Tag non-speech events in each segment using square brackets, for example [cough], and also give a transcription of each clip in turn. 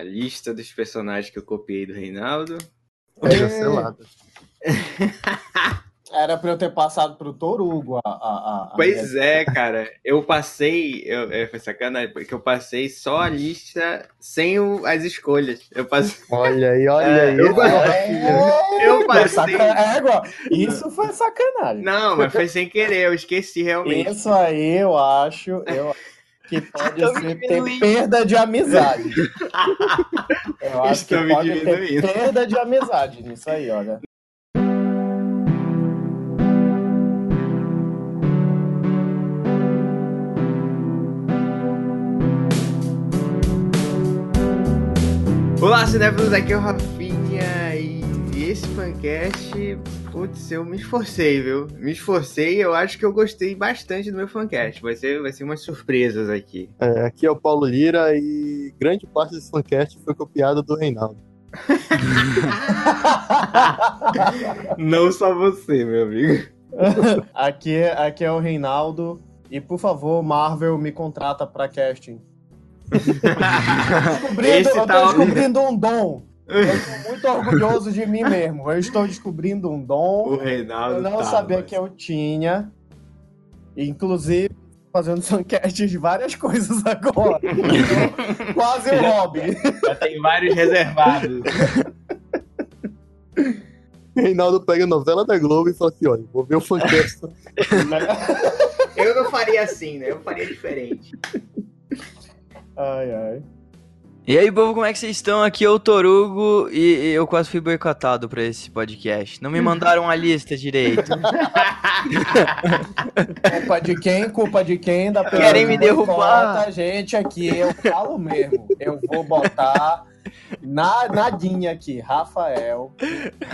a lista dos personagens que eu copiei do Reinaldo. Cancelado. [laughs] Era pra eu ter passado pro Torugo a, a, a- Pois minha- é, cara. Eu passei. Eu, é, foi sacanagem, porque eu passei só a lista sem o- as escolhas. Eu passei. Olha aí, olha É, aí. eu- Rafinha. Eu passei. é. Isso foi sacanagem. Não, mas foi sem querer, eu esqueci realmente. Isso aí eu acho, eu acho que pode ser ter perda de amizade. [laughs] Eu acho Estou que me pode ter perda de amizade nisso aí, olha. Olá, cinéfilos, aqui é o Rafinha e esse fancast, putz, eu me esforcei, viu? Me esforcei eu acho que eu gostei bastante do meu fancast. Vai ser, vai ser umas surpresas aqui. É, aqui é o Paulo Lira e grande parte desse fancast foi copiado do Reinaldo. [laughs] Não só você, meu amigo. [laughs] aqui, é- aqui é o Reinaldo. E por favor, Marvel me contrata pra casting. [laughs] Descobrindo, Esse eu tô tá descobrindo um dom. Eu tô muito orgulhoso de mim mesmo. Eu estou descobrindo um dom. O Reinaldo. Eu não tá, sabia mas- que eu tinha. Inclusive, fazendo fancasts de várias coisas agora. Então, [laughs] quase um hobby. Já tem vários reservados. Reinaldo pega a novela da Globo e fala assim: olha, vou ver o fancast. Eu não faria assim, né? Eu faria diferente. Ai, ai. E aí, povo, como é que vocês estão? Aqui é o Torugo e e eu quase fui boicotado pra esse podcast. Não me mandaram a lista direito. [laughs] Culpa de quem? Culpa de quem? Da Querem que me derrubar. A gente aqui, eu falo mesmo. Eu vou botar na nadinha aqui, Rafael.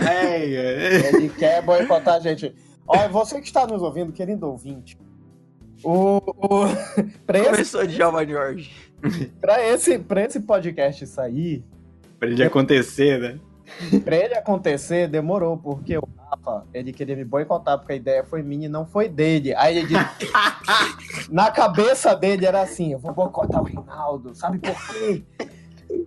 É, é. Ele quer boicotar a gente. Olha, você que está nos ouvindo, querido ouvinte, o, o, [laughs] Começou de Java George. [laughs] pra, esse, pra esse podcast sair, Pra ele acontecer, né? [laughs] pra ele acontecer, demorou, porque o Rafa, ele queria me boicotar, porque a ideia foi minha e não foi dele. Aí ele disse, [laughs] na cabeça dele era assim, eu vou boicotar o Reinaldo, sabe por quê?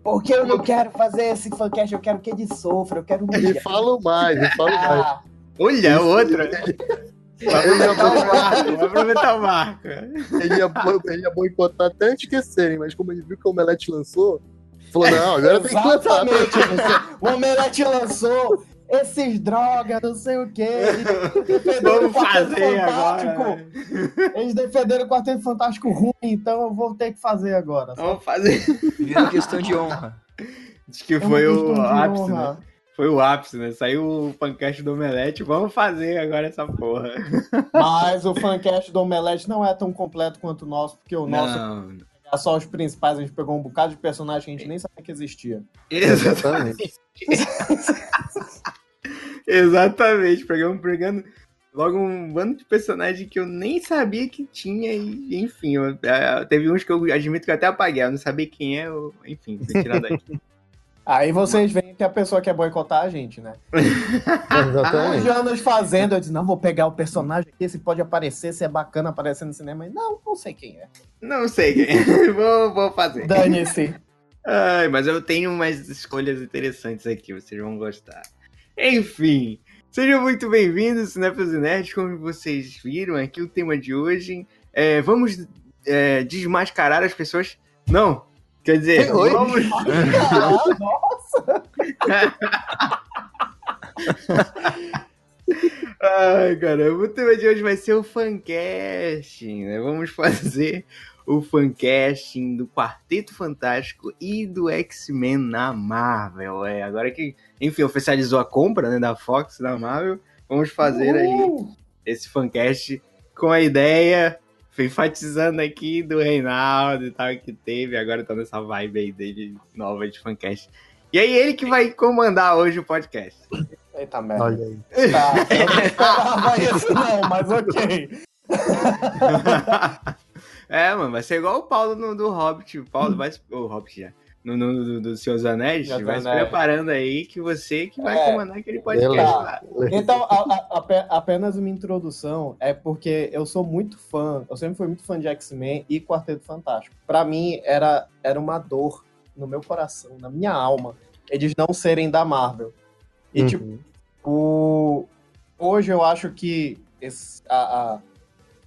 Porque eu não quero fazer esse fancast, eu quero que ele sofra, eu quero Me humilhar. fala mais, fala mais. Ah, Olha, outra. Vai aproveitar o marco, vai aproveitar o marco. Ele ia, ele ia boicotar até esquecerem, mas como ele viu que o Omelete lançou, falou: não, agora tem que lançar. O Omelete lançou esses drogas, não sei o quê. Eles Vamos o fazer Fantástico. agora. Eles defenderam o Quarteto Fantástico ruim, então eu vou ter que fazer agora. Vamos fazer. Virou questão de honra. Diz que É foi o questão de ápice, honra. né? Foi o ápice, né? Saiu o pancast do Omelete. Vamos fazer agora essa porra. [laughs] Mas o fancast do Omelete não é tão completo quanto o nosso, porque o nosso Não. é só os principais. A gente pegou um bocado de personagem que a gente nem sabia que existia. Exatamente. [laughs] Exatamente. Pegamos pegando logo um bando de personagem que eu nem sabia que tinha. E, enfim, eu- eh, teve uns que eu admito que eu até apaguei. Eu não sabia quem é. eu- enfim, fui tirar daqui. [laughs] Aí vocês veem que a pessoa quer boicotar a gente, né? [laughs] Exatamente. Uns anos fazendo, eu disse, não, vou pegar o personagem aqui, esse pode aparecer, se é bacana aparecer no cinema. E, Não, não sei quem é. não sei quem. [laughs] vou, vou fazer. Dane-se. Ai, mas eu tenho umas escolhas interessantes aqui, vocês vão gostar. Enfim, sejam muito bem-vindos, Cinéfilos e Nerds. Como vocês viram aqui, o tema de hoje é vamos é, desmascarar as pessoas. Não, quer dizer, Oi? vamos. Ah, [laughs] nossa! Ai, caramba, o tema de hoje vai ser o fancasting, né? Vamos fazer o fancasting do Quarteto Fantástico e do X-Men na Marvel. É, agora que, enfim, oficializou a compra né, da Fox da Marvel, vamos fazer aí Uhul. esse fancast com a ideia, enfatizando aqui do Reinaldo e tal, que teve, agora tá nessa vibe aí dele nova de fancast. E aí ele que vai comandar hoje o podcast. Eita merda. Olha aí. Tá, eu não esperava isso não, mas ok. [laughs] é, mano, vai ser igual o Paulo no, do Hobbit. O Paulo vai. O Hobbit já. No, no, do, do Senhor dos Anéis, Senhor vai se Anéis. preparando aí que você que vai É. comandar aquele podcast lá. Então, a- a- ape- apenas uma introdução é porque eu sou muito fã, eu sempre fui muito fã de X-Men e Quarteto Fantástico. Pra mim, era, era uma dor no meu coração, na minha alma, eles não serem da Marvel. E, Uhum. tipo, o... hoje eu acho que esse- a, a,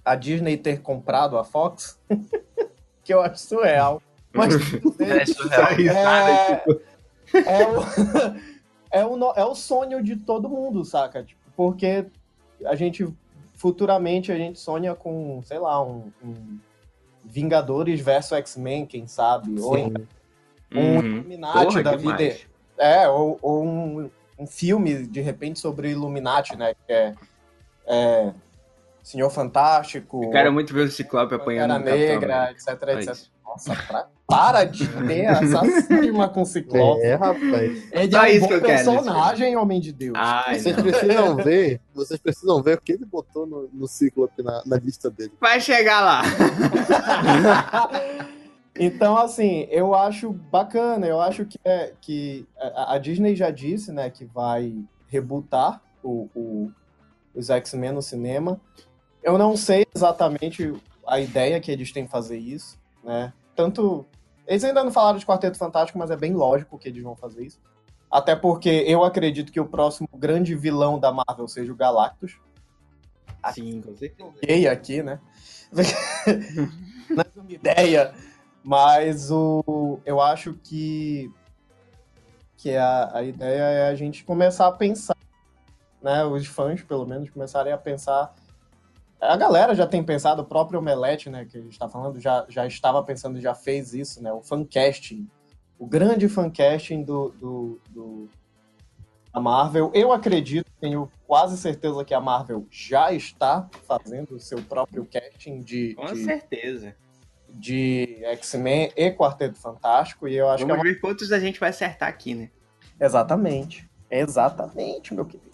a Disney ter comprado a Fox, [laughs] que eu acho surreal. Mas [laughs] É surreal. é, é, o, [laughs] é, o, é o sonho de todo mundo, saca? Tipo, porque a gente futuramente a gente sonha com, sei lá, um, um Vingadores versus X-Men, quem sabe? Ou Sim. um Uhum. Illuminati Porra, da demais. vida. É, ou, ou um, um filme, de repente, sobre Illuminati, né? Que é, é Senhor Fantástico, Eu quero muito ver o Ciclope apanhando Capitão Negra, etc, Só etc. Nossa, pra- para de ter essa cisma com Ciclope. É, rapaz. Ele Só é um isso bom que eu quero, personagem, homem de Deus. Ai, Vocês não. precisam [laughs] ver, vocês precisam ver o que ele botou no, no Cíclope na, na lista dele. Vai chegar lá. [laughs] então, assim, eu acho bacana, eu acho que, é, que a, a Disney já disse, né, que vai rebootar o, o- os X-Men no cinema. Eu não sei exatamente a ideia que eles têm fazer isso, né? Tanto. Eles ainda não falaram de Quarteto Fantástico, mas é bem lógico que eles vão fazer isso. Até porque eu acredito que o próximo grande vilão da Marvel seja o Galactus. Sim, com certeza. gay aqui, né? [laughs] Não é uma ideia, mas o, eu acho que, que a, a ideia é a gente começar a pensar, né? Os fãs, pelo menos, começarem a pensar. A galera já tem pensado, o próprio Omelete, né, que a gente está falando, já, já estava pensando, já fez isso, né? O fancasting. O grande fancasting do, do, do, da Marvel. Eu acredito, tenho quase certeza que a Marvel já está fazendo o seu próprio casting de, Com de, certeza. de X-Men e Quarteto Fantástico. E eu acho Vamos que é ver quantos a gente vai acertar aqui, né? Exatamente. Exatamente, meu querido.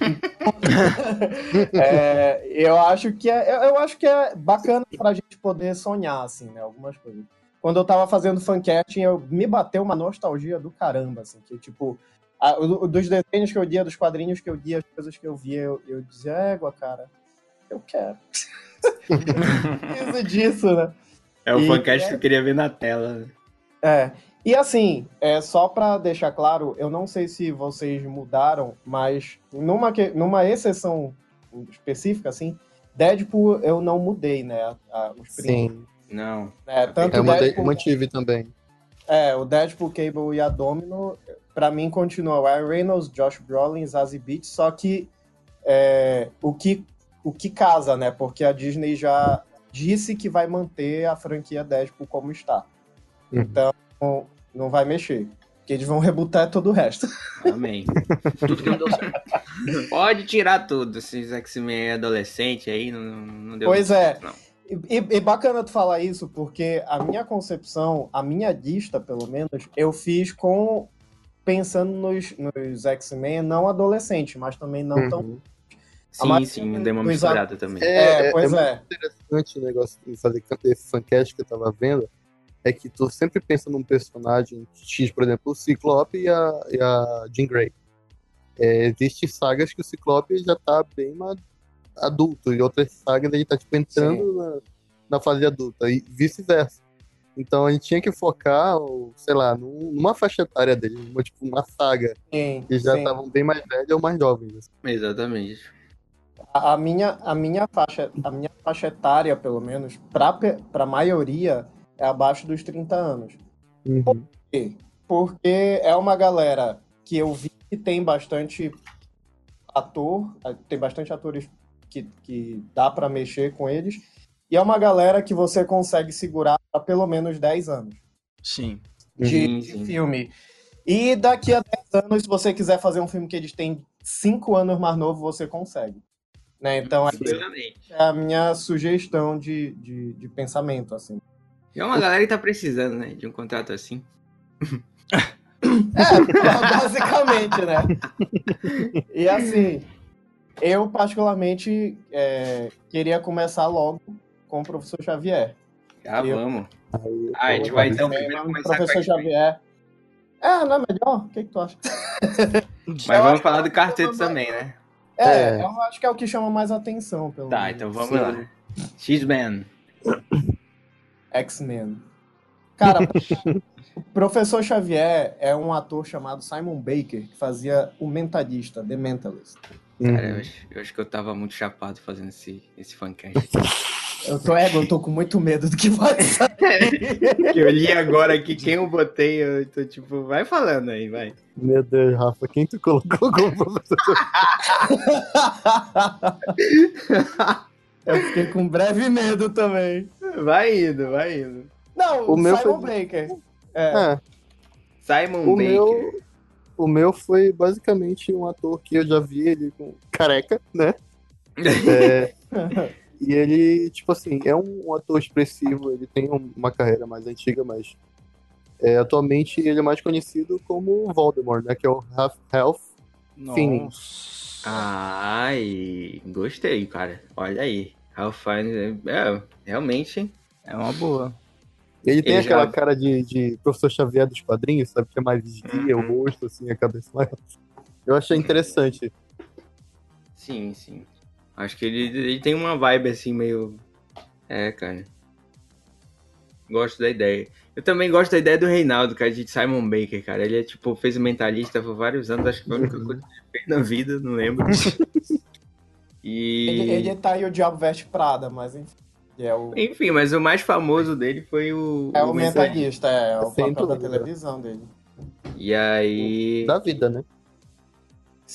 [laughs] É, eu acho que é, eu- acho que é bacana pra gente poder sonhar, assim, né? Algumas coisas. Quando eu tava fazendo fancasting, eu me bateu uma nostalgia do caramba, assim, que tipo, a- dos desenhos que eu lia, dos quadrinhos que eu lia, as coisas que eu via, eu, eu dizia, égua, cara, eu quero. [laughs] Preciso disso, né? É o E- fancast que eu queria ver na tela. É. E assim, é só pra deixar claro, eu não sei se vocês mudaram, mas numa, numa exceção específica, assim, Deadpool eu não mudei, né? a- a- os Sim. Não. né? Tanto Eu Deadpool, mantive também. é, o Deadpool, Cable e a Domino, pra mim continua o Ryan Reynolds, Josh Brolin, Zazie Beetz, só que é, o que o que casa, né? Porque a Disney já disse que vai manter a franquia Deadpool como está. Uhum. Então, não vai mexer. Porque eles vão rebutar todo o resto. Amém. Tudo que não deu certo. [laughs] Pode tirar tudo. Esses X-Men adolescente aí não, não deu Pois muito é. certo, não. E, e- bacana tu falar isso, porque a minha concepção, a minha lista, pelo menos, eu fiz com pensando nos, nos X-Men não adolescente, mas também não tão. Uhum. Sim, maioria sim, deu uma dos misturada também. É, É, pois é é. interessante o negócio de fazer esse fancast que eu tava vendo é que tu sempre pensa num personagem X, por exemplo, o Ciclope e a, e a Jean Grey. É, Existem sagas que o Ciclope já tá bem adulto, e outras sagas ele tá tipo, entrando na, na fase adulta, e vice-versa. Então a gente tinha que focar, ou, sei lá, num- numa faixa etária dele, uma, tipo, uma saga, Sim, que já estavam bem mais velhos ou mais jovens. assim. Exatamente. A, a minha, a, minha faixa, a minha faixa etária, pelo menos, para a maioria, é abaixo dos 30 anos. Uhum. quê? Porque é uma galera que eu vi que tem bastante ator, tem bastante atores que, que dá pra mexer com eles, e é uma galera que você consegue segurar há pelo menos 10 anos Sim. de, Sim, de sim. filme. E daqui a 10 anos, se você quiser fazer um filme que eles têm 5 anos mais novo, você consegue. Né? Então, essa Exatamente. é a minha sugestão de, de, de pensamento, assim. E é uma galera que tá precisando, né? De um contrato assim. [laughs] É, basicamente, né? E assim, eu particularmente é, queria começar logo com o professor Xavier. Já Eu- vamos. Aí, Ah, a gente vai então É, primeiro o começar com professor X-Men. Xavier. É, não é melhor? O que, que tu acha? Mas Eu vamos falar que do quarteto também, né? É, É. eu acho que é o que chama mais atenção, pelo Tá, menos. então vamos Sim. lá. X-Men. X-Men. Cara, [laughs] O professor Xavier é um ator chamado Simon Baker, que fazia o Mentalista, The Mentalist. Cara, eu Uhum. acho, eu acho que eu tava muito chapado fazendo esse, esse fancast. Eu tô, é, eu tô com muito medo do que vai sair. [laughs] eu li agora aqui quem eu botei, eu tô tipo, vai falando aí, vai. Meu Deus, Rafa, quem tu colocou como professor? [laughs] Eu fiquei com breve medo também. Vai indo, vai indo. Não, O meu Simon foi- Baker. É. É, Simon o Baker. meu, o meu foi basicamente um ator que eu já vi ele com careca, né? [laughs] É, e ele, tipo assim, é um ator expressivo, ele tem um- uma carreira mais antiga, mas é, atualmente ele é mais conhecido como Voldemort, né? Que é o Half Health. Nossa. Ai, gostei, cara. Olha aí. Ralph Fiennes, é, realmente. É uma boa. Ele tem Ele aquela já- cara de, de professor Xavier dos quadrinhos, sabe? Que é mais vigia, Uhum. o rosto, assim, a cabeça mais. Eu achei interessante. Sim, sim. Acho que ele, ele tem uma vibe assim meio. É, cara. Gosto da ideia. Eu também gosto da ideia do Reinaldo, cara, de Simon Baker, cara. Ele é tipo, fez o mentalista por vários anos, acho que foi a única coisa que ele fez na vida, não lembro. [laughs] E. Ele, ele tá aí o Diabo Veste Prada, mas enfim. É o, Enfim, mas o mais famoso dele foi o. é o Mentalista. mentalista, é, o Sem papel da televisão dele. E aí. Da vida, né?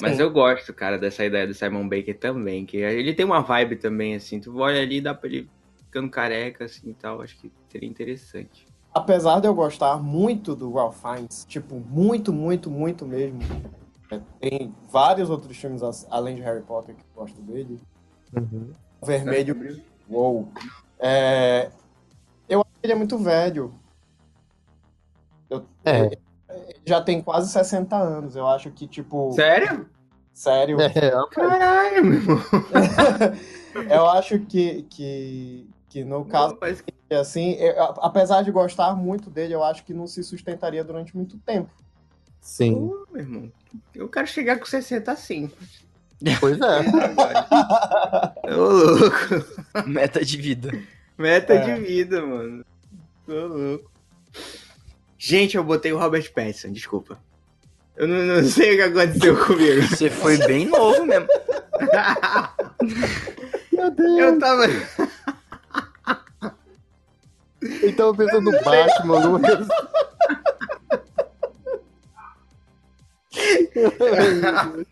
Mas Sim. eu gosto, cara, dessa ideia do Simon Baker também, que ele tem uma vibe também, assim, tu olha ali, dá pra ele ficando careca, assim, e tal, acho que seria interessante. Apesar de eu gostar muito do Ralph Fiennes, tipo, muito, muito, muito mesmo. É, Tem vários outros filmes além de Harry Potter que eu gosto dele. Uhum. O Vermelho. Uou. É, eu acho que ele é muito velho. Eu- É. ele já tem quase 60 anos. Eu acho que, tipo. Sério? Sério. É, rapaz. Caralho, meu irmão. [laughs] eu acho que, que, que no caso, Mas- assim, eu- apesar de gostar muito dele, eu acho que não se sustentaria durante muito tempo. Sim. Pô, meu irmão, eu quero chegar com 60 assim. Pois é. [laughs] Ô, louco. Meta de vida. Meta É. de vida, mano. Tô louco. Gente, eu botei o Robert Pattinson, desculpa. Eu não, não sei o que aconteceu [laughs] comigo. Você foi bem novo mesmo. Meu Deus. Eu tava. Ele tava pensando no Batman, coisa. [laughs] [laughs]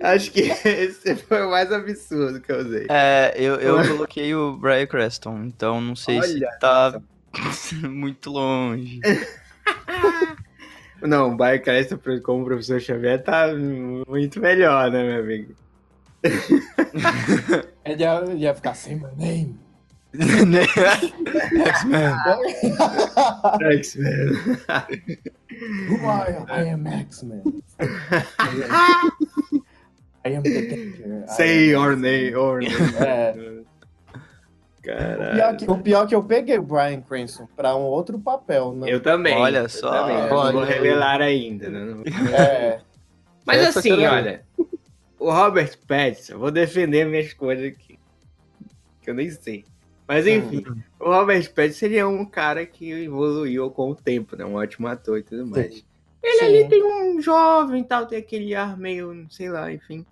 Acho que esse foi o mais absurdo que eu usei. É, eu, eu [laughs] coloquei o Brian Creston, então não sei se Olha tá [laughs] muito longe. Não, o Baia Creston como professor Xavier tá muito melhor, né, meu amigo? Ele ia, ele ia ficar sem my name. X-Men. X-Men. Who are you? I am X-Men. I am the danger. Say am your X-Men. name, your name. É. O pior, que, o pior que eu peguei o Brian Cranston pra um outro papel. Né? Eu também. Olha só. também. Eu não vou revelar ainda. né? É, Mas Essa assim, olha. O Robert Pattinson, eu vou defender minhas coisas aqui. Que eu nem sei. Mas enfim, o Robert Pattinson ele é um cara que evoluiu com o tempo, né? Um ótimo ator e tudo mais. Ele Sim. ali tem um jovem e tal, tem aquele ar meio, sei lá, enfim.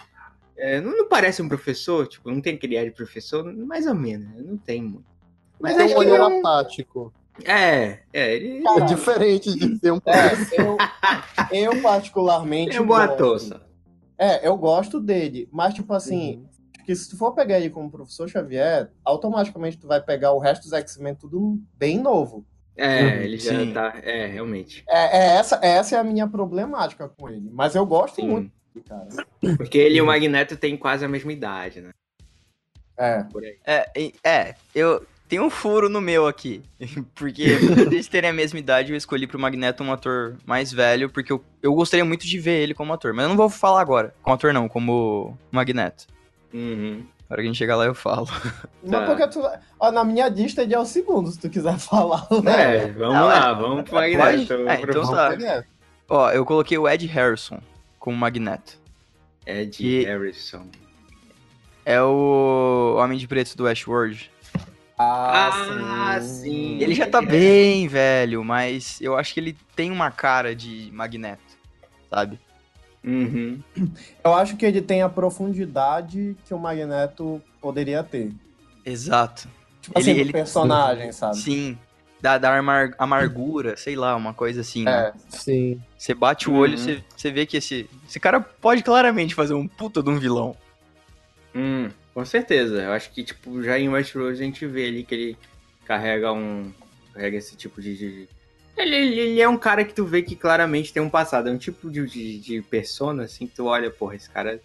É, não, não parece um professor, tipo, não tem aquele ar de professor, mais ou menos, né? não tem muito. Mas é acho um olhar é um... apático. É, é, ele É Cara, diferente de ser um [laughs] é, eu, eu particularmente. é um bom ator. É, eu gosto dele, mas tipo assim, que se tu for pegar ele como professor Xavier, automaticamente tu vai pegar o resto dos X-Men tudo bem novo. É, Uhum, ele já sim. tá, é, realmente. É, é essa, essa é a minha problemática com ele. Mas eu gosto Sim. muito dele, cara. Porque ele e o Magneto têm quase a mesma idade, né? É. Por aí. É, é, eu tenho um furo no meu aqui. [laughs] Porque por eles terem a mesma idade, eu escolhi pro Magneto um ator mais velho, porque eu, eu gostaria muito de ver ele como ator. Mas eu não vou falar agora. Como ator não, como Magneto. Uhum. Na hora que a gente chegar lá eu falo. Mas Tá. porque tu. Ó, na minha lista ele é o segundo, se tu quiser [laughs] falar. né? É, vamos Não, lá, vamos pro Magneto. É, então tá. Ó, eu coloquei o Ed Harrison como Magneto. Ed E- Harrison. É o Homem de Preto do Westworld. Ah, sim. Ele já tá bem velho, mas eu acho que ele tem uma cara de Magneto, sabe? Uhum. Eu acho que ele tem a profundidade que o Magneto poderia ter. Exato. Tipo assim, Ele- do ele- personagem, [laughs] sabe? Sim. Da, da amar- amargura, sei lá, uma coisa assim. né? É. Sim. Você bate o olho, Uhum. você, você vê que esse, esse cara pode claramente fazer um puta de um vilão. Hum, com certeza. Eu acho que, tipo, já em Westworld a gente vê ali que ele carrega um. Carrega esse tipo de. de- Ele, ele, ele é um cara que tu vê que claramente tem um passado. É um tipo de, de, de persona, assim, que tu olha, porra, esse cara.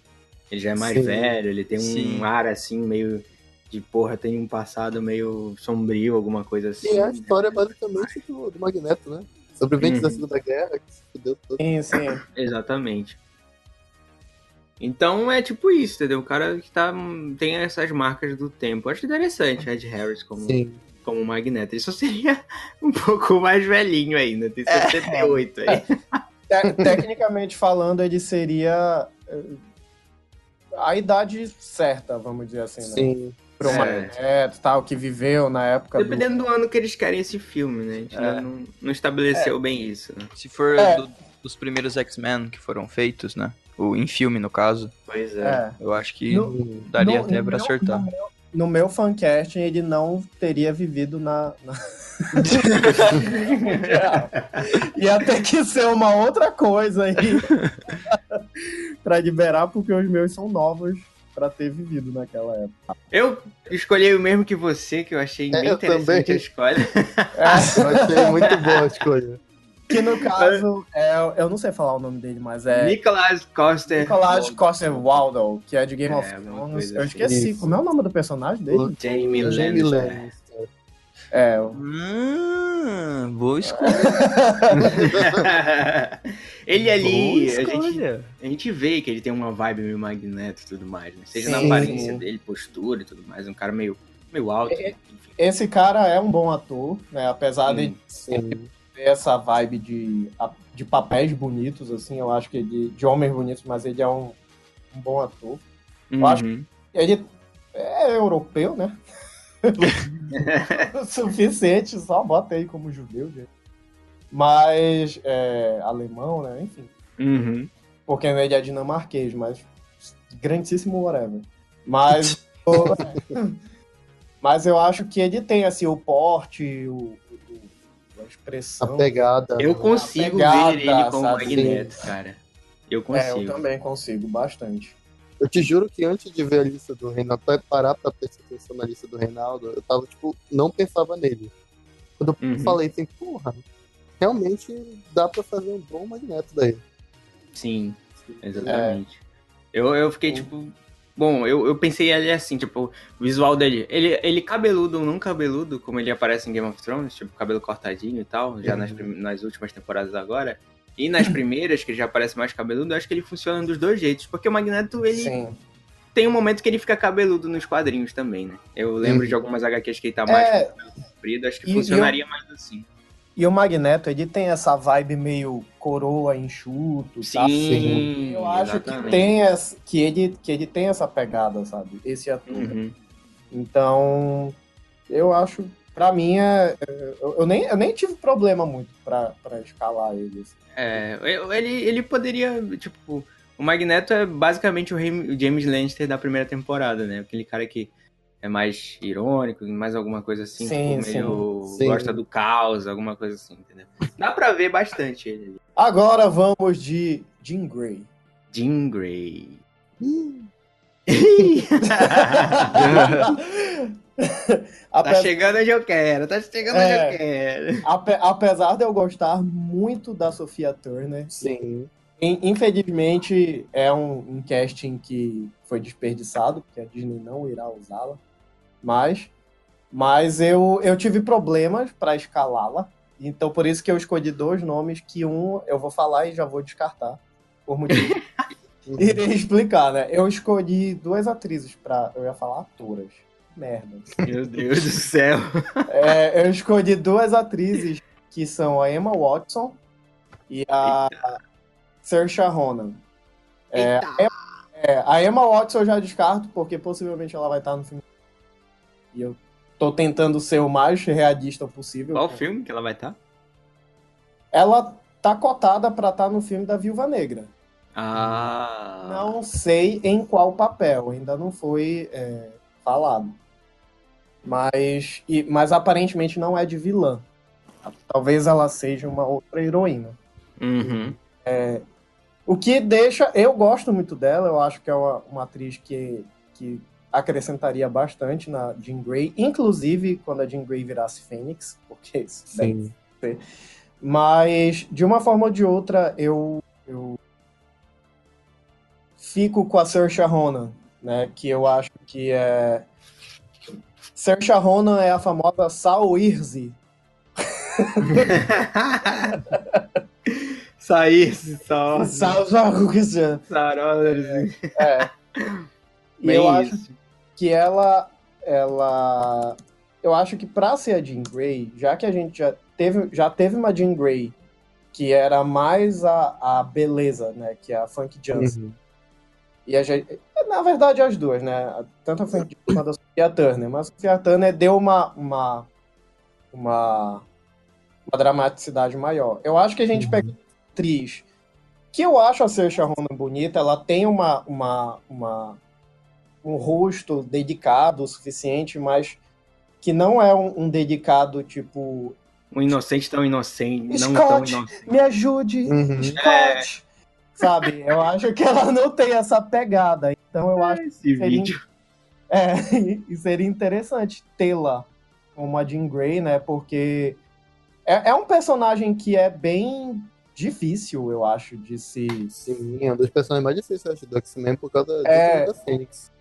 Ele já é mais Sim. velho, ele tem um Sim. ar assim, meio. De porra, tem um passado meio sombrio, alguma coisa assim. E é a história basicamente do, do Magneto, né? Sobreviventes Uhum. da Segunda Guerra, que se fudeu todo. Sim, sim. Exatamente. Então é tipo isso, entendeu? O cara que tá, tem essas marcas do tempo. Eu acho interessante Ed Harris como, Sim. Como Magneto. Ele só seria [laughs] um pouco mais velhinho ainda, tem 78 aí. Te- tecnicamente falando, ele seria eh, a idade certa, vamos dizer assim, né? Sim. Pro É. Magneto, tal, que viveu na época do... Dependendo do ano que eles querem esse filme, né? A gente É. não, não estabeleceu bem isso, né? Se for É. do- dos primeiros X-Men que foram feitos, né? O, em filme, no caso, Pois é. É. eu acho que No- daria No- até pra meu- acertar. No meu, fancasting, ele não teria vivido na... na... [laughs] [laughs] Ia ter que ser uma outra coisa aí [laughs] pra liberar, porque os meus são novos pra ter vivido naquela época. Eu escolhi o mesmo que você, que eu achei É, bem eu interessante também. a escolha. Eu achei muito boa a escolha. Que no [laughs] caso, é, eu não sei falar o nome dele, mas é Nicholas Coster. Nicolas Coster Waldau, que é de Game É, of Thrones. Eu assim. esqueci, Isso. como é o nome do personagem dele? Jamie O Jamie Lannister. É, Hum, boa [laughs] escolha. ele ali, a gente, a gente vê que ele tem uma vibe meio magneto e tudo mais, né? Seja na Sim. aparência dele, postura e tudo mais. Um cara meio, meio alto, É, né? enfim. esse cara é um bom ator, né? Apesar de Hum, Sim. Essa vibe de, de papéis bonitos, assim, eu acho que ele, de homens bonitos, mas ele é um, um bom ator. Eu acho- Uhum. Ele é europeu, né? o [laughs] [laughs] suficiente, só bota aí como judeu, gente. Mas é, alemão, né? Enfim. Uhum. Porque ele é dinamarquês, mas grandíssimo whatever. Mas, [laughs] mas eu acho que ele tem assim o porte, o, o- a expressão. pegada. Eu consigo pegada, ver ele como sabe? magneto, cara. Eu É, consigo. eu também consigo bastante. Eu te juro que antes de ver a lista do Reinaldo, pra parar pra prestar atenção na lista do Reinaldo, eu tava, tipo, não pensava nele. Quando eu Uhum. falei assim, porra, realmente dá pra fazer um bom magneto daí. Sim, exatamente. Eu, eu fiquei tipo. Bom, eu, eu pensei ele assim, tipo, o visual dele. Ele, ele cabeludo ou não cabeludo, como ele aparece em Game of Thrones, tipo, cabelo cortadinho e tal, já Uhum. nas, nas últimas temporadas agora. E nas [clears throat] primeiras, que ele já aparece mais cabeludo, eu acho que ele funciona dos dois jeitos. Porque o Magneto, ele Sim. tem um momento que ele fica cabeludo nos quadrinhos também, né? Eu lembro Uhum. de algumas HQs que ele tá mais É. comprido, acho que E- funcionaria mais assim. E o Magneto, ele tem essa vibe meio coroa enxuto, Sim, tá? sim Eu acho que exatamente. tem essa, que ele que ele tem essa pegada, sabe? Esse ator. Uhum. Então, eu acho, pra mim, é, eu, eu nem, eu nem tive problema muito pra, pra escalar ele. assim. É, ele, ele poderia, tipo, o Magneto é basicamente o, Rei- o James Lannister da primeira temporada, né? Aquele cara que é mais irônico, mais alguma coisa assim, Sim, tipo, meio sim. gosta do caos, alguma coisa assim, entendeu? Dá pra ver bastante ele ali. Agora vamos de Jean Grey. Jean Grey. [laughs] tá Ape- chegando onde eu quero, tá chegando É. onde eu quero. ape- apesar de eu gostar muito da Sofia Turner, Sim. in- infelizmente é um, um casting que foi desperdiçado, porque a Disney não irá usá-la. Mas, mas eu, eu tive problemas para escalá-la. Então por isso que eu escolhi dois nomes que um eu vou falar e já vou descartar. Por motivo. [laughs] Irei explicar, né? Eu escolhi duas atrizes para Eu ia falar atoras. Merda. Meu Deus do céu. [laughs] É, eu escolhi duas atrizes que são a Emma Watson e a Saoirse Ronan. É, a Emma- é, a Emma Watson eu já descarto porque possivelmente ela vai estar no filme. E eu tô tentando ser o mais realista possível. Qual filme que ela vai estar? Ela tá cotada pra estar no filme da Viúva Negra. Ah. Não sei em qual papel, ainda não foi é, falado. Mas, e- mas aparentemente não é de vilã. Talvez ela seja uma outra heroína. Uhum. O que deixa. Eu gosto muito dela, eu acho que é uma, uma atriz que, que acrescentaria bastante na Jean Grey, inclusive quando a Jean Grey virasse Fênix, porque isso Sim. Mas, de uma forma ou de outra, eu, eu fico com a Saoirse Ronan, né? Que eu acho que é... Saoirse Ronan é a famosa Saoirse. Sair, [laughs] só. Saoirse. Sarolas. É. E eu acho. Que ela... ela eu acho que pra ser a Jean Grey, já que a gente já teve, já teve uma Jean Grey que era mais a, a beleza, né? Que é a Funk Jansen. Uhum. E a gente, na verdade, as duas, né? Tanto a Frank Jones quanto a Sophia Turner. Mas a Sophia Turner deu uma, uma, uma, uma dramaticidade maior. Eu acho que a gente Uhum. pega atriz que eu acho a Saoirse Ronan bonita. Ela tem uma, uma, uma, um rosto dedicado o suficiente, mas que não é um, um dedicado tipo Um inocente tão inocente. Não Scott. tão inocente. me ajude, Uhum. Scott! Sabe? Eu acho que ela não tem essa pegada. Então eu acho Esse seria- vídeo. É, [laughs] e seria interessante tê-la como a Jean Grey, né? Porque é, é um personagem que é bem difícil, eu acho, de se. Sim, é um dos personagens mais difíceis eu acho, do X-Men por causa É. do da Fênix.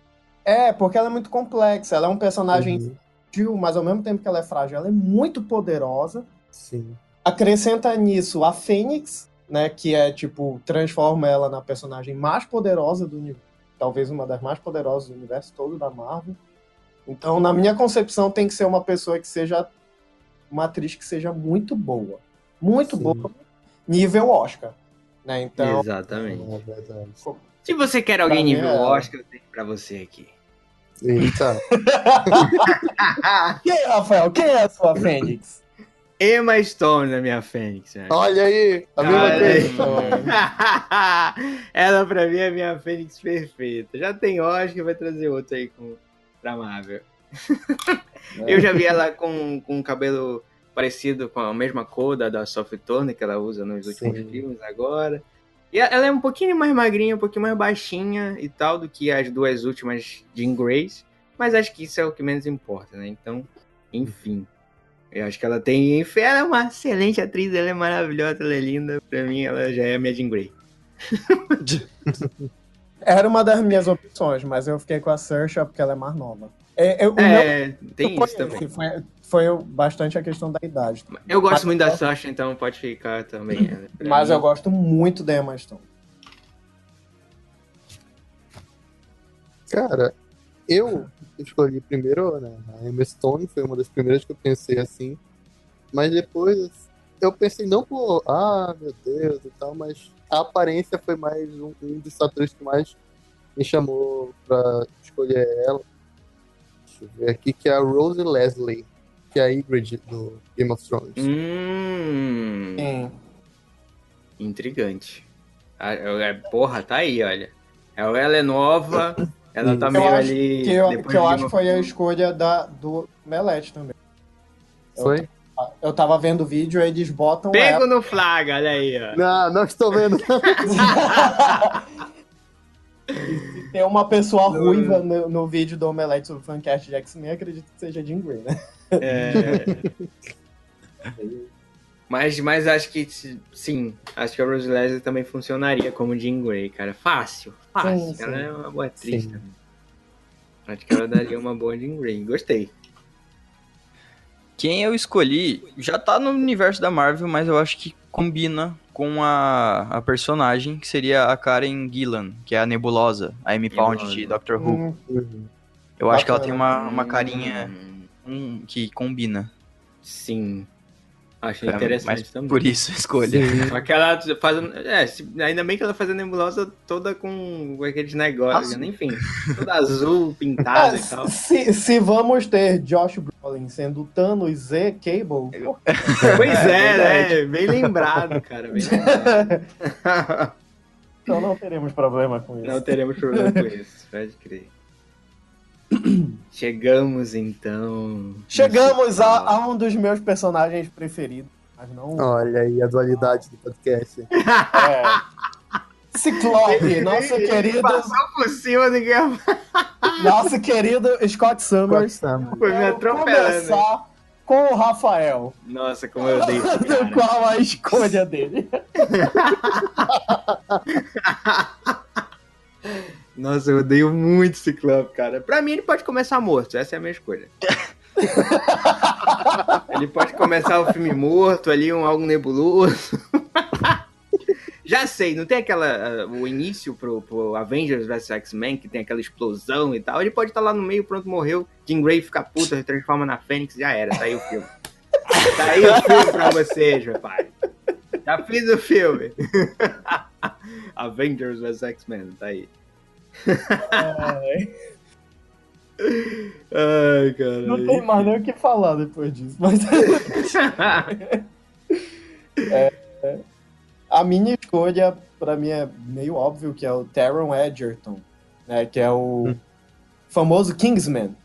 É, porque ela é muito complexa. Ela é um personagem Uhum. frágil, mas ao mesmo tempo que ela é frágil, ela é muito poderosa. Sim. Acrescenta nisso a Fênix, né? Que é tipo, transforma ela na personagem mais poderosa do universo. Talvez uma das mais poderosas do universo todo da Marvel. Então, na minha concepção, tem que ser uma pessoa que seja. Uma atriz que seja muito boa. Muito Sim. boa. Nível Oscar. Né? Então, Exatamente. É verdade. Se você quer alguém nível é. Oscar, eu tenho pra você aqui. Eita. [laughs] quem, Rafael? Quem é a sua Fênix? Emma Stone na minha Fênix. né? Olha aí, a mesma coisa. aí. [laughs] Ela pra mim é a minha Fênix perfeita. Já tem Oscar, vai trazer outro aí com, pra Marvel. [laughs] Eu já vi ela com, com um cabelo parecido com a mesma cor da, da Sophie Turner que ela usa nos últimos Sim. filmes agora. E ela é um pouquinho mais magrinha, um pouquinho mais baixinha e tal do que as duas últimas Jean Grace. Mas acho que isso é o que menos importa, né? Então, enfim. Eu acho que ela tem. enfim, Ela é uma excelente atriz, ela é maravilhosa, ela é linda. Pra mim, ela já é a minha Jean Grey. [laughs] Era uma das minhas opções, mas eu fiquei com a Saoirse porque ela é mais nova. É, eu- o meu É, tem foi isso também. esse, Foi, foi bastante a questão da idade. Eu gosto Mas- muito da Sasha, então pode ficar também. [laughs] né? Mas mim, eu gosto muito da Emma Stone. Cara, eu escolhi primeiro, né? A Emma Stone foi uma das primeiras que eu pensei assim. Mas depois eu pensei não por, ah, meu Deus e tal, mas a aparência foi mais um, um dos fatores que mais me chamou pra escolher ela. Deixa eu ver aqui, que é a Rose Leslie, que é a Ygritte do Game of Thrones. Hum, Sim. intrigante. Eu- é, Porra, tá aí, olha. Ela ela é nova, ela tá Eu meio ali. Que eu, que eu de acho que foi a escolha da, do Melete também. Foi? Eu tava vendo o vídeo, eles botam Pego no flaga, olha aí, ó. Não, não estou vendo. ela. [laughs] Tem uma pessoa ruiva no, no vídeo do Omelete sobre o fancast de X-Men, acredito que seja Jean Grey, né? É. mas, mas acho que sim, acho que a Rose Leslie também funcionaria como Jean Grey, cara. Fácil, fácil. Sim, ela sim. é uma boa atriz Sim. também. Acho que ela daria uma boa Jean Grey. Gostei. Quem eu escolhi já tá no universo da Marvel, mas eu acho que combina com a, a personagem, que seria a Karen Gillan, que é a Nebulosa, a Amy Pound de. Doctor Who. Hum, Uhum. Eu acho que ela tem uma, uma carinha Hum, que combina. Sim. Achei É, interessante mas também. Por isso a escolha. Só [laughs] que ela faz. É, se- ainda bem que ela faz a nebulosa toda com aqueles negócios, né? enfim. Toda azul, [laughs] pintada e tal. É, se, se vamos ter Josh Brolin sendo Thanos e Cable, [laughs] Pois é, verdade. né? Bem lembrado, cara. Bem lembrado. então não teremos problema com isso. Não teremos problema com isso, pode crer. [clears throat] Chegamos então. Chegamos a, a um dos meus personagens preferidos, mas não Olha aí a dualidade do podcast. [laughs] é. Ciclope, nosso Ele querido, Passou por cima do que nosso querido Scott Summers. Passamos. foi me atropelando. com o Rafael, Nossa, como eu odeio esse do cara. qual a escolha dele. [laughs] Nossa, eu odeio muito Ciclope, cara. Pra mim, ele pode começar morto. Essa é a minha escolha. [laughs] ele pode começar o filme morto ali, um algo nebuloso. [laughs] Já sei, não tem aquela. ah, o início pro, pro Avengers vs X-Men, que tem aquela explosão e tal. Ele pode estar lá no meio, pronto, morreu. Jean Grey fica puta, se transforma na Fênix, já era, tá aí o filme. Tá aí o filme pra vocês, meu pai. Já fiz o filme. [laughs] Avengers vs X-Men, tá aí. Ai, Ai, cara. não tem mais nem o que falar depois disso. Mas [laughs] a minha escolha, pra mim, é meio óbvio que é o Taron Edgerton, né? Que é o famoso Kingsman.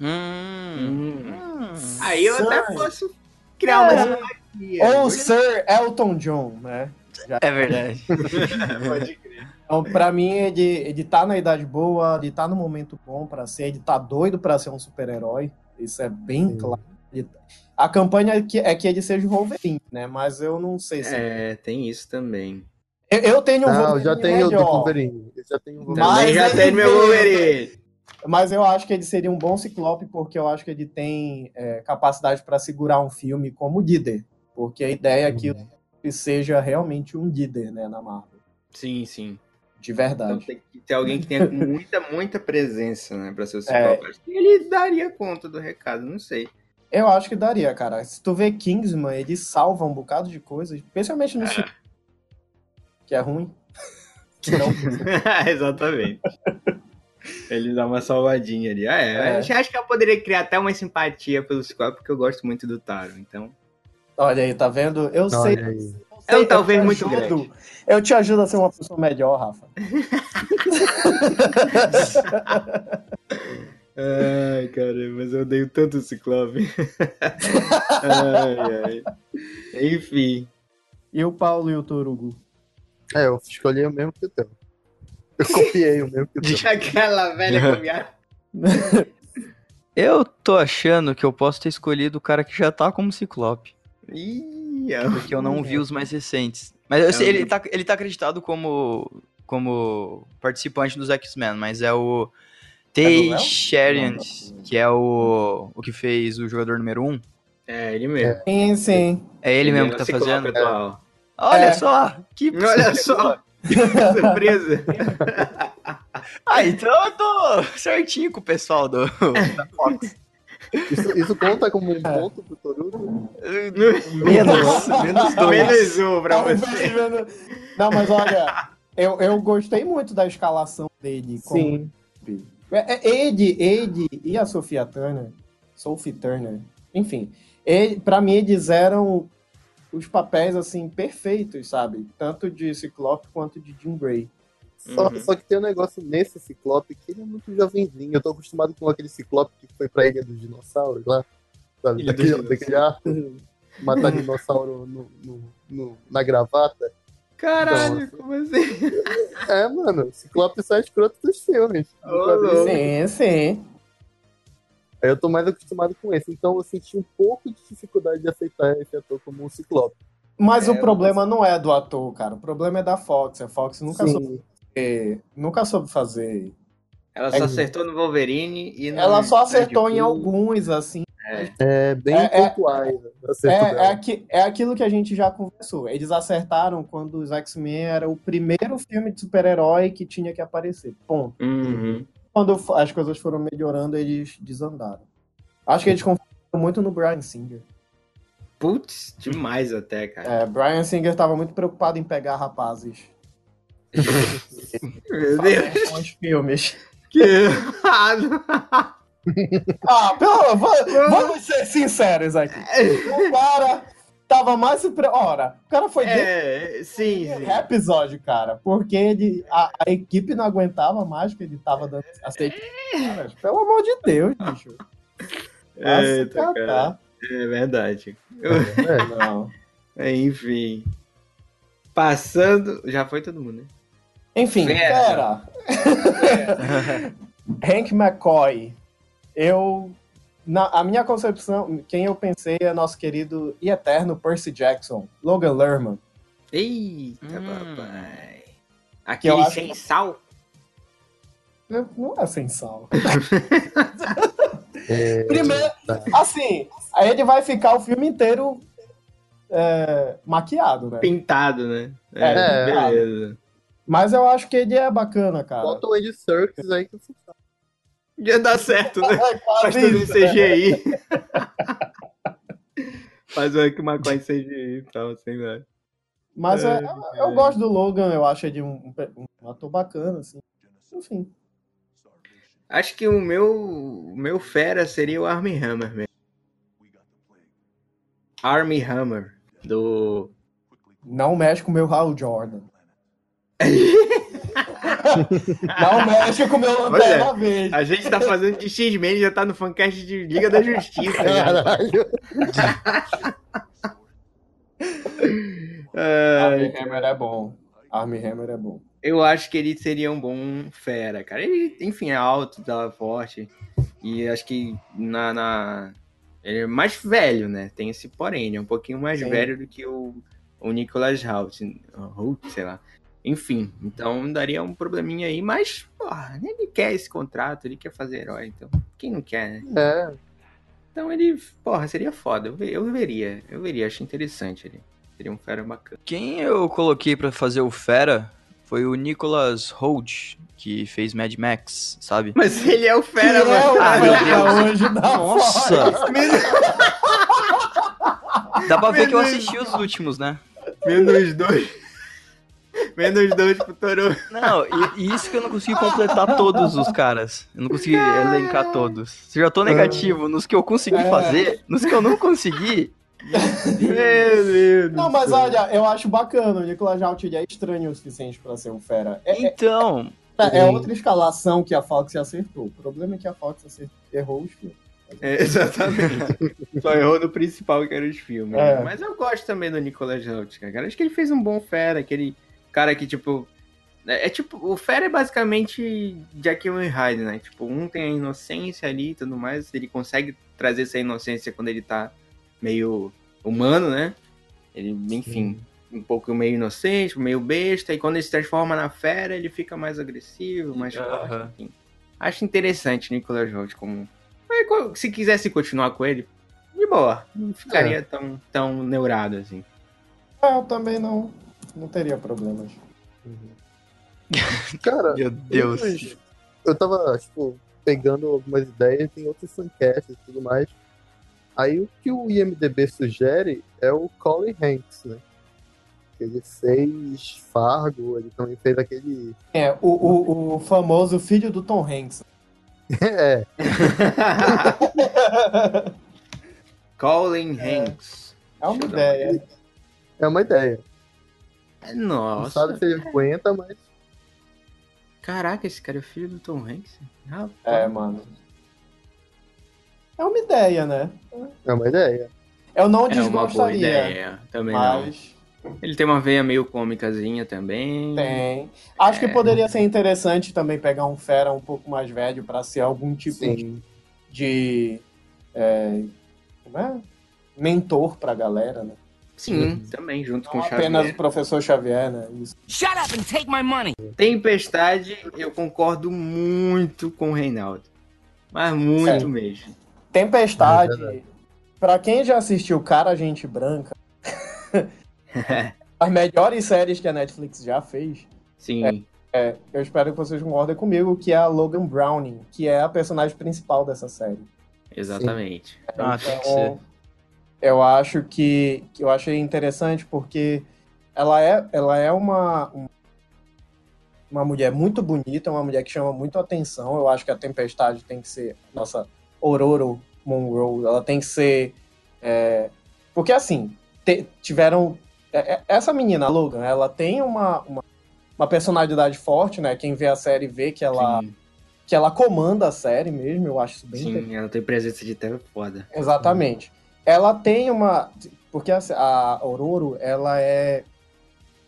Hum. Hum. Hum. Aí eu até Sai. posso criar uma É. simpatia. Ou o Sir Elton John, né? É verdade. [laughs] Pode crer. Então, pra mim, ele, ele tá na idade boa, ele tá no momento bom pra ser, ele tá doido pra ser um super-herói. Isso é bem Sim. claro. Ele- a campanha é que, é que ele seja o Wolverine, né? Mas eu não sei se. É, tem isso também. Eu, eu tenho um Não, Wolverine já tenho o Wolverine. Eu já tenho o Mas Wolverine. Também já tem meu Wolverine. Mas eu acho que ele seria um bom Ciclope, porque eu acho que ele tem é, capacidade pra segurar um filme como líder. Porque a ideia é que ele seja realmente um líder, né, na Marvel. Sim, sim. De Então verdade. tem que ter alguém que tenha muita, muita presença, né, pra ser o É. Ciclope. Acho que Ele daria conta do recado, não sei. Eu acho que daria, cara. Se tu vê Kingsman, ele salva um bocado de coisas, especialmente no filme. Que é ruim. [laughs] Que não- [laughs] Exatamente. Ele dá uma salvadinha ali. Ah, é. É. Acho, acho que eu poderia criar até uma simpatia pelo Ciclope, porque eu gosto muito do Taro. Então, Olha aí, tá vendo? Eu sei. Olha aí. É um talvez te muito ajudo. grande. Eu te ajudo a ser uma pessoa melhor, Rafa. [laughs] Ai, cara, mas eu odeio tanto o Ciclope. [laughs] ai, ai. Enfim. E o Paulo e o Torugo? É, eu escolhi o mesmo que o teu. Eu copiei o mesmo que o teu. [laughs] Aquela velha caminhada. Eu tô achando que eu posso ter escolhido o cara que já tá como Ciclope. Ih. Porque eu não vi os mais recentes. Mas eu sei, É, ele, tá, ele tá acreditado como, como participante dos X-Men, mas é o É Tay? Sheridan, que é o, o que fez o jogador número 1. É, ele mesmo. Sim, sim. É ele mesmo é que tá fazendo? atual. Olha É. só! Que [laughs] Olha só! Que surpresa! [laughs] Ah, então eu tô certinho com o pessoal do, da Fox. [laughs] Isso, isso conta como um ponto pro Torugo? Menos, menos dois. Menos um pra você. Não, mas olha, eu, eu gostei muito da escalação dele. como Sim. É, é, Ele, ele e a Sofia Turner, Sophie Turner, enfim, ele, pra mim eles eram os papéis, assim, perfeitos, sabe? Tanto de Ciclope quanto de Jean Grey. Só, Uhum. só que tem um negócio nesse Ciclope que ele é muito jovenzinho. Eu tô acostumado com aquele Ciclope que foi pra Ilha dos Dinossauros lá. Sabe? Ilha Daquele, daquele arco. Matar dinossauro no, no- no- na gravata. Caralho, Então, como assim? É, mano, Ciclope sai escroto dos filmes. Louco. Sim, sim. Aí eu tô mais acostumado com esse. Então eu senti um pouco de dificuldade de aceitar esse ator como um Ciclope. Mas É, o problema não é do ator, cara. O problema é da Fox. A Fox nunca soube, nunca soube fazer. Ela só acertou no Wolverine e no Ela só acertou em Deadpool. alguns, assim. É bem É, é- pontuais. o É, é, aqui- é aquilo que a gente já conversou. Eles acertaram quando os X-Men era o primeiro filme de super-herói que tinha que aparecer. Ponto. Uhum. Quando as coisas foram melhorando, eles desandaram. Acho que eles confiaram muito no Brian Singer. Putz, demais até, cara. É, Brian Singer tava muito preocupado em pegar rapazes. Meu Deus, bons filmes. que errado. [laughs] Ah, pelo, va- vamos ser sinceros aqui. O cara tava mais. Ora, o cara foi dentro É, sim, sim. do episódio, cara, porque ele, a, a equipe não aguentava mais que ele tava dando aceite. Cara, pelo amor de Deus, bicho. Eita, cara. É verdade. É, Não. [laughs] Enfim. Passando. Já foi todo mundo, né? Enfim, Fera. pera. [laughs] Hank McCoy. Eu. Na a minha concepção, quem eu pensei é nosso querido e eterno Percy Jackson, Logan Lerman. Eita, Hum. papai. Aquele acho sem que- sal. Não é sem sal. [laughs] é, Primeiro, tá. assim, aí ele vai ficar o filme inteiro é, maquiado, né? Pintado, né? É, beleza. Mas eu acho que ele é bacana, cara. Bota o Andy Serkis aí que funciona. Já dá certo, né? [laughs] É Faz tudo em né? CGI. [laughs] Faz o Hank McCoy em CGI e tal, sei lá. Mas é, É, eu é. gosto do Logan, eu acho ele um, um ator bacana, assim. Enfim. Acho que o meu, o meu fera seria o Armie Hammer mesmo. Armie Hammer, do... Não mexe com o meu Hal Jordan. Não mexe com o meu Pois é. Lanterna Verde. A gente tá fazendo de X-Men e já tá no fancast de Liga da Justiça. já. Caralho. Armie Hammer é bom. Armie Hammer é bom. eu acho que ele seria um bom fera, cara. Ele, enfim, é alto, tá forte. E acho que na, na- Ele é mais velho, né? Tem esse porém, ele é um pouquinho mais Sim. velho do que o, o Nicholas Hoult, Hoult, sei lá. Enfim, então daria um probleminha aí, mas, porra, ele quer esse contrato, ele quer fazer herói, então. Quem não quer, né? É, Então ele, porra, seria foda. Eu, eu veria, eu veria, acho interessante ele. Seria um fera bacana. Quem eu coloquei pra fazer o Fera foi o Nicholas Holt, que fez Mad Max, sabe? Mas ele é o Que fera, é o mano. Ah, meu Fera Deus. hoje Nossa! [laughs] Dá pra ver que eu Menos- assisti os últimos, né? Menos dois. Menos dois pro Toro. Não, e, e isso que eu não consegui completar todos os caras. Eu não consegui elencar todos. Se eu já tô negativo nos que eu consegui É. fazer, nos que eu não consegui. Meu Deus. Não, mas olha, eu acho bacana. O Nicolas ele é estranho o suficiente pra ser um fera. É, é- Então, é outra escalação que a Fox acertou. O problema é que a Fox acertou, errou os filmes. É, exatamente. Só errou no principal, que era os filmes. É. Mas eu gosto também do Nicolas Hoult, cara. Acho que ele fez um bom fera, aquele cara que, tipo. É, é tipo, o Fera é basicamente Jekyll e Hyde, né? Tipo, um tem a inocência ali e tudo mais, ele consegue trazer essa inocência quando ele tá meio humano, né? Ele, enfim, um pouco meio inocente, meio besta, e quando ele se transforma na fera, ele fica mais agressivo, mais Aham. forte, enfim. Acho interessante Nicolas Hoult como... Mas, Se quisesse continuar com ele, de boa, não ficaria tão, tão neurado assim. É, eu também não, não teria problemas. [laughs] cara, meu Deus. eu tava, tipo, pegando algumas ideias em outros fancasts e tudo mais. Aí o que o IMDB sugere é o Colin Hanks, né? Ele fez Fargo, ele também fez aquele. É, o, o, o famoso filho do Tom Hanks. [laughs] É, [laughs] Colin Hanks. É uma Deixa ideia. é uma ideia. Nossa. Não sabe se ele aguenta, mas. Caraca, esse cara é filho do Tom Hanks? Rapaz. É, mano. É uma ideia, né? É uma ideia. Eu não É uma boa ideia. Também não. mas Ele tem uma veia meio cômicazinha também. tem. Acho que É. poderia ser interessante também pegar um fera um pouco mais velho pra ser algum tipo Sim. de é, como é? mentor pra galera, né? Sim, também, junto com Não o apenas Xavier. o professor Xavier, né? Isso. Shut up and take my money. Tempestade, eu concordo muito com o Reinaldo. Mas muito Sim. mesmo. Tempestade, É pra quem já assistiu Cara Gente Branca, [laughs] as melhores séries que a Netflix já fez, Sim. é, eu espero que vocês concordem comigo, que é a Logan Browning, que é a personagem principal dessa série. Exatamente. Que ser. Eu acho que, que eu achei interessante porque ela é, ela é uma, uma mulher muito bonita, uma mulher que chama muito atenção. Eu acho que a Tempestade tem que ser nossa Ororo Monroe, ela tem que ser é, porque assim te, tiveram é, é, essa menina Logan, ela tem uma, uma, uma, personalidade forte, né? Quem vê a série vê que ela Sim. que ela comanda a série mesmo. Eu acho isso bem Sim, ela tem presença de tela foda. Exatamente. Ela tem uma porque a, a Aurora, ela é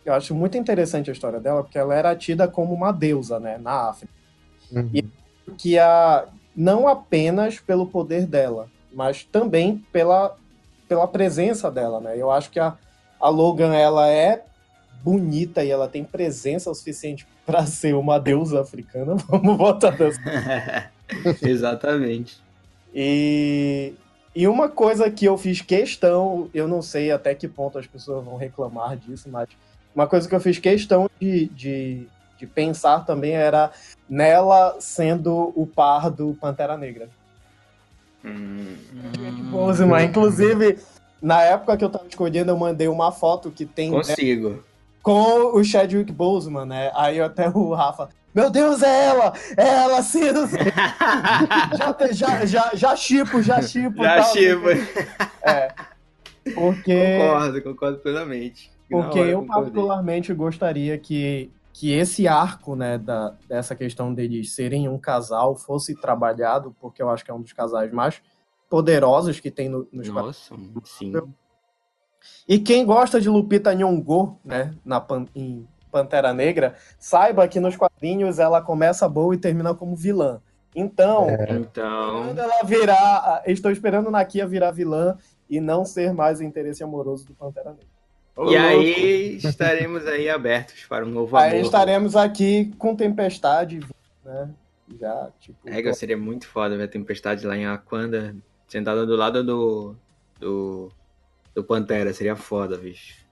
eu acho muito interessante a história dela, porque ela era tida como uma deusa, né, na África. Uhum. E que a não apenas pelo poder dela, mas também pela, pela presença dela, né? Eu acho que a, a Logan ela é bonita e ela tem presença o suficiente [laughs] para ser uma deusa africana. [laughs] Vamos botar dessa. [laughs] Exatamente. E, e uma coisa que eu fiz questão, eu não sei até que ponto as pessoas vão reclamar disso, mas uma coisa que eu fiz questão de, de, de pensar também era nela sendo o par do Pantera Negra. Hum. Boseman. Inclusive, na época que eu tava escolhendo, eu mandei uma foto que tem. Né, Consigo. Né, com o Chadwick Boseman, né? Aí até o Rafa. Meu Deus, é ela! É ela, sim! [laughs] já, já, já, já chipo, já chipo. Já chipo. É. Porque. Concordo, concordo plenamente. Porque eu, particularmente, gostaria que, que esse arco, né, da, dessa questão deles serem um casal fosse trabalhado, porque eu acho que é um dos casais mais poderosos que tem no, nos Nossa, sim. E quem gosta de Lupita Nyong'o, né, na em Pantera Negra, saiba que nos quadrinhos ela começa boa e termina como vilã. Então, é. então... quando ela virar, estou esperando Nakia virar vilã e não ser mais o interesse amoroso do Pantera Negra. Ô, e louco. aí estaremos aí abertos para um novo aí amor. Aí estaremos aqui com Tempestade, né? Já, tipo. É, seria muito foda ver a Tempestade lá em Aquanda, sentada do lado do, do. do Pantera, seria foda, bicho.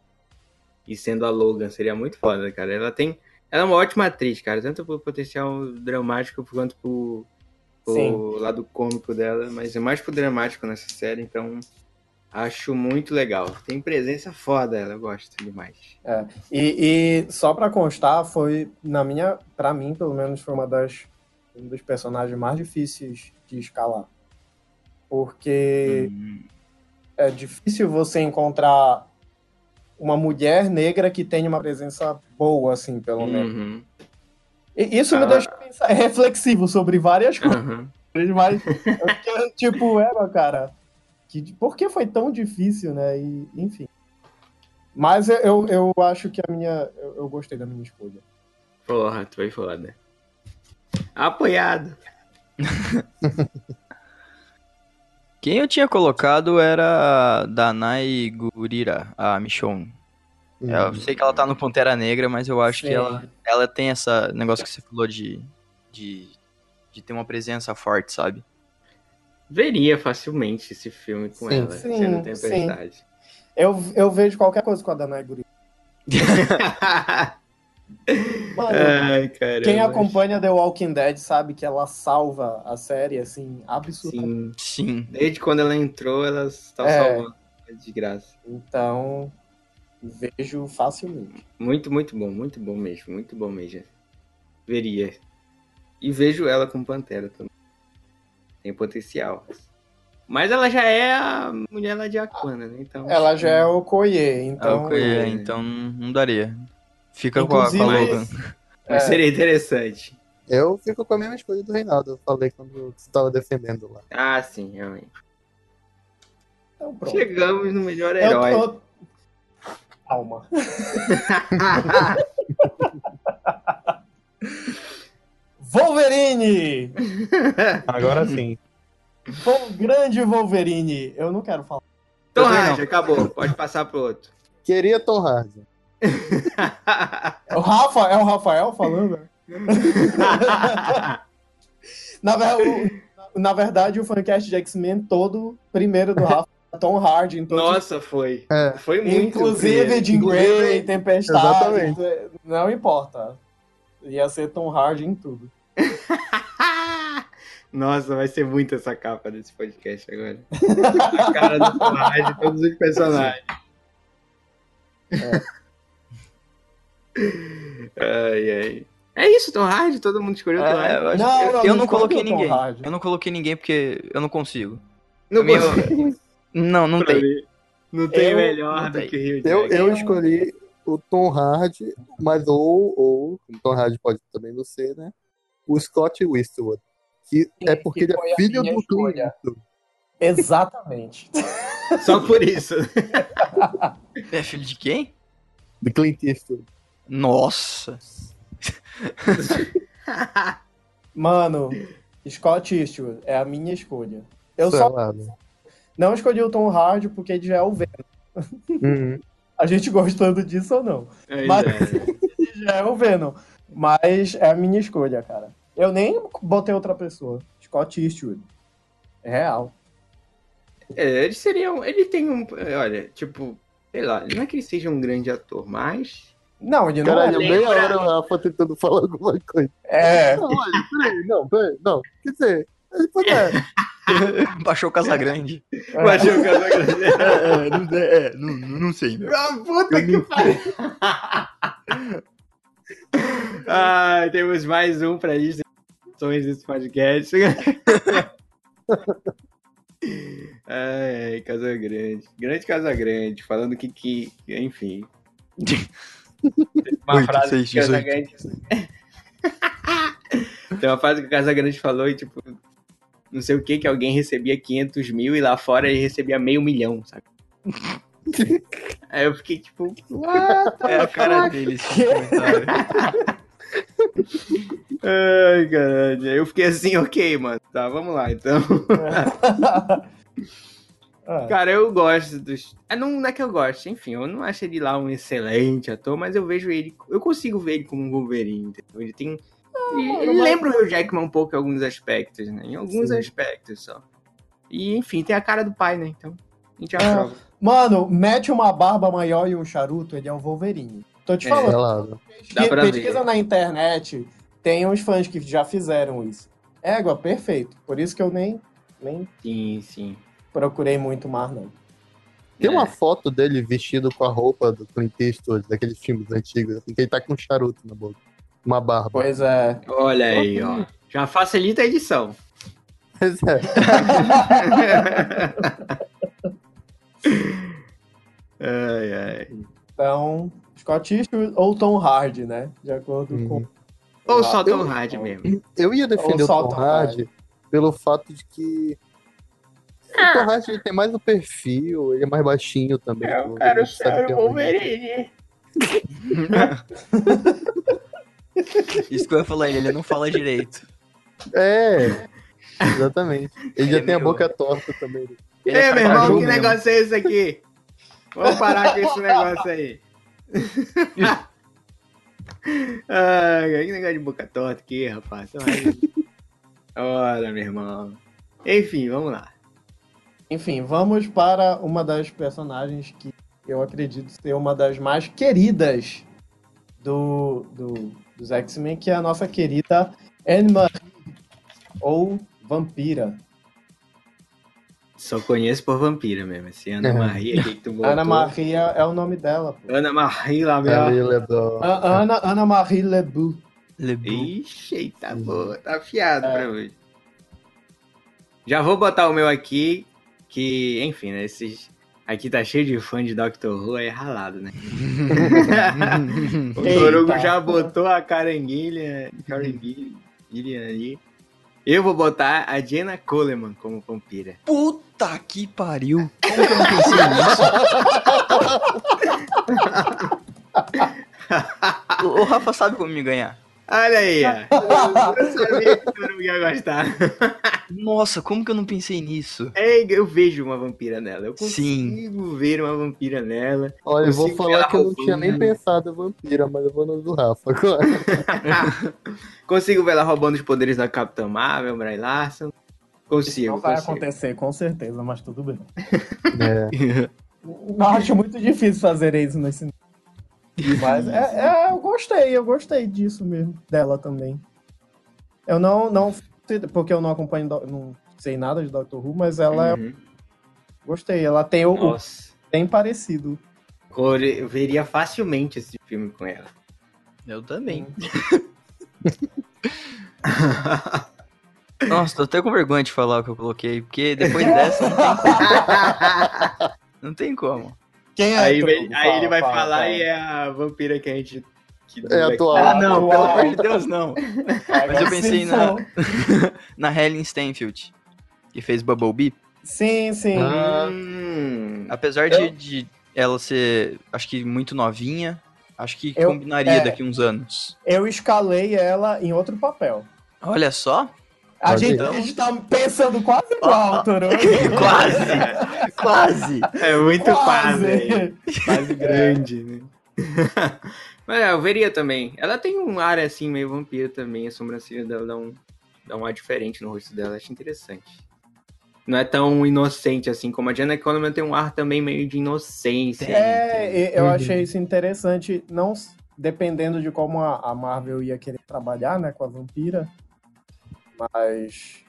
E sendo a Logan, seria muito foda, cara. Ela tem. Ela é uma ótima atriz, cara, tanto por potencial dramático quanto por, por lado cômico dela, mas é mais pro dramático nessa série, então Acho muito legal. Tem presença foda ela, eu gosto demais. É. E, e só para constar, foi, na minha, para mim, pelo menos, foi uma das um dos personagens mais difíceis de escalar. Porque uhum. é difícil você encontrar uma mulher negra que tenha uma presença boa, assim, pelo menos. Uhum. Isso ah. me deixa pensar, é reflexivo sobre várias coisas. Uhum. Mas, tipo, era, cara que por que foi tão difícil, né? E, enfim. Mas eu, eu acho que a minha. Eu, eu gostei da minha escolha. Porra, tu foi foda. Apoiado. [laughs] Quem eu tinha colocado era a Danai Gurira, a Michonne. Uhum. Eu sei que ela tá no Pantera Negra, mas eu acho Sim. que ela, ela tem essa negócio que você falou de, de, de ter uma presença forte, sabe? veria facilmente esse filme com sim, ela, sim, sendo Tempestade. Sim. Eu, eu vejo qualquer coisa com a Danai Guri. [laughs] Mano, Ai, quem acompanha The Walking Dead sabe que ela salva a série, assim, absurdamente. Sim, sim. Desde quando ela entrou, ela está é, salvando de graça. Então, vejo facilmente. Muito, muito bom, muito bom mesmo, muito bom mesmo. Veria. E vejo ela com Pantera também tem potencial. Mas ela já é a mulher lá de Aquana, né? Então, ela já é o Koye, então. É o Koye, é. então não daria. Fica Inclusive, com a, Logan. Mas é. seria interessante. Eu fico com a mesma escolha do Reinaldo, eu falei quando você estava defendendo lá. Ah, sim, realmente. Então, Chegamos no melhor herói. Tô... Calma. [laughs] Wolverine! Agora sim. O grande Wolverine. Eu não quero falar. Tom Hardy, acabou. Pode passar pro outro. Queria Tom Hardy. É o Rafa, é o Rafael falando? [laughs] na, ver, o, na verdade, o fancast de X-Men todo, primeiro do Rafa, Tom Hardy. Nossa, foi. É. Foi muito. Inclusive, Jean Grey, Tempestade. Exatamente. Não importa. Ia ser Tom Hardy em tudo. [laughs] Nossa, vai ser muito essa capa desse podcast agora. [laughs] A cara do Tom Hardy de todos os personagens. Ai, ai. É isso, Tom Hardy? Todo mundo escolheu o Tom É, eu, Não, eu- não, eu não coloquei o ninguém. Hardy. Eu não coloquei ninguém porque eu não consigo. Não, Meu- consigo Não, não pra tem. mim. Não tem Eu- melhor não do tem. que o Rio Eu, Jack. eu escolhi o Tom Hardy, mas ou, ou, como Tom Hardy pode também não ser, né? O Scott Eastwood. Que é porque ele foi é filho do Clint. Exatamente. Só por isso. [laughs] É filho de quem? Do Clint Eastwood. Nossa. [laughs] Mano, Scott Eastwood é a minha escolha. Eu Sei só não escolhi o Tom Hardy porque ele já é o Venom. Uhum. A gente gostando disso ou não. Pois Mas- é. Ele [laughs] já é o Venom. Mas é a minha escolha, cara. Eu nem botei outra pessoa. Scott Eastwood. É real. É, ele seria um. Ele tem um. Olha, tipo, sei lá, não é que ele seja um grande ator, mas. Não, ele não Caralho, é. meia hora o Rafa tentando falar alguma coisa. É. Não, olha, peraí, não, peraí, não. Quer dizer, ele pode é. [laughs] Baixou o Casagrande. Baixou o Casagrande. [laughs] é, não, é, não, não sei, meu. Ah, puta que pariu! [laughs] ah, temos mais um pra lista de desse podcast. ai, ai, Casa Grande. Grande Casa Grande, falando que, que enfim. Uma Oito, frase seis, que Casa dezoito. Grande. [laughs] Tem uma frase que o Casa Grande falou e, tipo, não sei o que, que alguém recebia 500 mil e lá fora ele recebia meio milhão, sabe? [laughs] Aí eu fiquei tipo, what É a cara dele esse comentário. [laughs] Ai, caralho. Aí eu fiquei assim, ok, mano. Tá, vamos lá, então. Ah, Cara, eu gosto dos. Ah, não, não é que eu gosto, enfim, eu não acho ele lá um excelente ator, mas eu vejo ele. Eu consigo ver ele como um Wolverine, entendeu? Ele tem. Ele, mano, ele lembra o Hugh Jackman um pouco em alguns aspectos, né? Em alguns Sim. aspectos só. E, enfim, tem a cara do pai, né? Então, a gente Ah, aprova. Mano, mete uma barba maior e um charuto, ele é o Wolverine. Tô te É. falando. Lá, né? Dá pra pesquisa ver. na internet, tem uns fãs que já fizeram isso. Égua, perfeito. Por isso que eu nem, nem Sim, sim. Procurei muito mais, não. Tem É. uma foto dele vestido com a roupa do Clint Eastwood, daqueles filmes antigos, assim, que ele tá com um charuto na boca. Uma barba. Pois é. Olha aí, ó. Já facilita a edição. Pois é. [laughs] ai, ai. Então, Scott Eastwood ou Tom Hardy, né? De acordo Uhum. com. Ou só Eu- Tom Hardy mesmo. Eu ia defender Ou o só Tom Tom Hardy pelo fato de que o Tom Hardy ele tem mais o perfil, ele é mais baixinho também. É, eu quero ele ser o é um- Wolverine. [laughs] Isso que eu ia falar, ele não fala direito. É, exatamente. Ele já Ele é tem a boca torta também. Ele Ei, é meu irmão, que mesmo. negócio é esse aqui? Vamos parar com esse negócio aí. [laughs] Ai, que negócio de boca torta aqui, rapaz. [laughs] Ora, meu irmão. Enfim, vamos lá. Enfim, vamos para uma das personagens que eu acredito ser uma das mais queridas do, do- dos X-Men, que é a nossa querida Anne Marie, ou Vampira. Só conheço por vampira mesmo. Esse Ana É. Maria aqui que tu botou. Ana Maria é o nome dela. Pô. Ana Maria lá, É, é Ana, Ana Marie Lebu. Lebu. Ixi, eita boa. Tá afiado É. pra hoje. Já vou botar o meu aqui, que, enfim, né? Esses... Aqui tá cheio de fã de Doctor Who, é ralado, né? [laughs] O. Torugo já botou a caranguilha, caranguilha ali. Eu vou botar a Jenna Coleman como vampira. Puta que pariu. [laughs] Como que eu não pensei nisso? [laughs] o Rafa sabe como me ganhar. Olha aí, ó. [laughs] Eu sabia que o Torugo ia gostar. Nossa, como que eu não pensei nisso? É, eu vejo uma vampira nela. Eu Sim. consigo ver uma vampira nela. Olha, eu vou falar que eu não tinha nem pensado em vampira, mas eu vou no do Rafa agora. [laughs] Consigo ver ela roubando os poderes da Capitã Marvel, Bray Larson. Consigo, Não vai consigo. acontecer, com certeza, mas tudo bem. É. [laughs] Eu acho muito difícil fazer isso nesse. Mas é, é, eu gostei, eu gostei disso mesmo, dela também. Eu não, não porque eu não acompanho, não sei nada de Doctor Who, mas ela é- Uhum. gostei. Ela tem o, o Nossa. bem parecido. Eu veria facilmente esse filme com ela. Eu também. [laughs] Nossa, tô até com vergonha de falar o que eu coloquei, porque depois dessa não tem, [laughs] não tem como. Quem é? aí, tu? vem- aí Fala, ele vai fala, falar fala. e é a vampira que a gente. Que É atual. Ah, não, atual. pelo amor de Deus, não. [laughs] Mas eu pensei na, [laughs] na Helen Stanfield, que fez Bumblebee. Sim, sim. Ah. Hum, Apesar de, Eu- de ela ser, acho que muito novinha, acho que Eu- combinaria é. daqui uns anos. Eu escalei ela em outro papel. Olha só. A gente, a gente tá pensando quase igual, [laughs] Toro. Quase! Quase! é muito Quase. quase. Quase grande, né? [laughs] Mas é, eu veria também. Ela tem um ar assim, meio vampiro também. A sobrancelha dela dá um, dá um ar diferente no rosto dela. Acho interessante. Não é tão inocente assim como a Jenna Coleman tem um ar também meio de inocência. É, e- eu Uhum. achei isso interessante, não dependendo de como a, a Marvel ia querer trabalhar, né, com a vampira, mas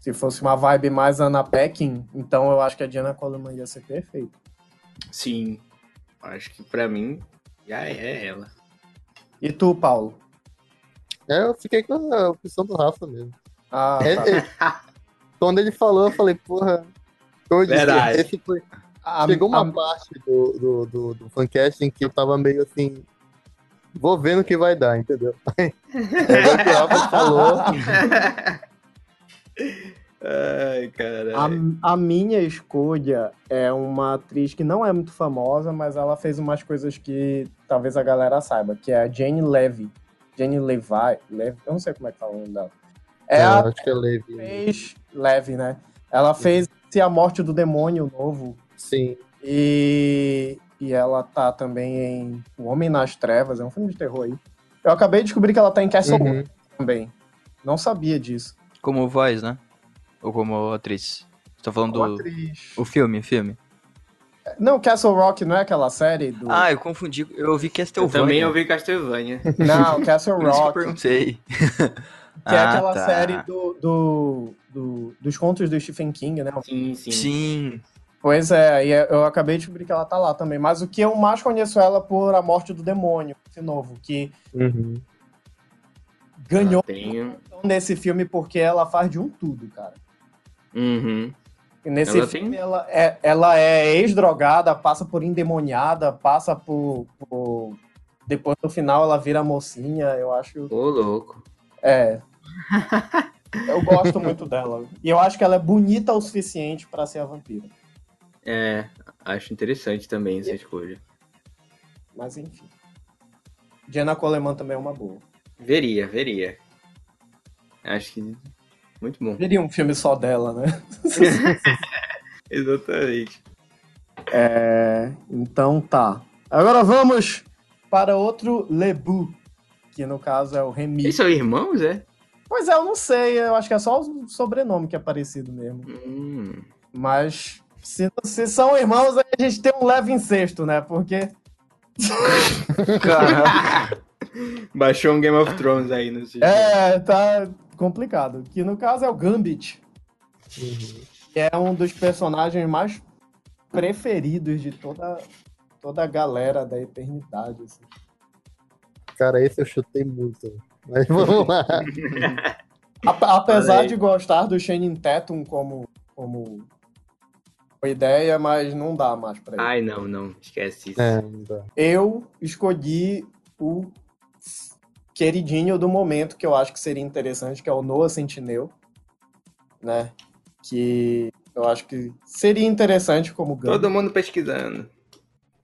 se fosse uma vibe mais Anna Peckin, então eu acho que a Diana Coleman ia ser perfeita. Sim. Acho que pra mim já é ela. E tu, Paulo? É, eu fiquei com a opção do Rafa mesmo. Ah, É- tá. é- quando ele falou, eu falei, porra. Eu disse, Verdade. esse foi- A- chegou uma a- parte do, do, do, do fancast em que eu tava meio assim. Vou vendo o que vai dar, entendeu? [laughs] Agora que o Rafa falou. Ai, cara. A, a minha escolha é uma atriz que não é muito famosa, mas ela fez umas coisas que talvez a galera saiba, que é a Jane Levy. Jane Levi, Levi eu não sei como é que fala o nome dela. É a acho que é Levi. fez Leve, né? Ela fez Se a Morte do Demônio novo Sim. e, e ela tá também em O Homem nas Trevas, é um filme de terror aí. Eu acabei de descobrir que ela tá em Castle Uhum. Rock também. Não sabia disso. Como voz, né? Ou como atriz? Você tá falando Uma do atriz. o filme, filme? Não, Castle Rock não é aquela série do. Ah, eu confundi. Eu ouvi eu Castlevania. também ouvi Castlevania. Não, Castle [laughs] Por isso que eu Rock. perguntei. [laughs] Que é Ah, aquela tá. série do, do, do- dos contos do Stephen King, né? Sim, sim. Sim. Pois é, e eu acabei de descobrir que ela tá lá também. Mas o que eu mais conheço ela por A Morte do Demônio, esse novo, que Uhum. ganhou Tenho. nesse filme porque ela faz de um tudo, cara. Uhum. E nesse Ela filme tem- ela é, ela é ex-drogada, passa por endemoniada, passa por, por- Depois no final ela vira mocinha, eu acho. Ô, louco. É. Eu gosto muito dela. E eu acho que ela é bonita o suficiente pra ser a vampira. É, acho interessante também essa escolha. Mas enfim. Jenna Coleman também é uma boa. Veria, veria. Acho que. Muito bom. Veria um filme só dela, né? [laughs] Exatamente. É, então tá. Agora vamos para outro Lebu, que no caso é o Remy. Eles são irmãos, é? Pois é, eu não sei, eu acho que é só o sobrenome que é parecido mesmo. Hum. Mas se, se são irmãos, aí a gente tem um leve incesto, né? Porque Cara, [laughs] Baixou um Game of Thrones aí no é, tá complicado. Que no caso é o Gambit, Uhum. que é um dos personagens mais preferidos de toda, toda a galera da eternidade. assim. Cara, esse eu chutei muito. Mas vamos lá. [laughs] Ape- Apesar de gostar do Channing Tatum como, como ideia, mas não dá mais pra ele. Ai, não, não. Esquece isso. É, não dá. Eu escolhi o queridinho do momento que eu acho que seria interessante, que é o Noah Sentinel, né? Que eu acho que seria interessante como Gambit. Todo mundo pesquisando.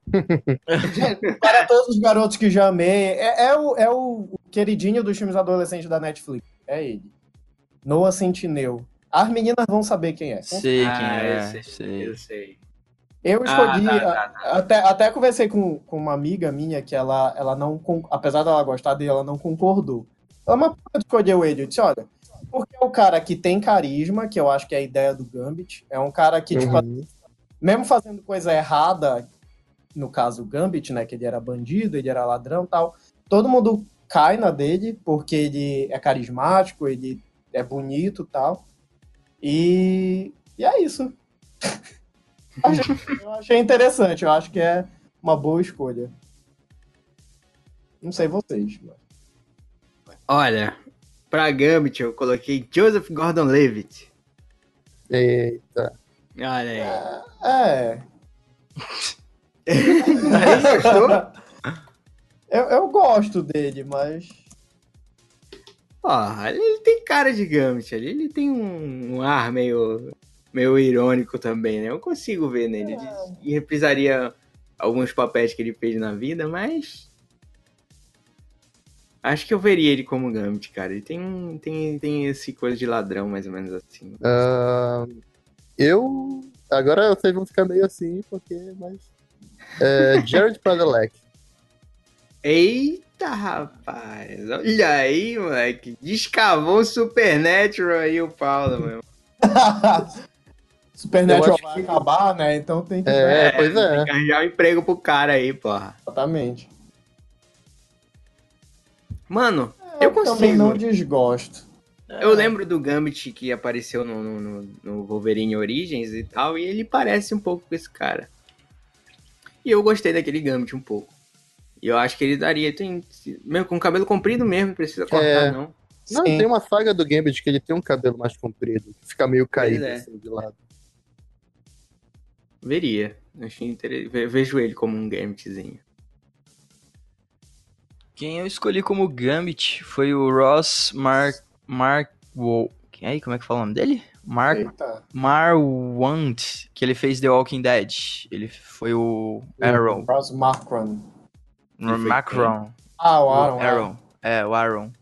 [laughs] Para todos os garotos que já amei, é, é o, é o queridinho dos filmes adolescentes da Netflix. É ele. Noah Sentinel. As meninas vão saber quem é. sei quem Ah, é. eu sei, sei. Eu sei. Eu escolhi. Ah, tá, tá, Até, até conversei com, com uma amiga minha que ela, ela não. Apesar dela gostar dele, ela não concordou. Ela, mas por que escolheu ele? Eu disse: olha, porque é o cara que tem carisma, que eu acho que é a ideia do Gambit. É um cara que, tipo, Uhum. mesmo fazendo coisa errada, no caso o Gambit, né, que ele era bandido, ele era ladrão e tal, todo mundo cai na dele porque ele é carismático, ele é bonito e tal. E, e é isso. [laughs] eu achei interessante, eu acho que é uma boa escolha. Não sei vocês. Mas... Olha, pra Gambit eu coloquei Joseph Gordon-Levitt. Eita. Olha aí. É. [laughs] Gostou? eu, eu gosto dele, mas. Porra, ele, ele tem cara de Gambit ali. Ele tem um, um ar meio, meio irônico também, né? Eu consigo ver nele. Ele, ele reprisaria alguns papéis que ele fez na vida, mas. Acho que eu veria ele como Gambit, cara. Ele tem, tem, tem esse coisa de ladrão, mais ou menos assim. Ah, eu. Agora vocês vão ficar meio assim, porque. Mas. É, Jared Padalecki. [laughs] Eita, rapaz. Olha aí, moleque. Descavou o Supernatural aí, o Paulo, meu. [laughs] Supernatural Eu vai que- acabar, né? Então tem que. É, pois é. Tem que arranjar um emprego pro cara aí, porra. Exatamente. Mano, Eu também consigo. não desgosto. eu lembro do Gambit que apareceu no, no, no- no Wolverine Origins e tal, e ele parece um pouco com esse cara. E eu gostei daquele Gambit um pouco. E eu acho que ele daria, tem, mesmo com cabelo comprido mesmo, não precisa cortar, É. não. Não, Sim. tem uma saga do Gambit que ele tem um cabelo mais comprido, que fica meio caído é. assim de lado. Veria. Vejo ele como um Gambitzinho. Quem eu escolhi como Gambit foi o Ross Mark. Mark. Wo- Aí, como é que fala o nome dele? Mark Eita. Marwant, que ele fez The Walking Dead. Ele foi o Arrow. Ross Markron. Macron. Ah, o O Aaron. Arrow. É, o Aaron.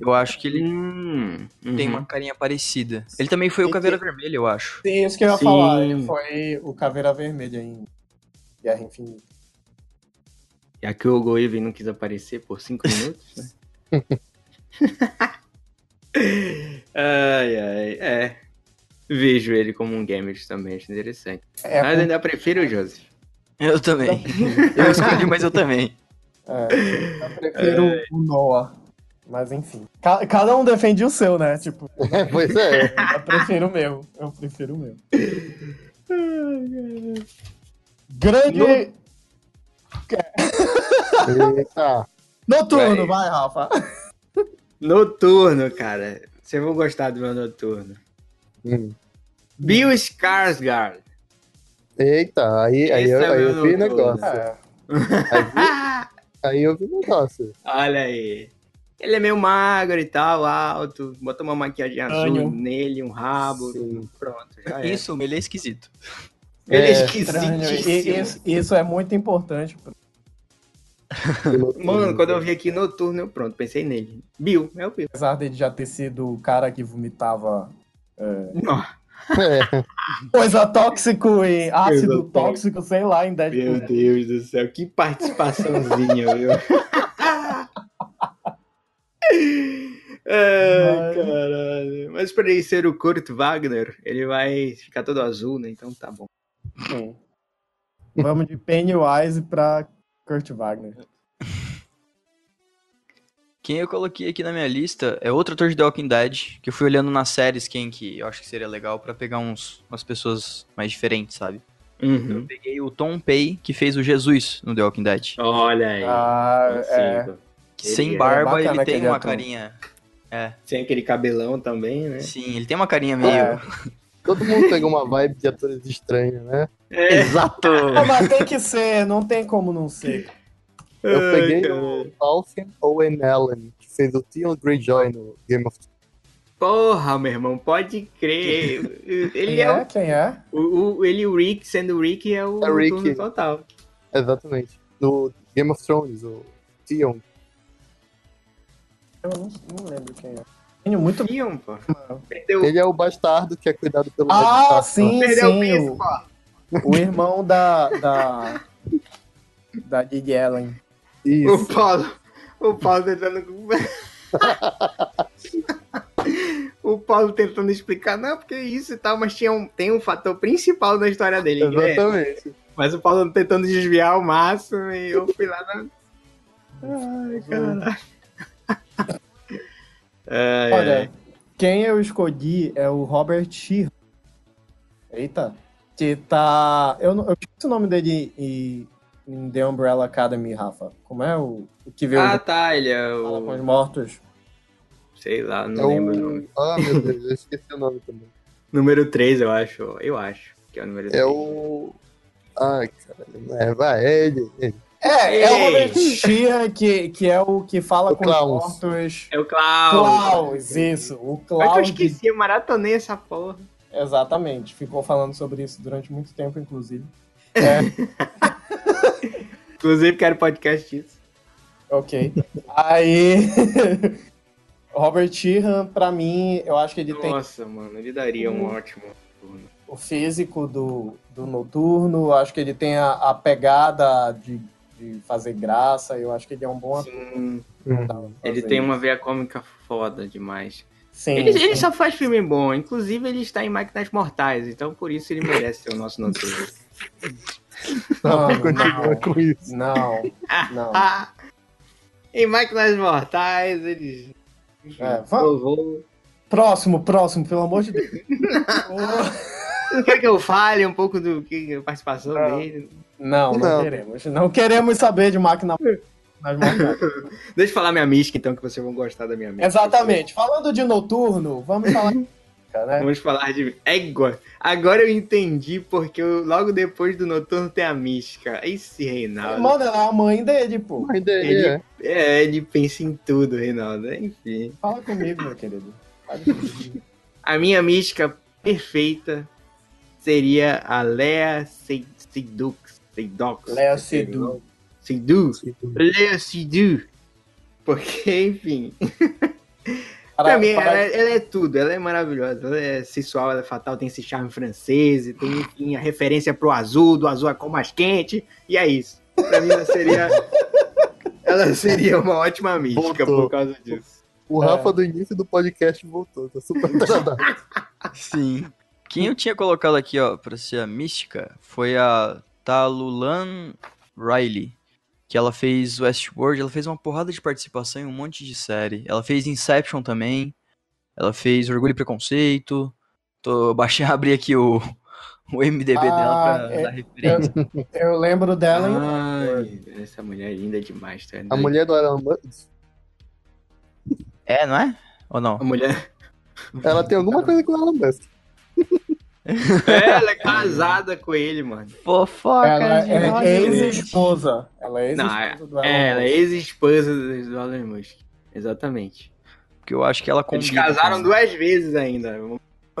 Eu acho que ele Hum, tem uhum. uma carinha parecida. Ele também foi o Caveira que- Vermelha, eu acho. Sim, isso que eu ia Sim. falar. Ele foi o Caveira Vermelha em Guerra Infinita. Já que o Goive não quis aparecer por cinco [laughs] minutos, né? [laughs] ai, ai, é. Vejo ele como um Gambit também, acho interessante. É, Mas ainda prefiro o Joseph. Eu também. eu escolhi, mas eu também. é, eu prefiro o Noah. Mas enfim. Ca- cada um defende o seu, né? Tipo, É, pois é. eu prefiro o meu. Eu prefiro o meu. Grande. Eita. Noturno, Vai. vai, Rafa. Noturno, cara. Vocês vão gostar do meu noturno. Hum. Bill Skarsgård. Eita, aí, aí, eu, é aí eu vi negócio. É. Aí eu vi negócio. [laughs] Olha aí. Ele é meio magro e tal, alto. Bota uma maquiagem azul Estranho. nele, um rabo. Sim. Pronto, já é. Isso, ele é esquisito. [laughs] Ele é, É, esquisitíssimo. Isso, isso é muito importante. Mano, quando eu vi aqui noturno, eu pronto, pensei nele. Bill, é o Bill. Apesar dele já ter sido o cara que vomitava Não, É, coisa tóxico e ácido tóxico, sei lá, em meu Deadpool. Deus do céu, que participaçãozinha, [laughs] viu? Ai, Mas- caralho. Mas pra ele ser o Kurt Wagner, ele vai ficar todo azul, né? Então tá bom. Vamos de Pennywise pra Kurt Wagner. Quem eu coloquei aqui na minha lista é outro ator de The Walking Dead, que eu fui olhando nas séries quem que eu acho que seria legal pra pegar uns, umas pessoas mais diferentes, sabe? Eu Uhum. peguei o Tom Pay, que fez o Jesus no The Walking Dead. Olha aí. Ah, é. Sem é barba, bacana ele tem uma ator. carinha. É, Sem aquele cabelão também, né? sim, ele tem uma carinha meio. É. [laughs] todo mundo pegou uma vibe de atores estranhos, né? É. Exato! Ah, mas tem que ser, não tem como não ser. Eu Ai, peguei cara. o Alfie Owen Allen, que fez o Theon Greyjoy no Game of Thrones. Porra, meu irmão, pode crer. [laughs] Ele Quem é, é? Quem é? o, o- ele e o Rick, sendo o Rick, é o É o Rick. total. Exatamente. No Game of Thrones, o Theon. Eu não, não lembro quem é. Tenho muito. Ian, pô. Perdeu, Ele é o bastardo que é cuidado pelo Ah, sim, perdeu o sim. O, pô. o irmão da. da. da Lily Ellen. O Isso. Paulo. O Paulo tentando. o Paulo tentando explicar, não, porque isso e tal, mas tinha um, tem um fator principal na história dele. é- Exatamente. Mas o Paulo tentando desviar ao máximo e eu fui lá na. Ai, caralho. [laughs] Ai, Olha, ai. quem eu escolhi é o Robert Sheehan. Eita. Que tá. Eu, não- eu esqueci o nome dele em, em The Umbrella Academy, Rafa. Como é o, o que vê Ah, o tá, ele é fala com os o. mortos? Sei lá, não É lembro o nome. o... Ah, meu [laughs] Deus, eu esqueci o nome também. Número 3, eu acho. Eu acho que é o número 3. É o. Ai, cara. É, vai, é ele. ele. É, é o. Robert Sheehan que, que é o que fala O com Klaus. os mortos. É o Klaus. Klaus, isso. O Mas que eu Klaus. esqueci, eu maratonei essa porra. Exatamente. Ficou falando sobre isso durante muito tempo, inclusive. [laughs] É, Inclusive, quero podcast disso. ok. Aí. [laughs] Robert Sheehan, pra mim, eu acho que ele tem Nossa, mano, ele daria um Hum. ótimo. turno. o físico do, do noturno, acho que ele tem a, a pegada de, de fazer graça, eu acho que ele é um bom ator. Sim, pra ele tem isso. uma veia cômica foda demais. Sim, Ele, sim. ele só faz filme bom, inclusive ele está em Máquinas Mortais, então por isso ele merece ser o nosso noturno. [laughs] [laughs] Não, Continua não, com isso. não, não. [laughs] Em Máquinas Mortais, ele. É, vamos-. Próximo, próximo, pelo amor de Deus. [laughs] Quer que eu fale um pouco do que a participação Não. dele? Não, não, Não. queremos. Não queremos saber de máquina nas mortais. Deixa eu falar minha mística, então, que vocês vão gostar da minha mística. Exatamente. Falando de noturno, vamos falar né? Vamos falar de égua. Agora eu entendi porque eu- logo depois do noturno tem a mística. Esse Reinaldo. Mano, ela é a mãe dele, pô. Mas dele Ele- é. É, ele pensa em tudo, Reinaldo. Enfim. Fala comigo, meu querido. Comigo. A minha mística perfeita seria a Lea Se- Seydoux. Seydoux. Léa Seydoux. Seydoux. Lea Seydoux. Porque, enfim. [laughs] Para- Pra mim, para- ela, ela é tudo, ela é maravilhosa, ela é sensual, ela é fatal, tem esse charme francês, e tem, enfim, a referência pro azul, do azul é cor mais quente, e é isso. Pra mim, ela seria. [laughs] ela seria uma ótima mística Voltou. por causa disso. O É. Rafa do início do podcast voltou. Tá super [laughs] agradável. Sim. Quem eu tinha colocado aqui, ó, pra ser a mística foi a Talulan Riley. Que ela fez Westworld, ela fez uma porrada de participação em um monte de série. Ela fez Inception também. Ela fez Orgulho e Preconceito. Tô, baixei, [laughs] abri aqui o, o MDB Ah, dela pra é- dar referência. Eu lembro dela. Ai, essa mulher é linda demais, tá? A mulher do Alan Musk, É, não é? Ou não? A mulher. ela tem alguma coisa com o Alan Musk. [laughs] [laughs] É, ela é casada com ele, mano. Fofoca Ela é ex-esposa. Ela é ex-esposa do É, ela Elon é Musk. ex-esposa do do Elon Musk. Exatamente. Porque eu acho que ela Eles casaram duas vezes ainda.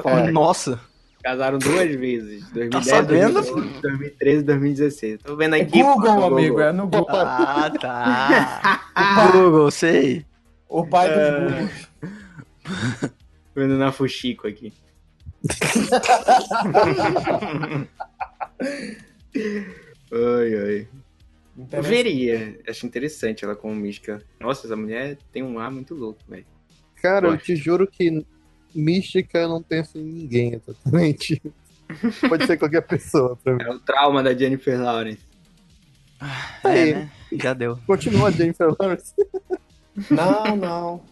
É. Nossa! Casaram duas vezes. 2010, sabendo? 2012, 2013 2016. Tô vendo É aqui. Google, no amigo, é no Google. Ah, tá. [laughs] Google, sei. O pai dos É. Googles. Tô vendo na Fuxico aqui. Ai, ai. Eu veria. Acho interessante ela como mística. Nossa, essa mulher tem um ar muito louco, velho. Cara, eu Gosto. te juro que mística eu não penso em ninguém exatamente. Pode ser qualquer pessoa pra mim. É o trauma da Jennifer Lawrence. É, né? Já deu. Continua a Jennifer Lawrence. Não, não.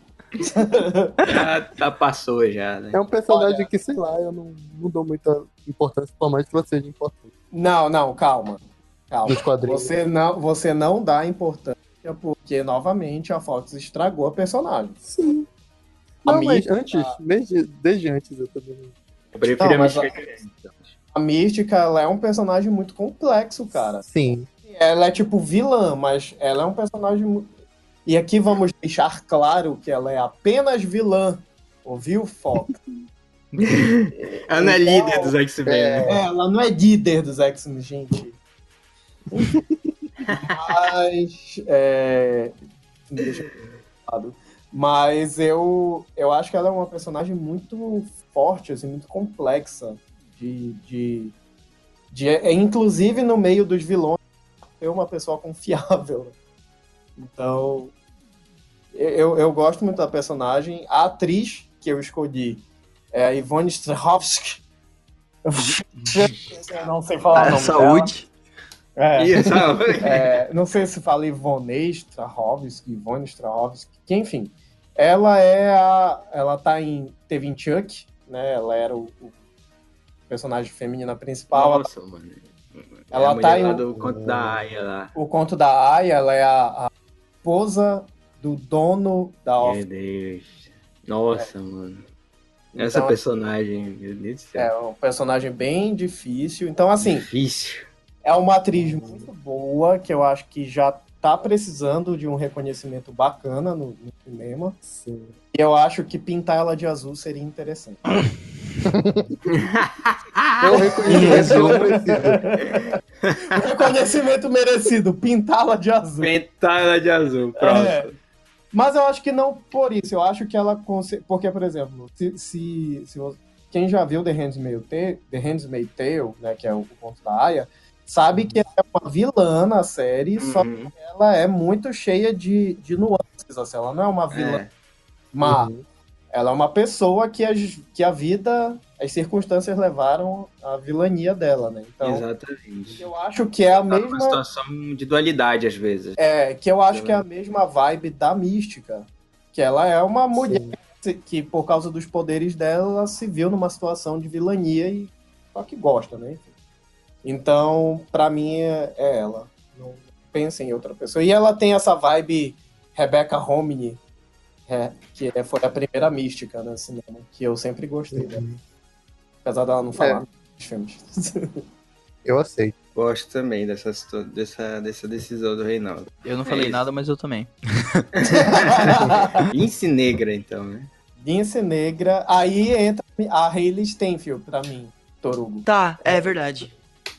Já já passou já, né? É um personagem que, sei lá, eu não, não dou muita importância, por mais que ela seja importante. Não, não, calma. Calma. Nos quadrinhos. Você não, você não dá importância porque, novamente, a Fox estragou a personagem. Sim. A Não, mas mística- antes, desde, desde antes eu também. Eu prefiro Não, a mística. A Mística, ela é um personagem muito complexo, cara. Sim. Ela é tipo vilã, mas ela é um personagem. E aqui vamos deixar claro que ela é apenas vilã. Ouviu, Fox? [laughs] Ela não é Então, líder dos X-Men, né? É, ela não é líder dos X-Men, gente. Mas. É... Mas eu, eu acho que ela é uma personagem muito forte, assim, muito complexa. De, de, de, é, inclusive no meio dos vilões, é uma pessoa confiável. Então, eu, eu gosto muito da personagem. A atriz que eu escolhi é a Ivone Strahovski. Eu [laughs] não sei falar o Ah, nome saúde. dela. É. [laughs] É, não sei se fala Ivone Strahovski, Ivone Strahovski, que enfim. Ela é a. Ela tá em. Teve em Chuck, né? Ela era o, o personagem feminina principal. Nossa, mano. Ela é a tá em um- do conto da Aya lá. O conto da Aya, ela é a, a esposa do dono da Meu Off. Deus. Nossa, mano. Essa Então, personagem, meu Deus do céu. É um personagem bem difícil. Então, assim, Difícil. é uma atriz muito boa, que eu acho que já tá precisando de um reconhecimento bacana no, no cinema. Sim. E eu acho que pintar ela de azul seria interessante. [coughs] Eu reconheço, eu não preciso. Um reconhecimento merecido, pintá-la de azul. Pintar ela de azul, pronto. É. Mas eu acho que não por isso. Eu acho que ela consegue. Porque, por exemplo, se, se, se você- quem já viu The Handmaid's Tale, The Handmaid's Tale né, que é o, o conto da Aya, sabe que ela é uma vilã na série, só que Uhum. ela é muito cheia de, de nuances. Assim, ela não é uma vilã É. má. Uhum. Ela é uma pessoa que, as, que a vida, as circunstâncias levaram à vilania dela, né? Então, Exatamente. eu acho que é a Tá mesma. situação de dualidade, às vezes. É, que eu acho que é a mesma vibe da mística. Que ela é uma mulher Sim. que, por causa dos poderes dela, se viu numa situação de vilania e só que gosta, né? Então, pra mim, é, é ela. Não pense em outra pessoa. E ela tem essa vibe Rebecca Homini, é, que é- foi a primeira mística no cinema, que eu sempre gostei dela. Apesar dela não falar nos filmes. [laughs] Eu aceito. Gosto também dessa, dessa, dessa decisão do Reinaldo. Eu não É falei isso. nada, mas eu também. [laughs] Lince negra, então, né? Lince Negra. Aí entra a Hayley Steinfeld, pra mim, Torugo. Tá, é verdade.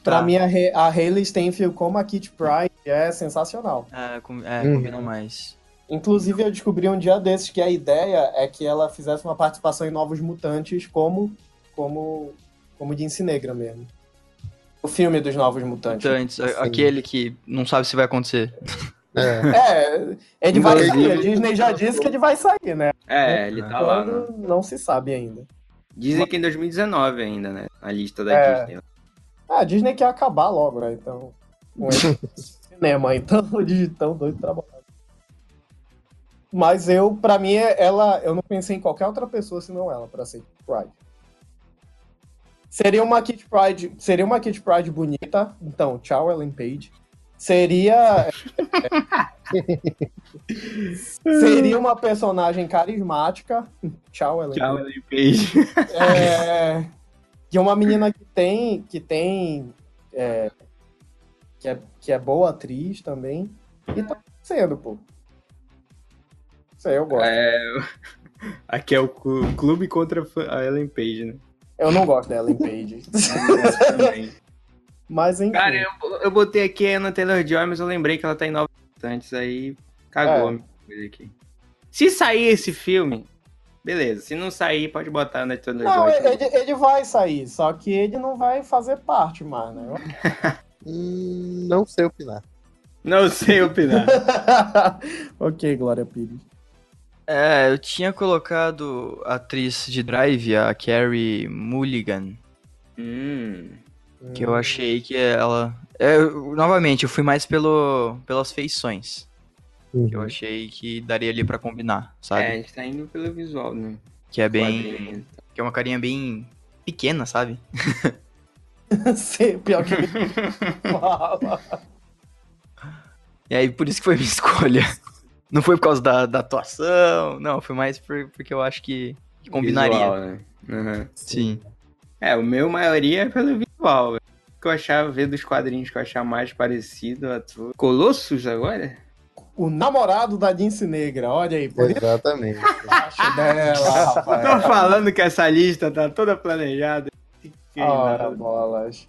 Pra Tá. mim, a, a Hayley Steinfeld como a Kit Pride é sensacional. É, com, é Uhum. combinam mais. Inclusive, eu descobri um dia desses que a ideia é que ela fizesse uma participação em Novos Mutantes como como como Lince Negra mesmo. O filme dos Novos Mutantes. Mutantes, a- aquele que não sabe se vai acontecer. É. É, ele vai Inclusive- sair. A Disney já disse que ele vai sair, né? É, ele tá lá. né? Quando não se sabe ainda. Dizem que em 2019 ainda, né? A lista da É. Disney. Ah, a Disney quer acabar logo, né? Então. Com esse [laughs] cinema, então eles estão doido trabalhando. Mas eu, pra mim, ela. Eu não pensei em qualquer outra pessoa senão ela, pra ser Pride. Seria uma Kit Pride. Seria uma Kit Pride bonita. Então, tchau, Ellen Page. Seria. [laughs] seria uma personagem carismática. Tchau, Ellen Tchau, Page. Ellen Page. É, de uma menina que tem que tem é, que, é, que é boa atriz também e tá sendo, pô. Isso aí eu gosto. É, aqui é o clu- clube contra a Ellen Page, né? Eu não gosto da Ellen Page. [laughs] Mas enfim. Cara, eu, eu botei aqui a Anna Taylor-Joy, mas eu lembrei que ela tá em Novos Mutantes, aí cagou É. a minha coisa aqui. Se sair esse filme, beleza. Se não sair, pode botar a Anna não, Taylor-Joy. ele, ele vai sair, só que ele não vai fazer parte mais, né? [laughs] Hum, não sei opinar. Não sei opinar. [laughs] ok, Glória Pires. É, eu tinha colocado a atriz de Drive, a Carrie Mulligan, hum, que eu achei que ela. é, eu- novamente, eu fui mais pelo, pelas feições. Que eu Uhum. achei que daria ali pra combinar, sabe? é, a gente tá indo pelo visual, né? que é bem. Que é uma carinha bem pequena, sabe? [laughs] Sim, pior que [laughs] [laughs] fala. E aí, por isso que foi minha escolha. Não foi por causa da, da atuação, não, foi mais por- porque eu acho que, combinaria. Visual, né? Uhum. Sim. É, o meu maioria é pelo visual. O que eu achava, ver dos quadrinhos que eu achava mais parecido a tu. Colossus agora? O namorado da Lince Negra, olha aí, por Exatamente. acho dela, rapaz. Tô falando que essa lista tá toda planejada. Ora, bolas.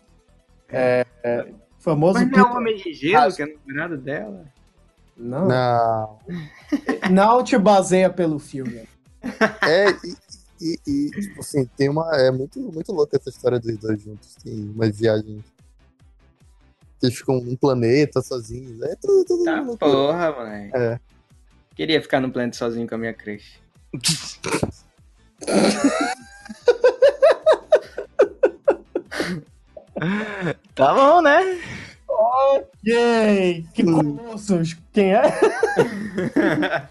É, é, famoso Mas não é o Homem de Gelo, que é namorado dela? Não, Não. [laughs] não te baseia pelo filme. É, e, e- e, tipo assim, tem uma. É muito, muito louca essa história dos dois juntos. Tem umas viagens. Eles ficam num planeta sozinhos. É tudo, tudo Tá loucura. porra, mãe. É. Queria ficar no planeta sozinho com a minha crush. [laughs] Tá bom, né? Yay! Que Hum. colossos! Quem é? [laughs]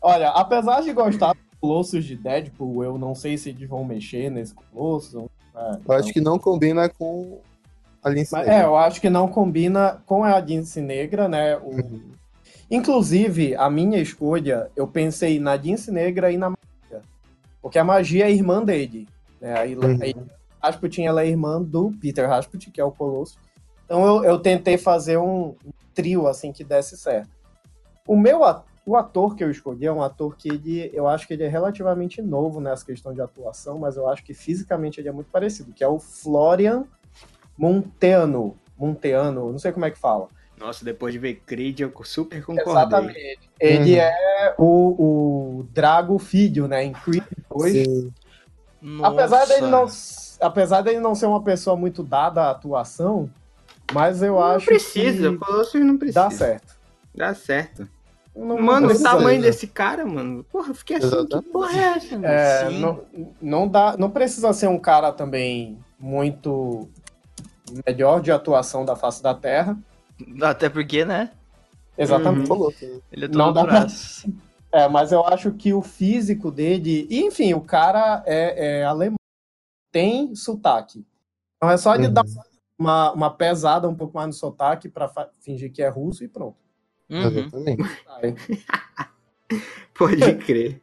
Olha, apesar de gostar dos colossos de Deadpool, eu não sei se eles vão mexer nesse colosso. É, Eu acho que não combina com a Lince Mas, Negra. é, eu acho que não combina com a Dincy Negra, né? O- Uhum. Inclusive, a minha escolha, eu pensei na Dincy Negra e na Magia. Porque a Magia é irmã dele. Né? A Ila- Uhum. a Rasputin ela é irmã do Peter Rasputin, que é o Colosso. Então eu, eu tentei fazer um trio assim que desse certo. O meu a- o ator que eu escolhi é um ator que ele, eu acho que ele é relativamente novo nessa questão de atuação, mas eu acho que fisicamente ele é muito parecido, que é o Florian Monteano. Monteano, não sei como é que fala. Nossa, depois de ver Creed, eu super concordei. Exatamente. Ele Uhum. é o, o Drago Filho, né? Em Creed 2. Sim. Apesar dele, não, apesar dele não ser uma pessoa muito dada à atuação, mas eu Não acho precisa, que Colossus não precisa. dá certo. Dá certo. Não- não Mano, o tamanho desse cara, mano. Porra, eu fiquei assim, Exatamente. que porra é essa? mano? É, não, não, dá, não precisa ser um cara também muito melhor de atuação da face da Terra. Até porque, né? Exatamente. Falou. sim. Ele é Não todo dá pra- braço. É, mas eu acho que o físico dele. Enfim, o cara é, é alemão. Tem sotaque. Então é só ele Uhum. dar uma, uma pesada um pouco mais no sotaque pra fa- fingir que é russo e pronto. Uhum. Exatamente. [laughs] Pode crer.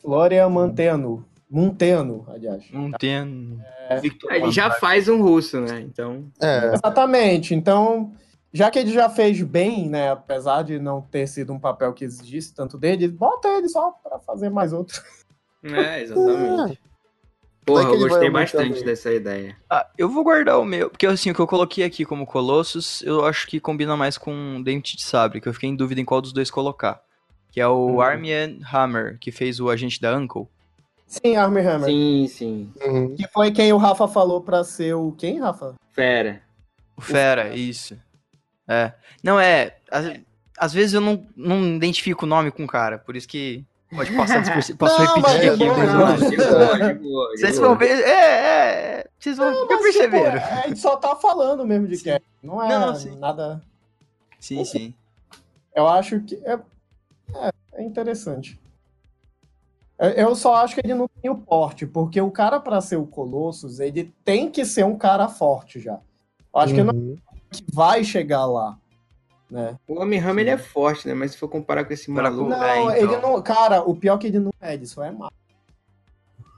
Florian Manteno. Monteno, aliás. Tem. É. Ele já faz um russo, né? Então. É, Exatamente. Então, já que ele já fez bem, né? Apesar de não ter sido um papel que exigisse tanto dele, bota ele só pra fazer mais outro. É, exatamente. Porra, eu gostei bastante dessa ideia. Ah, eu vou guardar o meu, porque assim, o que eu coloquei aqui como Colossus, eu acho que combina mais com Dente de Sabre, que eu fiquei em dúvida em qual dos dois colocar. Que é o Uhum. Armie Hammer, que fez o agente da Uncle. Sim, Armie Hammer. Sim, sim. uhum. Que foi quem o Rafa falou pra ser o. Quem, Rafa? Fera. O Fera, isso. É. Não, é. Às, às vezes eu não, não identifico o nome com o cara, por isso que pode passar despercebido. Posso Não, repetir é aqui. não, de Vocês vão ver. É, é. Vocês vão já Mas, perceberam. tipo, a gente só tá falando mesmo de que Não é Não, sim. nada. Sim, sim. Eu acho que. É, é, é interessante. Eu- Eu só acho que ele não tem o porte, porque o cara, pra ser o Colossus, ele tem que ser um cara forte já. Eu acho que não Uhum. é que vai chegar lá. Né? O Homem-Hammer ele é forte, né? Mas se for comparar com esse maluco. com- Não, É, então. ele não. Cara, o pior é que ele não é, ele só é magro.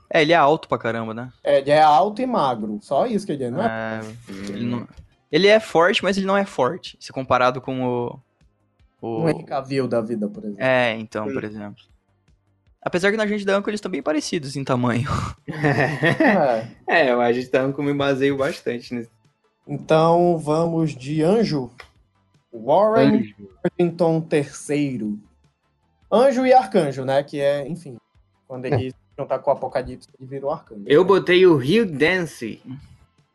É, ele é alto pra caramba, né? É, ele é alto e magro. Só isso que ele é, não é? É, ele, não- ele é forte, mas ele não é forte. Se comparado com o. o- Um Henry Cavill da vida, por exemplo. É, então, por exemplo. Apesar que na gente da Uncle eles estão bem parecidos em tamanho. [laughs] É. é, acho que tá com me baseio bastante nisso. Então vamos de anjo. Warren Worthington III. Anjo e arcanjo, né? Que é, enfim, quando ele juntar com o Apocalipse, ele vira o arcanjo. Eu botei o Hugh Dancy,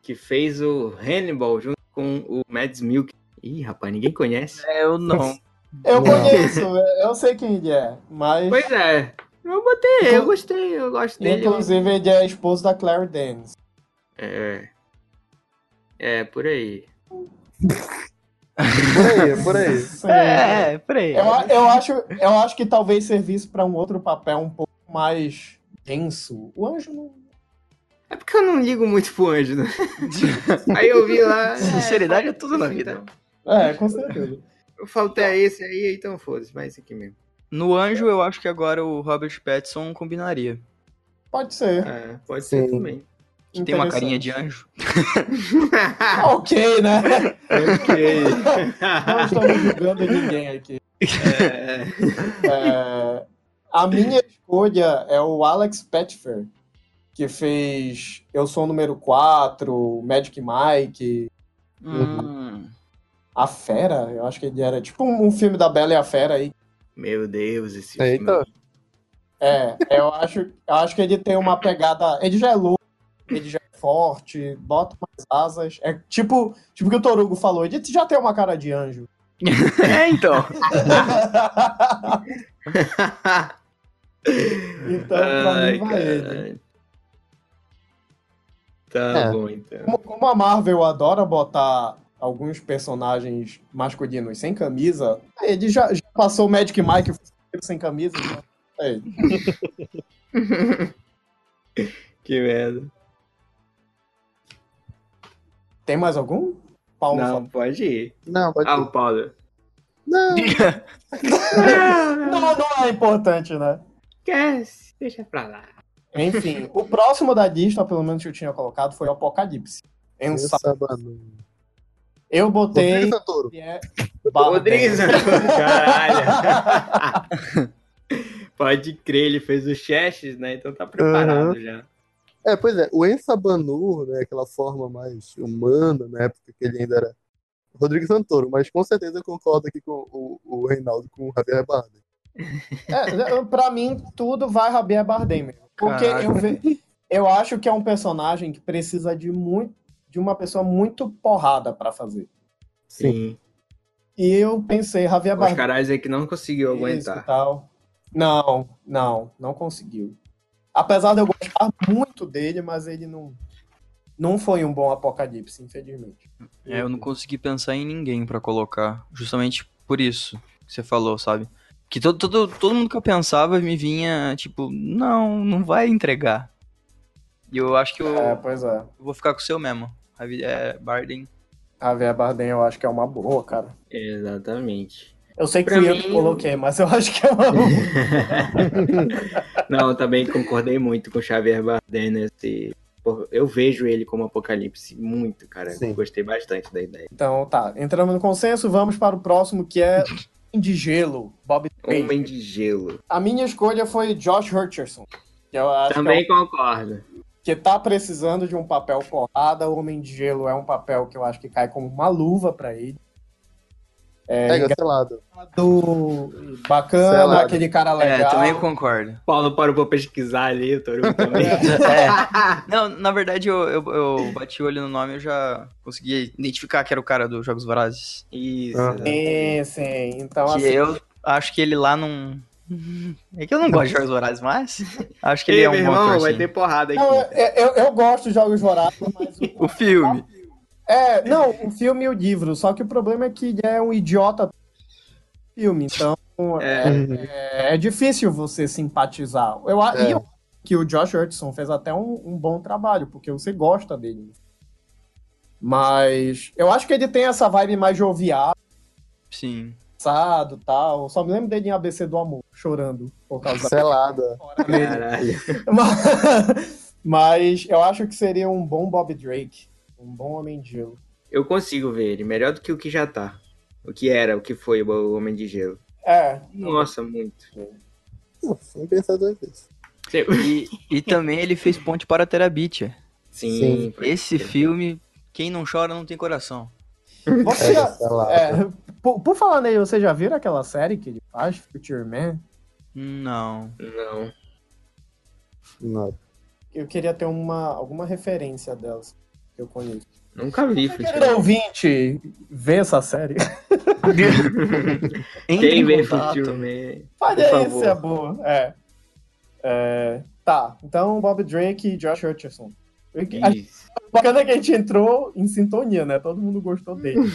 que fez o Hannibal junto com o Mads Milk. Ih, rapaz, ninguém conhece. É, eu não. Eu Não. conheço, eu sei quem ele é, mas. Pois é. Eu botei, eu gostei, eu gosto dele. Inclusive, ele é esposo da Claire Danes. É. É, por aí. [laughs] Por aí, por aí. Sim. [laughs] É, é, peraí. Eu, a- eu, acho, eu acho que talvez servisse para um outro papel um pouco mais denso. O anjo não. É porque eu não ligo muito pro anjo, né? [laughs] Aí eu vi lá. Sinceridade é tudo na vida. É, com certeza. Eu faltei a esse aí, então foda-se, vai esse aqui mesmo. No Anjo, eu acho que agora o Robert Pattinson combinaria. Pode ser. É, pode ser Sim. também. Que tem uma carinha de anjo. [laughs] Ok, né? ok. [laughs] Não estamos julgando ninguém aqui. É, É, a minha escolha é o Alex Petfer, que fez Eu Sou o Número 4, Magic Mike, Hum. A Fera. Eu acho que ele era tipo um, um filme da Bela e a Fera aí. Meu Deus, esse Eita. filme. É, eu acho, eu acho que ele tem uma pegada. Ele já é louco, ele já é forte, bota umas asas. É tipo, tipo que o Torugo falou, ele já tem uma cara de anjo. [laughs] É, então. [laughs] Então, pra Ai, mim, vai ele. Tá É. bom, então. Como, como a Marvel adora botar alguns personagens masculinos sem camisa, ele já, já passou o Magic Mike sem camisa. né? Aí. [laughs] que merda. Tem mais algum? Paulo Não, pode ir. Não, pode Ah, o Paulo. Não, [laughs] Não, não é importante, né? Esquece, deixa pra lá. Enfim, o próximo da lista, pelo menos que eu tinha colocado, foi o Apocalipse. Ensa- Sabanu. Eu botei. Rodrigo Santoro. que é Rodrigues, Bardem. caralho. [laughs] Pode crer, ele fez o Chestes, né? Então tá preparado já. É, pois é, o Ensabanur, né, aquela forma mais humana, na época que ele ainda era Rodrigo Santoro, mas com certeza eu concordo aqui com o, o Reinaldo com o Javier Bardem. É, pra mim, tudo vai Javier Bardem mesmo. Porque Caraca. eu, ve- eu acho que é um personagem que precisa de, muito, de uma pessoa muito porrada pra fazer. Sim. E eu pensei, Javier Os Bardem. caras aí que não conseguiu isso aguentar. tal. Não, não, não conseguiu. Apesar de eu gostar muito dele, mas ele não, não foi um bom apocalipse, infelizmente. É, eu não consegui pensar em ninguém pra colocar. Justamente por isso que você falou, sabe? Que todo, todo, todo mundo que eu pensava me vinha, tipo, não, não vai entregar. E eu acho que eu, É, pois é. eu vou ficar com o seu mesmo. Javi- É, Barden. Javier Bardem eu acho que é uma boa, cara. Exatamente. Eu sei que Pra fui eu mim- que coloquei, mas eu [laughs] acho que é uma [laughs] não, eu também concordei muito com o Xavier Bardem nesse. Eu vejo ele como Apocalipse muito, cara. Sim. Gostei bastante da ideia. Então tá, entramos no consenso, vamos para o próximo que é de Gelo, Bob. Homem de Gelo. A minha escolha foi Josh Hutcherson. Que eu acho Também que, é concordo. um- que tá precisando de um papel porrada. O Homem de Gelo é um papel que eu acho que cai como uma luva pra ele. É, selado. engraçado, bacana, Selado. aquele cara É, legal. também concordo. Paulo parou pra pesquisar ali, o Toru [laughs] também. É. [laughs] Não, na verdade, eu, eu, eu bati o olho no nome e eu já consegui identificar que era o cara dos Jogos Vorazes. Isso. Ah. Sim, sim. Então, Que assim, eu acho que ele lá não. [laughs] É que eu não gosto de Jogos Vorazes, mas acho que ele é um bom irmão, vai ter porrada aqui. eu, eu, eu gosto de Jogos Vorazes, mas o, O filme. É, não, o filme e o livro, só que o problema é que ele é um idiota do filme, então É. é, é difícil você simpatizar. Eu, É. E eu acho que o Josh Hudson fez até um, um bom trabalho, porque você gosta dele. Mas eu acho que ele tem essa vibe mais jovial, Sim. e tal. Só me lembro dele em ABC do Amor, chorando por causa da Selada. fora dele. Caralho. Mas, [laughs] mas eu acho que seria um bom Bob Drake, um bom Homem de Gelo. Eu consigo ver ele, melhor do que o que já tá. O que era, o que foi o Homem de Gelo. É, Nossa, muito. Não, sem pensar duas vezes. E, e também ele fez Ponte para Terabitia. Sim. Sim. Esse filme, quem não chora não tem coração. Você Pega, já, selada. é, por, por falar nele, você já viram aquela série que ele faz, Future Man? Não. Não. Não. Eu queria ter uma, alguma referência delas que eu conheço. Nunca vi Querido futebol. ouvinte, vê essa série. [laughs] Quem em vê futebol? Favor. se é boa. É. É, Tá, então Bob Drake e Josh Hutcherson. A Isso. [laughs] bacana é que a gente entrou em sintonia, né? Todo mundo gostou dele. [laughs]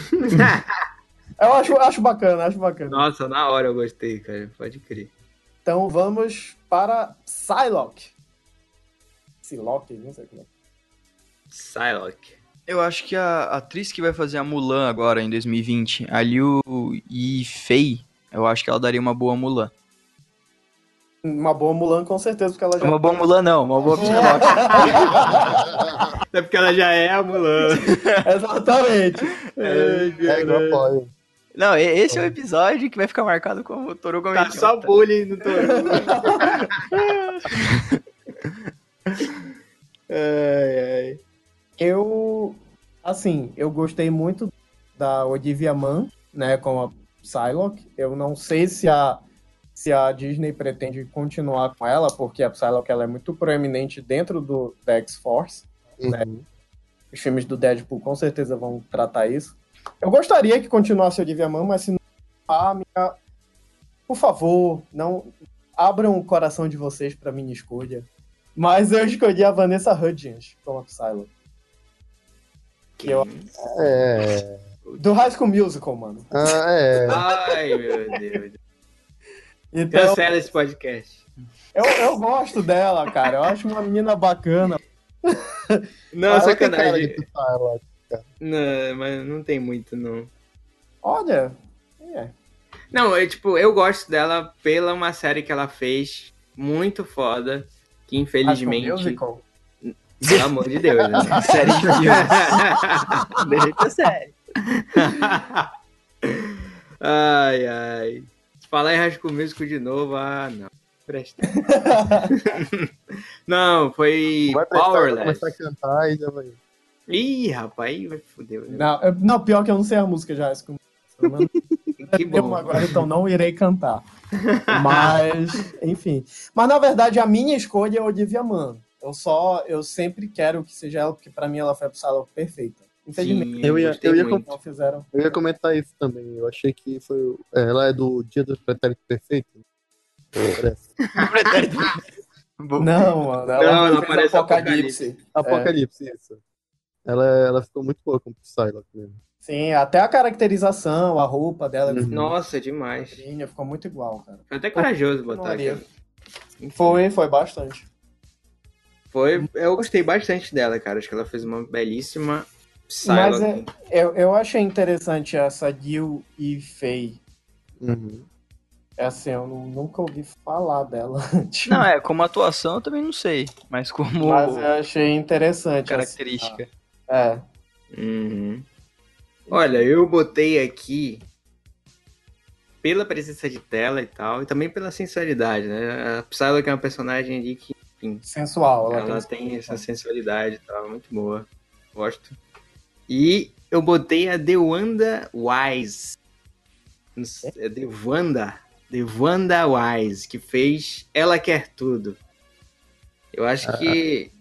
Eu acho, acho bacana, acho bacana. Nossa, na hora eu gostei, cara. Pode crer. Então vamos para Psylocke. Psylocke, não sei como é. Psylocke. Eu acho que a atriz que vai fazer a Mulan agora em 2020, a Liu Yifei, eu acho que ela daria uma boa Mulan. Uma boa Mulan, com certeza, porque ela já. Uma boa Mulan não, uma boa [laughs] Psylocke. [laughs] É porque ela já é a Mulan. [laughs] Exatamente. Ai, É, caralho. apoio. Não, esse é o episódio que vai ficar marcado como Toru como Tá só bullying no Toru. ai, ai. Eu, assim, eu gostei muito da Olivia Mann, né, com a Psylocke. Eu não sei se a, se a Disney pretende continuar com ela, porque a Psylocke ela é muito proeminente dentro do da X-Force. Uhum. Os filmes do Deadpool com certeza vão tratar isso. Eu gostaria que continuasse a Olivia Mann, mas se não a minha... Por favor, não abram o coração de vocês para minha escolha. Mas eu escolhi a Vanessa Hudgens como a Psylocke. Que eu- É. Do High School Musical, mano. Ah, é. Ai, meu Deus. Então, Cancela esse podcast. eu, eu gosto dela, cara. Eu acho uma menina bacana. Não, Ela cara sacanagem. de Psylocke. Não, mas não tem muito, não. Olha. É. Não, eu, tipo, eu gosto dela pela uma série que ela fez muito foda, que High School infelizmente, Musical. Pelo amor de Deus, né? [laughs] Série de filmes. [laughs] Deixa sério. ai, ai. Falar em School Musical de novo, ah, não. Presta. [laughs] não, foi Vai prestar, vai Powerless. começar a cantar e já vai. Ih, rapaz, aí vai foder. né? Não, eu- não, pior que eu não sei a música já. Que eu bom. agora, então não irei cantar. Mas, enfim. Mas na verdade, a minha escolha é Olivia Mann. Eu só, eu sempre quero que seja ela, porque pra mim ela foi a Psylocke perfeita. Infelizmente, Sim, Eu ia- eu ia muito. fizeram. Eu ia comentar isso também. Eu achei que foi. o- é, Ela é do Dia do Pretérito Perfeito. Parece. Bom, Não, mano. Ela Não, ela parece Apocalipse. Apocalipse, isso. Ela, ela ficou muito boa com Psylocke mesmo. Sim, até a caracterização, a roupa dela Uhum. Nossa, demais. ficou ficou muito igual, cara. Foi até corajoso botar aqui. Foi, foi bastante. Foi, eu gostei bastante dela, cara. Acho que ela fez uma belíssima Mas é, eu, eu achei interessante essa Gil e Faye. Uhum. É assim, eu nu- nunca ouvi falar dela [laughs] antes. Não, é, como atuação eu também não sei, mas como Mas eu achei interessante. característica. assim, é. Uhum. Olha, eu botei aqui pela presença de tela e tal, e também pela sensualidade, né? A Psylocke é uma personagem ali que, enfim, Sensual. Ela, ela tem tem essa sensualidade e tal, muito boa. Gosto. E eu botei a Dewanda Wise. É Dewanda. Dewanda Wise, que fez Ela Quer Tudo. Eu acho que.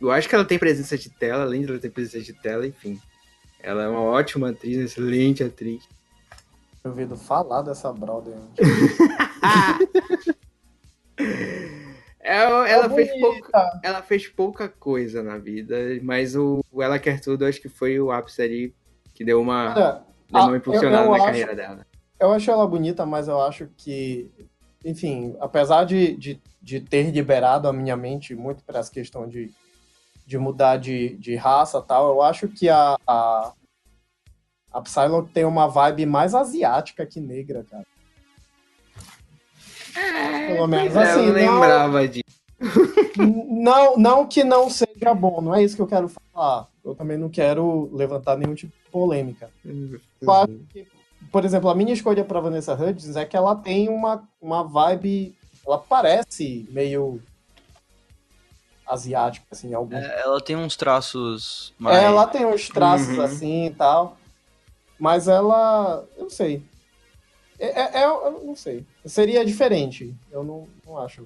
Eu acho que ela tem presença de tela, além de ela ter presença de tela, enfim. Ela é uma ótima atriz, excelente atriz. Eu ouvido falar dessa brother. [laughs] Ela, ela fez pouca, ela fez pouca coisa na vida, mas o, o Ela Quer Tudo acho que foi o ápice ali que deu uma, deu uma impulsionada eu- eu na acho- carreira dela. eu acho ela bonita, mas eu acho que, enfim, apesar de, de, de ter liberado a minha mente muito para essa questão de, de mudar de, de raça e tal, eu acho que a, a, a Psylocke tem uma vibe mais asiática que negra, cara. Pelo menos É, assim, eu não não, lembrava disso. [laughs] não, não que não seja bom, não é isso que eu quero falar. Eu também não quero levantar nenhum tipo de polêmica. Claro Uhum. que, por exemplo, a minha escolha para Vanessa Hudgens é que ela tem uma, uma vibe. Ela parece meio asiática, assim, em algum. É, ela tem uns traços mais. É, ela tem uns traços Uhum. assim e tal. Mas ela. Eu não sei. É, é- é- eu não sei. Seria diferente. Eu não, não acho.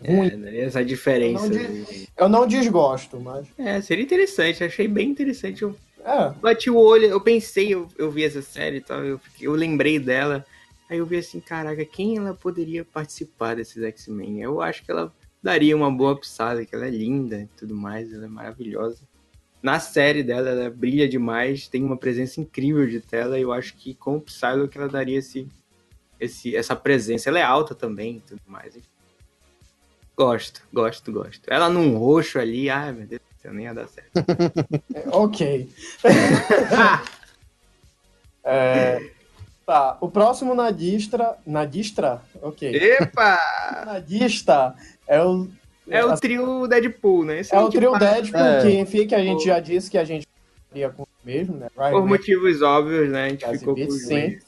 Ruim. É, né, essa diferença. Eu não ali. Eu não desgosto, mas. É, seria interessante, achei bem interessante. Eu É. bati o olho, eu pensei, eu, eu vi essa série e tal, eu, eu lembrei dela. Aí eu vi assim, caraca, quem ela poderia participar desses X-Men? Eu acho que ela daria uma boa pisada, que ela é linda e tudo mais, ela é maravilhosa. Na série dela, ela brilha demais, tem uma presença incrível de tela, e eu acho que com o Psylocke ela daria esse, esse, essa presença. Ela é alta também e tudo mais. enfim. Gosto, gosto, gosto. Ela num roxo ali, ai meu Deus do céu, nem ia dar certo. [laughs] Ok. [laughs] É, tá, o próximo nadistra. Nadistra? Ok. Epa! Nadista é o. É o trio Deadpool, né? Esse é a o trio Deadpool, É. que enfim, que a gente O- já disse que a gente faria com o mesmo, né? Ryan Por motivos óbvios, né? A gente ficou com Beats, os sim.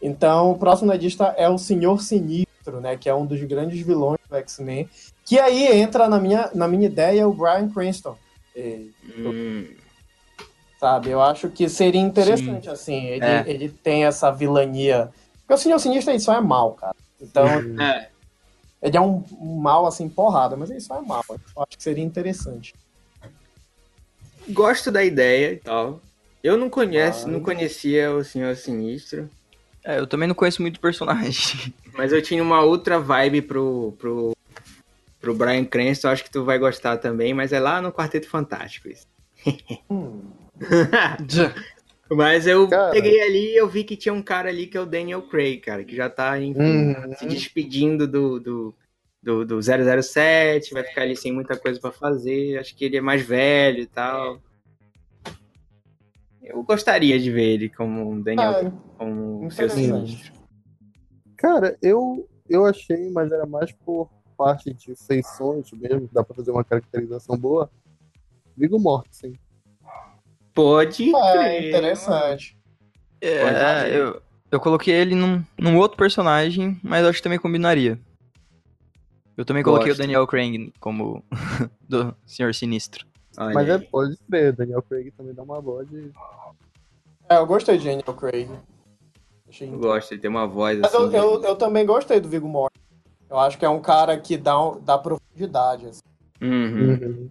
Então, o próximo nadista é o Senhor Sinistro, né? Que é um dos grandes vilões do X-Men. Que aí entra na minha, na minha ideia o Brian Cranston. É, Hum, sabe? Eu acho que seria interessante, assim. Ele, É. ele tem essa vilania. Porque o Senhor Sinistro ele só é mal, cara. Então, [laughs] é. Ele é um, um mal, assim, porrada, mas ele só é mal. Eu acho que seria interessante. Gosto da ideia e tal. Eu não conheço, Ah. não conhecia o Senhor Sinistro, É, eu também não conheço muito personagem. [laughs] mas eu tinha uma outra vibe pro, pro, pro Brian Cranston, acho que tu vai gostar também, mas é lá no Quarteto Fantástico isso. Hum. [laughs] Mas eu Cara. peguei ali e eu vi que tinha um cara ali que é o Daniel Craig, cara, que já tá, enfim, Uhum. se despedindo do, do, do, do 007, vai ficar ali sem muita coisa pra fazer. Acho que ele é mais velho e tal. Eu gostaria de ver ele como um Daniel, É, como seu sinistro. Cara, eu, eu achei, mas era mais por parte de feições mesmo, dá pra fazer uma caracterização boa. Viggo Mortensen. Pode é crer. interessante. É, eu, eu coloquei ele num, num outro personagem, mas acho que também combinaria. Eu também coloquei Gosto. o Daniel Craig como [laughs] do Senhor Sinistro. Olha Mas é, aí. pode ser, Daniel Craig também dá uma voz de. É, eu gostei de Daniel Craig. Achei Eu gosto, ele tem uma voz Mas assim. eu, eu, eu também gostei do Viggo Mortensen. Eu acho que é um cara que dá, dá profundidade. assim. Uhum. Uhum.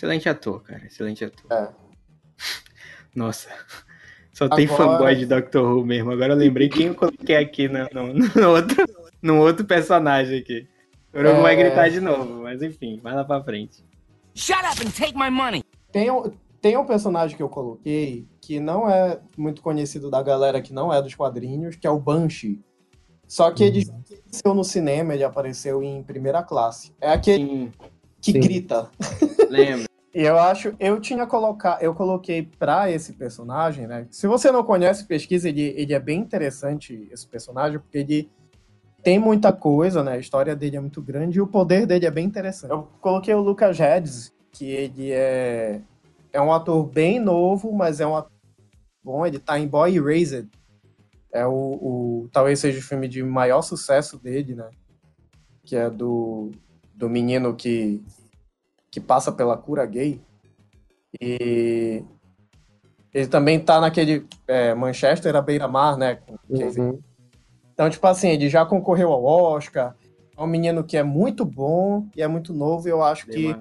Excelente ator, cara. Excelente ator. É. [laughs] Nossa. Só tem Agora- fanboy de Doctor Who mesmo. Agora eu lembrei quem eu coloquei aqui no, no, no outro, no outro personagem aqui. O Orogo É. vai gritar de novo, mas enfim, vai lá pra frente. Shut up and take my money. Tem um, tem um personagem que eu coloquei que não é muito conhecido da galera que não é dos quadrinhos, que é o Banshee. Só que ele apareceu no cinema, ele apareceu em primeira classe. É aquele Sim, que Sim. grita. lembra. Eu acho, eu tinha colocado, eu coloquei pra esse personagem, né? Se você não conhece, pesquisa, ele, ele é bem interessante, esse personagem, porque ele tem muita coisa, né? A história dele é muito grande e o poder dele é bem interessante. Eu coloquei o Lucas Hedges, que ele é, é um ator bem novo, mas é um ator bom, ele tá em Boy Erased. É o, o talvez seja o filme de maior sucesso dele, né? Que é do, do menino que que passa pela cura gay. E ele também tá naquele é, Manchester à beira-mar, né? Uhum. Então, tipo assim, ele já concorreu ao Oscar. É um menino que é muito bom e é muito novo. E eu acho Dei que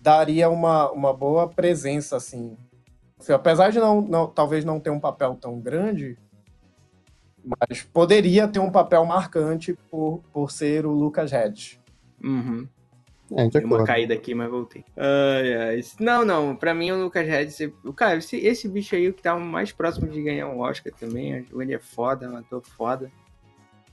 daria uma, uma boa presença, assim. Apesar de não, não, talvez não ter um papel tão grande, mas poderia ter um papel marcante por, por ser o Lucas Hedges. Uhum. É, de uma caída aqui, mas voltei. Ai, ai. Não, não, pra mim o Lucas Hedges. o Cara, esse, esse bicho aí, o que tá mais próximo de ganhar um Oscar também. Ele é foda, é um ator foda.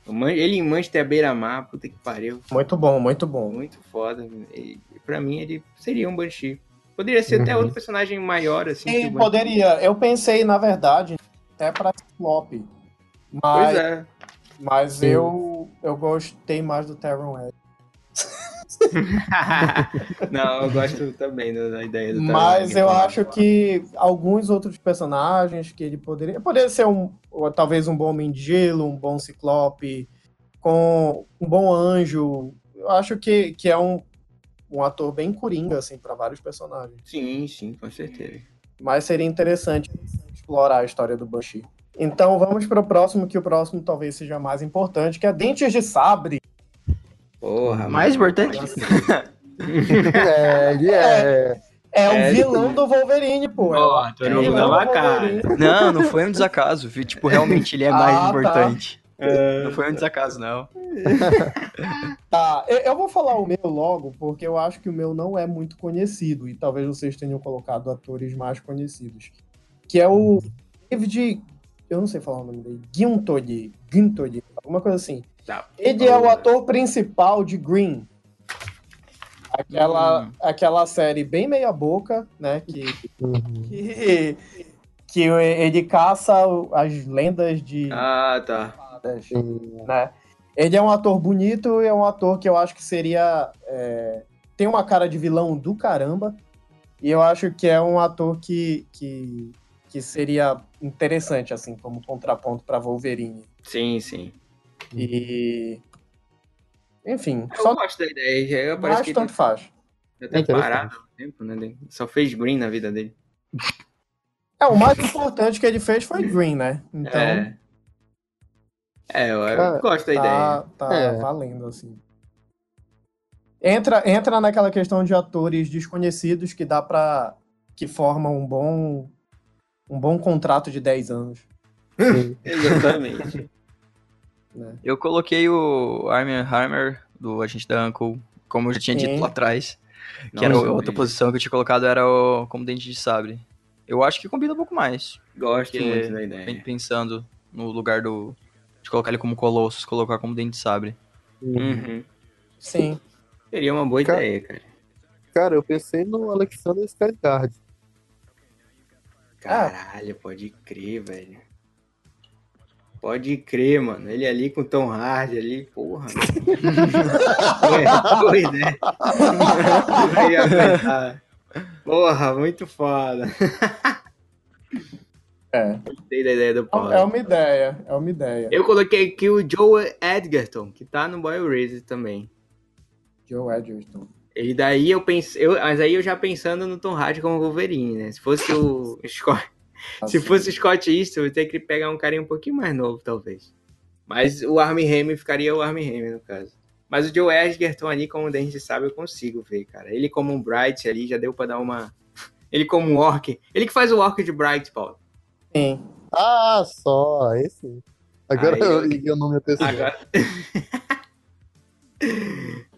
Ele em Manchester Beira-Mar, puta que pariu. Muito bom, muito bom. Muito foda. E, pra mim, ele seria um Banshee. Poderia ser até Uhum. outro personagem maior, assim. Banshee. poderia. Eu pensei, na verdade, até pra Ciclope. Pois Mas, é. mas Sim. eu, eu gostei mais do Terron Edge. [laughs] não, eu gosto também da, ideia do Mas eu acho que alguns outros personagens que ele poderia. Poderia ser um. talvez um bom Homem de Gelo, um bom Ciclope, com um bom anjo. Eu acho que, que é um, um ator bem coringa, assim, para vários personagens. Sim, sim, com certeza. Mas seria interessante explorar a história do Banshee. Então vamos para o próximo, que o próximo talvez seja mais importante, que é Dentes de Sabre. Porra, Mais importante? [laughs] É, ele é. É, o É, vilão do Wolverine, pô. É o- Ó, tu é não vilão dava do cara. Não, não foi um desacaso, viu? Tipo, realmente ele é mais Ah, tá. importante. É. Não foi um desacaso, não. [laughs] Tá, eu, vou falar o meu logo, porque eu acho que o meu não é muito conhecido, e talvez vocês tenham colocado atores mais conhecidos. Que é o David. Eu não sei falar o nome dele. Guintoli. Guintoli, alguma coisa assim. Tá. Ele é o ator principal de Green. Aquela, Hum. aquela série bem meia-boca, né? Que, Uhum. que, que ele caça as lendas de Ah, tá. né? Ele é um ator bonito e é um ator que eu acho que seria. é, tem uma cara de vilão do caramba. E eu acho que é um ator que, que, que seria interessante, assim, como contraponto para Wolverine. Sim, sim. E. Enfim, Eu só gosto da ideia. Eu parece mais que tanto faz. já tá É parado há tempo, né? Só fez green na vida dele. É, o mais importante que ele fez foi Green, né? Então, É. É, eu, eu gosto da ideia. tá, tá É. valendo, assim. Entra, entra naquela questão de atores desconhecidos que dá pra. que formam um bom. um bom contrato de 10 anos. [laughs] Sim. Exatamente. Eu coloquei o Armie Hammer, do Agente da Uncle, como eu já tinha dito lá atrás. Que Nossa, era a eu outra posição que eu tinha colocado, era o como Dente de Sabre. Eu acho que combina um pouco mais. Gosto muito da ideia. Pensando no lugar do. De colocar ele como Colossus, colocar como Dente de Sabre. Uhum. Sim. Seria uma boa Cara- ideia, cara. Cara, eu pensei no Alexander Skarsgård. Caralho, pode crer, velho. Pode crer, mano. Ele ali com o Tom Hardy ali, porra. [laughs] é, doido, [laughs] né? Porra, muito foda. É. Gostei da ideia do Paulo. É uma ideia, é uma ideia. Eu coloquei aqui o Joe Edgerton, que tá no Boy Razer também. Joe Edgerton. E daí eu pensei, eu, mas aí eu já pensando no Tom Hardy como Wolverine, né? Se fosse o Scott, se Assim. fosse o Scott Eastwood, eu teria que pegar um carinha um pouquinho mais novo, talvez. Mas o Armie Hammer ficaria o Armie Hammer, no caso. Mas o Joe Edgerton ali, como o Dente sabe, eu consigo ver, cara. Ele como um Bright ali, já deu pra dar uma... Ele como um Orc. Ele que faz o Orc de Bright, Paulo. Sim. Ah, só, aí sim. Agora Aí eu liguei o nome da pessoa. Agora... [laughs]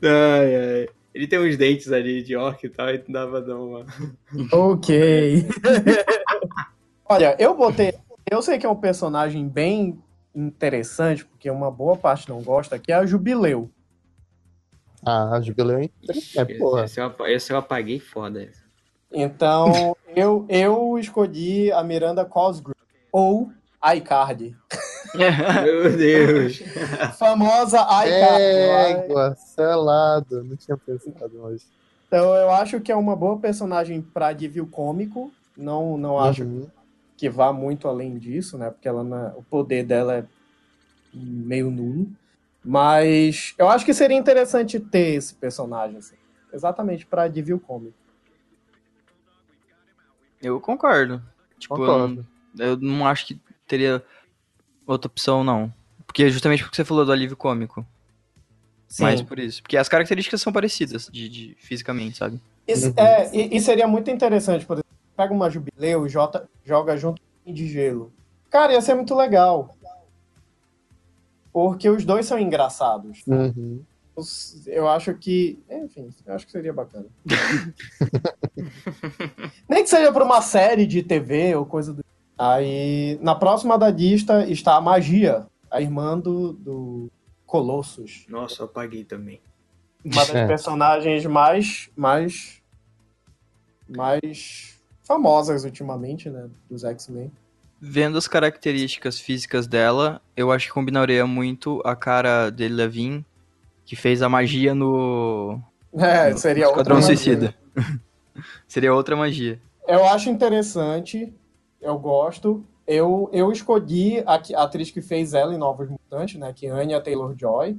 ai, ai. Ele tem uns dentes ali de Orc e tal, e dava pra dar uma... Ok. [laughs] Olha, eu botei. Eu sei que é um personagem bem interessante, porque uma boa parte não gosta, que é a Jubileu. Ah, Jubileu é interessante, porra. Esse eu, esse eu apaguei foda. Então, eu, eu escolhi a Miranda Cosgrove, ou iCard. [laughs] Meu Deus. [laughs] Famosa iCard. Égua, selado. Não tinha pensado hoje. Então, eu acho que é uma boa personagem para divio cômico. Não, não acho Uhum. Que vá muito além disso, né? Porque ela na- o poder dela é meio nulo. Mas eu acho que seria interessante ter esse personagem, assim, exatamente para divio cômico. Eu concordo. Tipo, eu Concordo. não, eu não acho que teria outra opção, não. Porque justamente porque você falou do alívio cômico. Sim. Mais por isso. Porque as características são parecidas, de, de- fisicamente, sabe? Isso- é, e, e seria muito interessante, por exemplo, pega uma jubileu e jota- joga junto com o de gelo. Cara, ia ser muito legal. Porque os dois são engraçados. Uhum. Os- Eu acho que. Enfim, eu acho que seria bacana. [laughs] Nem que seja pra uma série de TV ou coisa do. Aí, na próxima da lista está a Magia, a irmã do, do Colossus. Nossa, eu apaguei também. Uma das [laughs] É. personagens mais. mais. mais famosas ultimamente, né? Dos X-Men. Vendo as características físicas dela, eu acho que combinaria muito a cara dele Levin, que fez a magia no É, no seria outra Esquadrão magia. Suicida. [laughs] Seria outra magia. Eu acho interessante, eu gosto. Eu, eu escolhi a, a atriz que fez ela em Novos Mutantes, né? Que é Anya Taylor-Joy.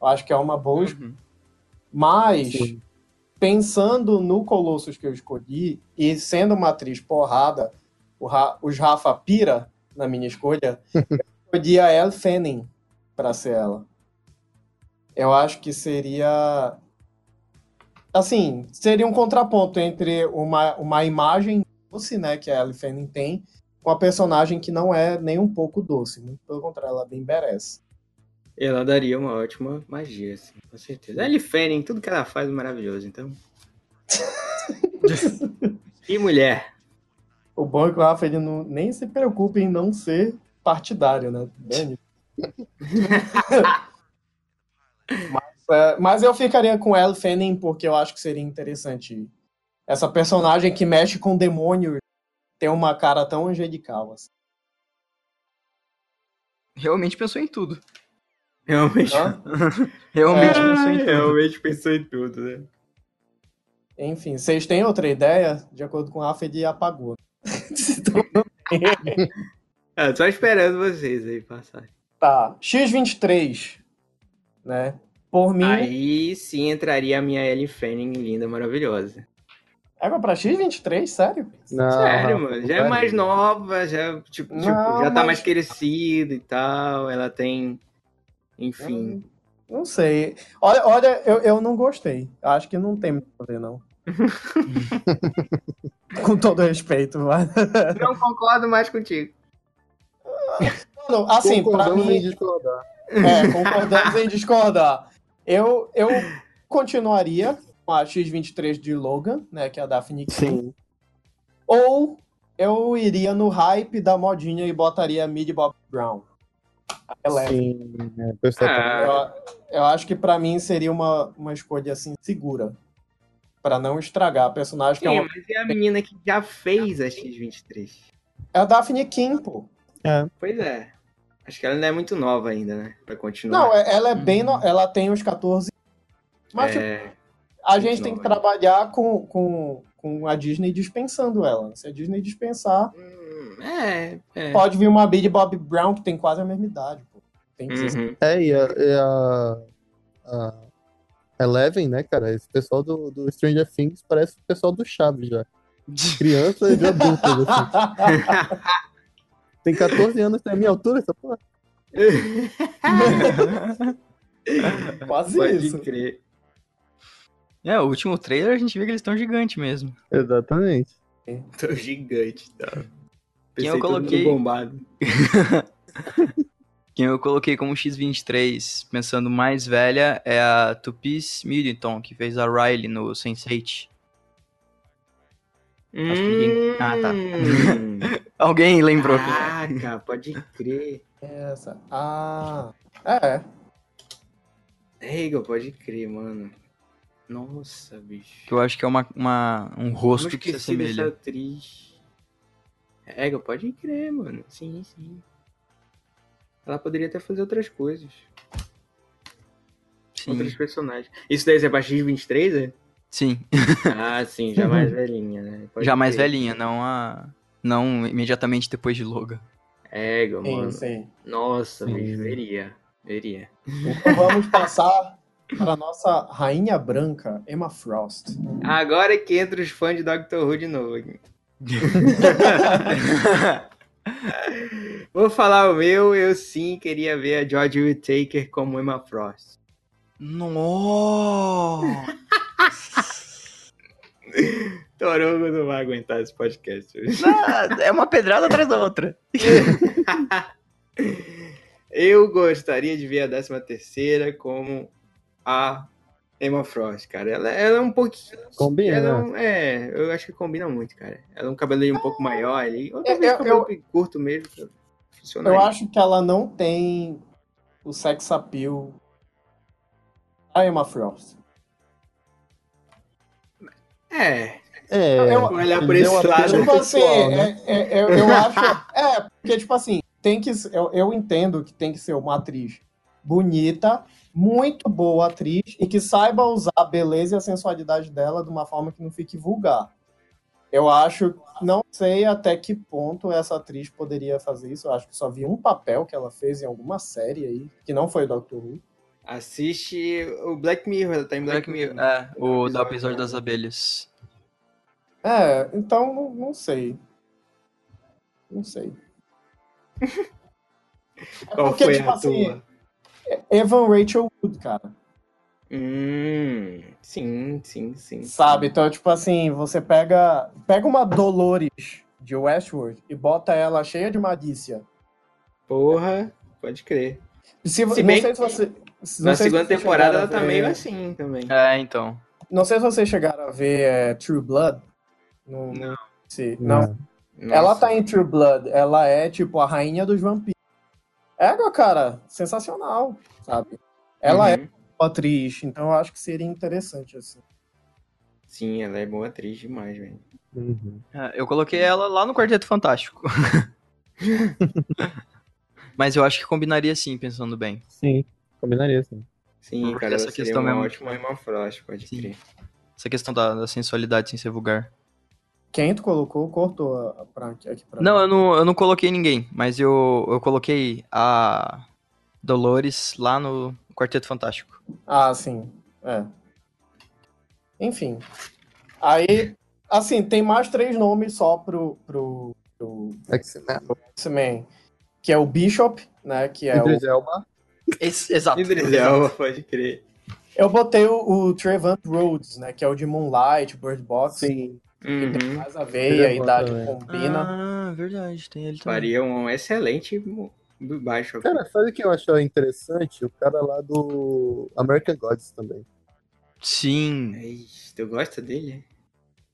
Eu acho que é uma boa escolha. Uhum. Mas, Sim. Pensando no Colossus que eu escolhi, e sendo uma atriz porrada, o Ra- os Rafa pira na minha escolha, [laughs] eu escolhi a Elle Fanning pra ser ela. Eu acho que seria. Assim, seria um contraponto entre uma, uma imagem doce, né, que a Elle Fanning tem, com a personagem que não é nem um pouco doce. Muito pelo contrário, ela é bem merece. Ela daria uma ótima magia, assim, com certeza. Ellie Fanning, tudo que ela faz é maravilhoso, então. [laughs] e mulher. O bom é que o Rafa ele não, nem se preocupa em não ser partidário, né? Dane. [laughs] mas, é, mas eu ficaria com Elle Fanning porque eu acho que seria interessante. Essa personagem que mexe com demônio ter uma cara tão angelical. Assim. Realmente pensou em tudo. Realmente. [laughs] Realmente É, pensou em tudo. Realmente pensou em tudo, né? Enfim, vocês têm outra ideia? De acordo com o Rafa, ele apagou. Ah, [laughs] tô esperando vocês aí passarem. tá. X23, né? Por mim, Aí sim entraria a minha Ellie Fanning linda, maravilhosa. é pra X23, sério? Não, Sério, mano. Já é mais nova, já, tipo, Não, tipo, já tá mas- mais crescida e tal. Ela tem. Enfim. Não sei. Olha, olha eu, eu não gostei. Acho que não tem muito a ver, não. [laughs] Com todo respeito, mas... Não concordo mais contigo. Não, assim, pra Concordamos em mim... discordar. É, concordamos em discordar. Eu, eu continuaria com a X23 de Logan, né, que é a Daphne King. Sim. Ou Eu iria no hype da modinha e botaria Mid Bob Brown. Eleven. Sim, é, Ah, Eu, eu acho que pra mim seria uma, uma escolha assim segura. Pra não estragar a personagem que é, sim, uma, mas é a menina que já fez a X-23. é a Daphne Kim, pô. Pois é. Acho que ela não é muito nova ainda, né? Pra continuar. Não, é- ela é bem. no- Ela tem uns 14. Mas tipo, É, a gente tem que trabalhar com, com, com a Disney dispensando ela. Se a Disney dispensar, hum, é, é. pode vir uma Bid Bob Brown que tem quase a mesma idade, pô. Tem 16. Uhum. É, e a, e a, a Eleven, né, cara? Esse pessoal do, do Stranger Things parece o pessoal do Chaves já. Criança e de adultos, assim. [laughs] Tem 14 anos, tem a minha altura, essa porra. [laughs] quase Pode isso. crer. É, o último trailer a gente vê que eles estão gigantes mesmo. Exatamente. Tô gigante, tá? Quem Pensei eu todo coloquei? mundo bombado. [laughs] Quem eu coloquei como X23, pensando mais velha, é a Tupis Middleton, que fez a Riley no Sense8. Acho que ninguém- Ah, tá. Hum. [laughs] Alguém lembrou? Caraca, pode crer. Essa. Ah. É. Hegel, pode crer, mano. Nossa, bicho. Que eu acho que é uma, uma- um rosto que se esqueci dessa assemelha. atriz. Hegel, pode crer, mano. Sim, sim. Ela poderia até fazer outras coisas. Sim, Outros personagens. Isso daí é pra X23, é? sim. [laughs] Ah, sim, já mais velhinha, né? Pode Já mais crer. velhinha, não a... Não imediatamente depois de Logan. Sim, mano. sim. Nossa, Sim. bicho, veria. Veria. Então vamos passar para a nossa rainha branca, Emma Frost. Agora é que entra os fãs de Doctor Who de novo aqui. [laughs] Vou falar o meu, eu sim queria ver a George Whittaker como Emma Frost. Nossa! [laughs] Torongo não vai aguentar esse podcast. hoje. é uma pedrada atrás da outra. [laughs] Eu gostaria de ver a 13 terceira como a Emma Frost, cara. Ela, ela é um pouquinho... Combina, ela é, né? um- é, eu acho que combina muito, cara. Ela é um cabelinho um pouco maior ali. Ou Eu- talvez eu- cabelo curto mesmo. Funciona Eu acho que ela não tem o sex appeal da Emma Frost. É, É, Eu- olhar por esse lado. Tipo assim, pessoal, né? é- é- eu, eu [laughs] acho. É, porque, tipo assim, tem que. Eu, eu entendo que tem que ser uma atriz bonita, muito boa atriz, e que saiba usar a beleza e a sensualidade dela de uma forma que não fique vulgar. Eu acho, não sei até que ponto essa atriz poderia fazer isso. Eu acho que só vi um papel que ela fez em alguma série aí, que não foi Doctor Who. Assiste o Black Mirror, ela tá em Black, Black Mirror. Mirror. É, o do Episódio. episódio das abelhas. É, então não, não sei. Não sei. É [laughs] Qual porque, foi tipo a assim, tua? Evan Rachel Wood, cara. Hum, sim, sim, sim. Sabe? Então, tipo assim, você pega, pega uma Dolores de Westworld e bota ela cheia de malícia. Porra, pode crer. Se, Se não bem sei que se você. se- Na não sei se segunda vocês temporada ela tá ver- meio assim também. É, então. Não sei se vocês chegaram a ver é, True Blood. No, Não. se- não. Não. Ela tá em True Blood. Ela é, tipo, a rainha dos vampiros. Égua, cara, sensacional, sabe? Ela é Uhum. uma atriz, então eu acho que seria interessante, assim. Sim, ela é boa atriz demais, velho. Uhum. É, Eu coloquei ela lá no Quarteto Fantástico. [laughs] Mas eu acho que combinaria sim, pensando bem. Sim, combinaria, sim. Sim, Porque cara, essa questão uma mesmo- ótima Emma Frost, pode Sim. crer. Essa questão da, da sensualidade sem ser vulgar. Quem tu colocou, cortou a, a pra, aqui pra Não, mim. eu não, eu não coloquei ninguém, mas eu, eu coloquei a Dolores lá no Quarteto Fantástico. Ah, sim. É. Enfim. Aí, assim, tem mais três nomes só pro, pro, pro X-Men. Que é o Bishop, né? Que é o... Idris Elba. Esse- exato. Idris Elba, pode crer. Eu botei o, o Trevant Rhodes, né? Que é o de Moonlight, Bird Box. Sim. Tem Uhum. mais a Ele a é idade também. combina. Ah, verdade, tem ele também. Faria um excelente do baixo. Cara, sabe o que eu acho interessante? O cara lá do American Gods também. Sim. Ai, tu gosta dele?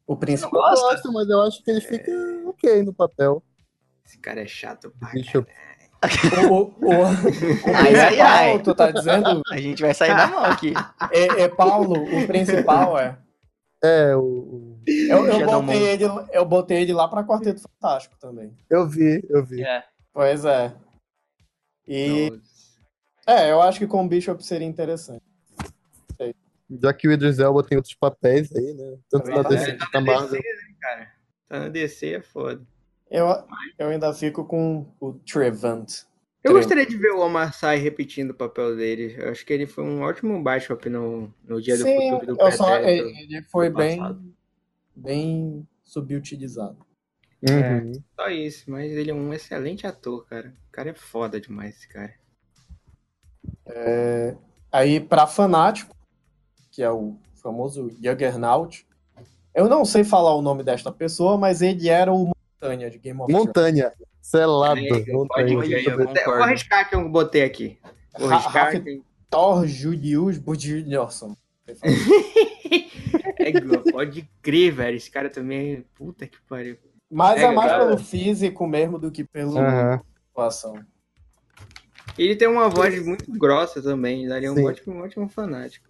O principal. Eu gosto, mas eu acho que ele fica ok no papel. Esse cara é chato pra. O, o, o, o Ai, ai, ai. tu tá dizendo? A gente vai sair na mão aqui. É, é Paulo, o principal é. É, o, o- Eu, eu, botei ele, eu botei ele lá pra Quarteto Fantástico também. eu vi, eu vi. É. Pois é. E. É, eu acho que com o Bishop seria interessante. Já que o Idris Elba tem outros papéis aí, né? Tanto na Verdade. DC quanto na Marvel. cara. Tá na DC, é foda. Eu, eu ainda fico com o Trevant. Eu gostaria de ver o Omar Sy repetindo o papel dele. Eu acho que ele foi um ótimo Bishop no, no Dia do Sim, Futuro do eu só, ele ele foi do bem, passado. Bem subutilizado. Uhum. Só isso, mas ele é um excelente ator, cara. O cara é foda demais, esse cara. Aí, pra Fanático, que é o famoso Juggernaut, eu não sei falar o nome desta pessoa, mas ele era o Montanha de Game of Thrones. Montanha. Selado. É, Montanha. eu eu vou, arriscar que eu botei aqui. Vou Ra- arriscar. Que- Thor Julius Budilson. [laughs] É, pode crer, velho. Esse cara também é. Puta que pariu. Mas é, É, mais cara. pelo físico mesmo do que pela Aham. atuação. Ele tem uma voz muito grossa também. Daria um Sim. ótimo, um ótimo fanático.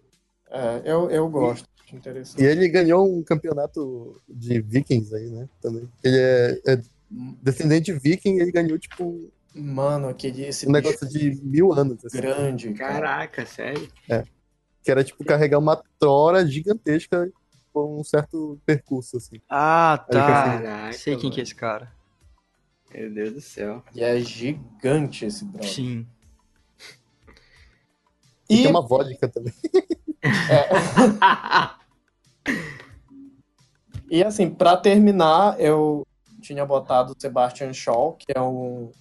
É, eu, eu gosto. Acho interessante. E ele ganhou um campeonato de Vikings aí, né? Também. Ele é, é descendente de Viking ele ganhou, tipo, Mano, aquele esse um negócio de mil anos. assim. grande. cara. Caraca, sério. Que era, tipo, carregar uma trora gigantesca por um certo percurso, assim. Ah, tá. Caraca, Sei quem que é esse cara. Meu Deus do céu. E é gigante esse brother. Sim. E E tem uma vodka também. [laughs] [laughs] E assim, pra terminar, eu tinha botado o Sebastian Shaw, que é um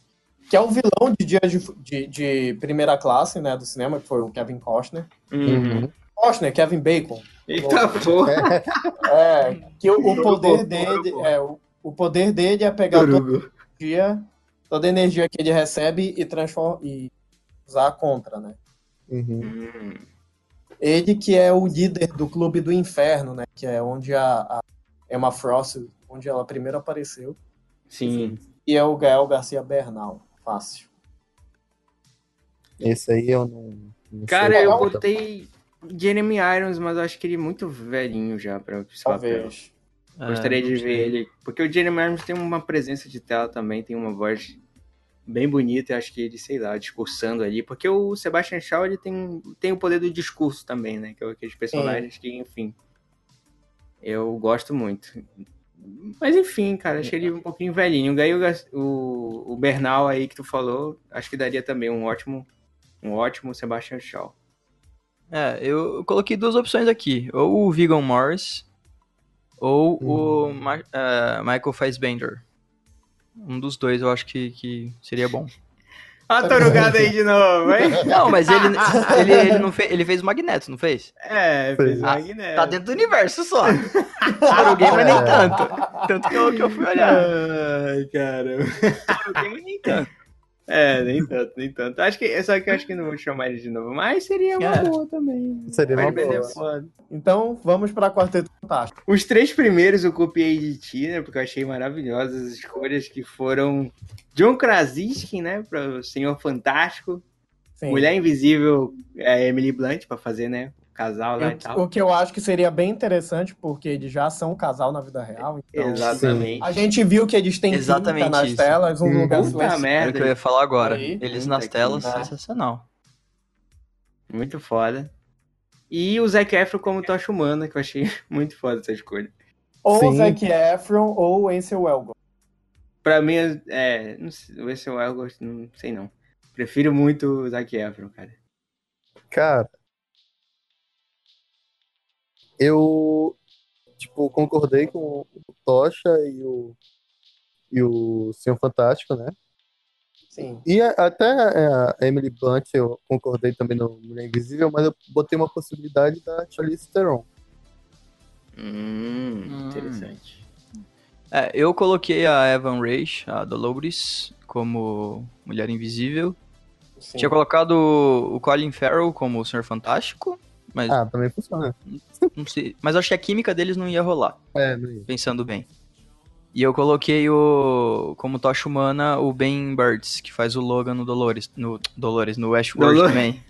que é o vilão de Dias de, de, de primeira classe, né, do cinema, que foi o Kevin Costner. Uhum. Costner, Kevin Bacon. Eita porra. É, que o, o poder dele é o, o poder dele é pegar toda energia, toda energia que ele recebe e transformar e usar contra, né? Uhum. Hum. Ele que é o líder do Clube do Inferno, né? Que é onde a, a Emma Frost, onde ela primeiro apareceu. Sim. E é o Gael Garcia Bernal. Fácil. Esse aí eu não. não Cara, sei. eu botei Jeremy Irons, mas eu acho que ele é muito velhinho já pra esse papel. Talvez. Gostaria É, de ver ele. Porque o Jeremy Irons tem uma presença de tela também, tem uma voz bem bonita. Eu acho que ele, sei lá, discursando ali. Porque o Sebastian Shaw, ele tem, tem o poder do discurso também, né? Que é aqueles personagens que, enfim. Eu gosto muito. Mas enfim, cara, achei ele um pouquinho velhinho. Ganhei o, o, Bernal aí que tu falou. Acho que daria também um ótimo, um ótimo Sebastian Shaw. É, eu coloquei duas opções aqui. Ou o Viggo Morris, ou o Ma eh, Michael Fassbender. Um dos dois eu acho que, que seria bom. Olha a tarugada aí de novo, hein? Não, mas ele, ele, ele, não fez, ele fez o Magneto, não fez? É, Fez. o Ah, Magneto. Tá dentro do universo só. [laughs] Taruguei, mas nem tanto. Tanto que eu, que eu fui olhar. Ai, caramba. Taruguei, mas nem tanto. É, nem tanto, nem tanto. Acho que, só que eu acho que não vou chamar ele de novo. Mas seria uma É. boa também. Seria uma boa. foda. Então, vamos para Quarteto Fantástico. Os três primeiros eu copiei de ti, né? Porque eu achei maravilhosas as escolhas que foram John Krasinski, né? Para o Senhor Fantástico. Sim. Mulher Invisível, é, Emily Blunt, pra fazer, né? O casal lá e Eu- tal. o que eu acho que seria bem interessante, porque eles já são um casal na vida real. Então, Exatamente. a gente viu que eles têm Exatamente nas isso. telas, um Hum. lugar Puta. Era o merda. que eu ia falar agora. Aí, Eles nas telas, merda. sensacional. Muito foda. E o Zac Efron como Tocha Humana, que eu achei [laughs] muito foda essa escolha. Ou Sim. Zac Efron ou Ansel Elgort. Pra mim, é. Não sei, o Elgort, não sei não. Prefiro muito o Zac Efron, cara. Cara, eu tipo concordei com o Tocha e o e o Senhor Fantástico, né? Sim. E a- até a Emily Blunt eu concordei também no Mulher Invisível, mas eu botei uma possibilidade da Charlize Theron. Hum, Hum. interessante. É, eu coloquei a Evan Raish, a Dolores, como Mulher Invisível. sim. Tinha colocado o Colin Farrell como o Senhor Fantástico. Mas Ah, também funciona. [laughs] não sei. Mas acho que a química deles não ia rolar, É, não ia. pensando bem. E eu coloquei o como tocha humana o Ben Birds, que faz o Logan no Dolores, no Dolores, no Westworld Dolores. também.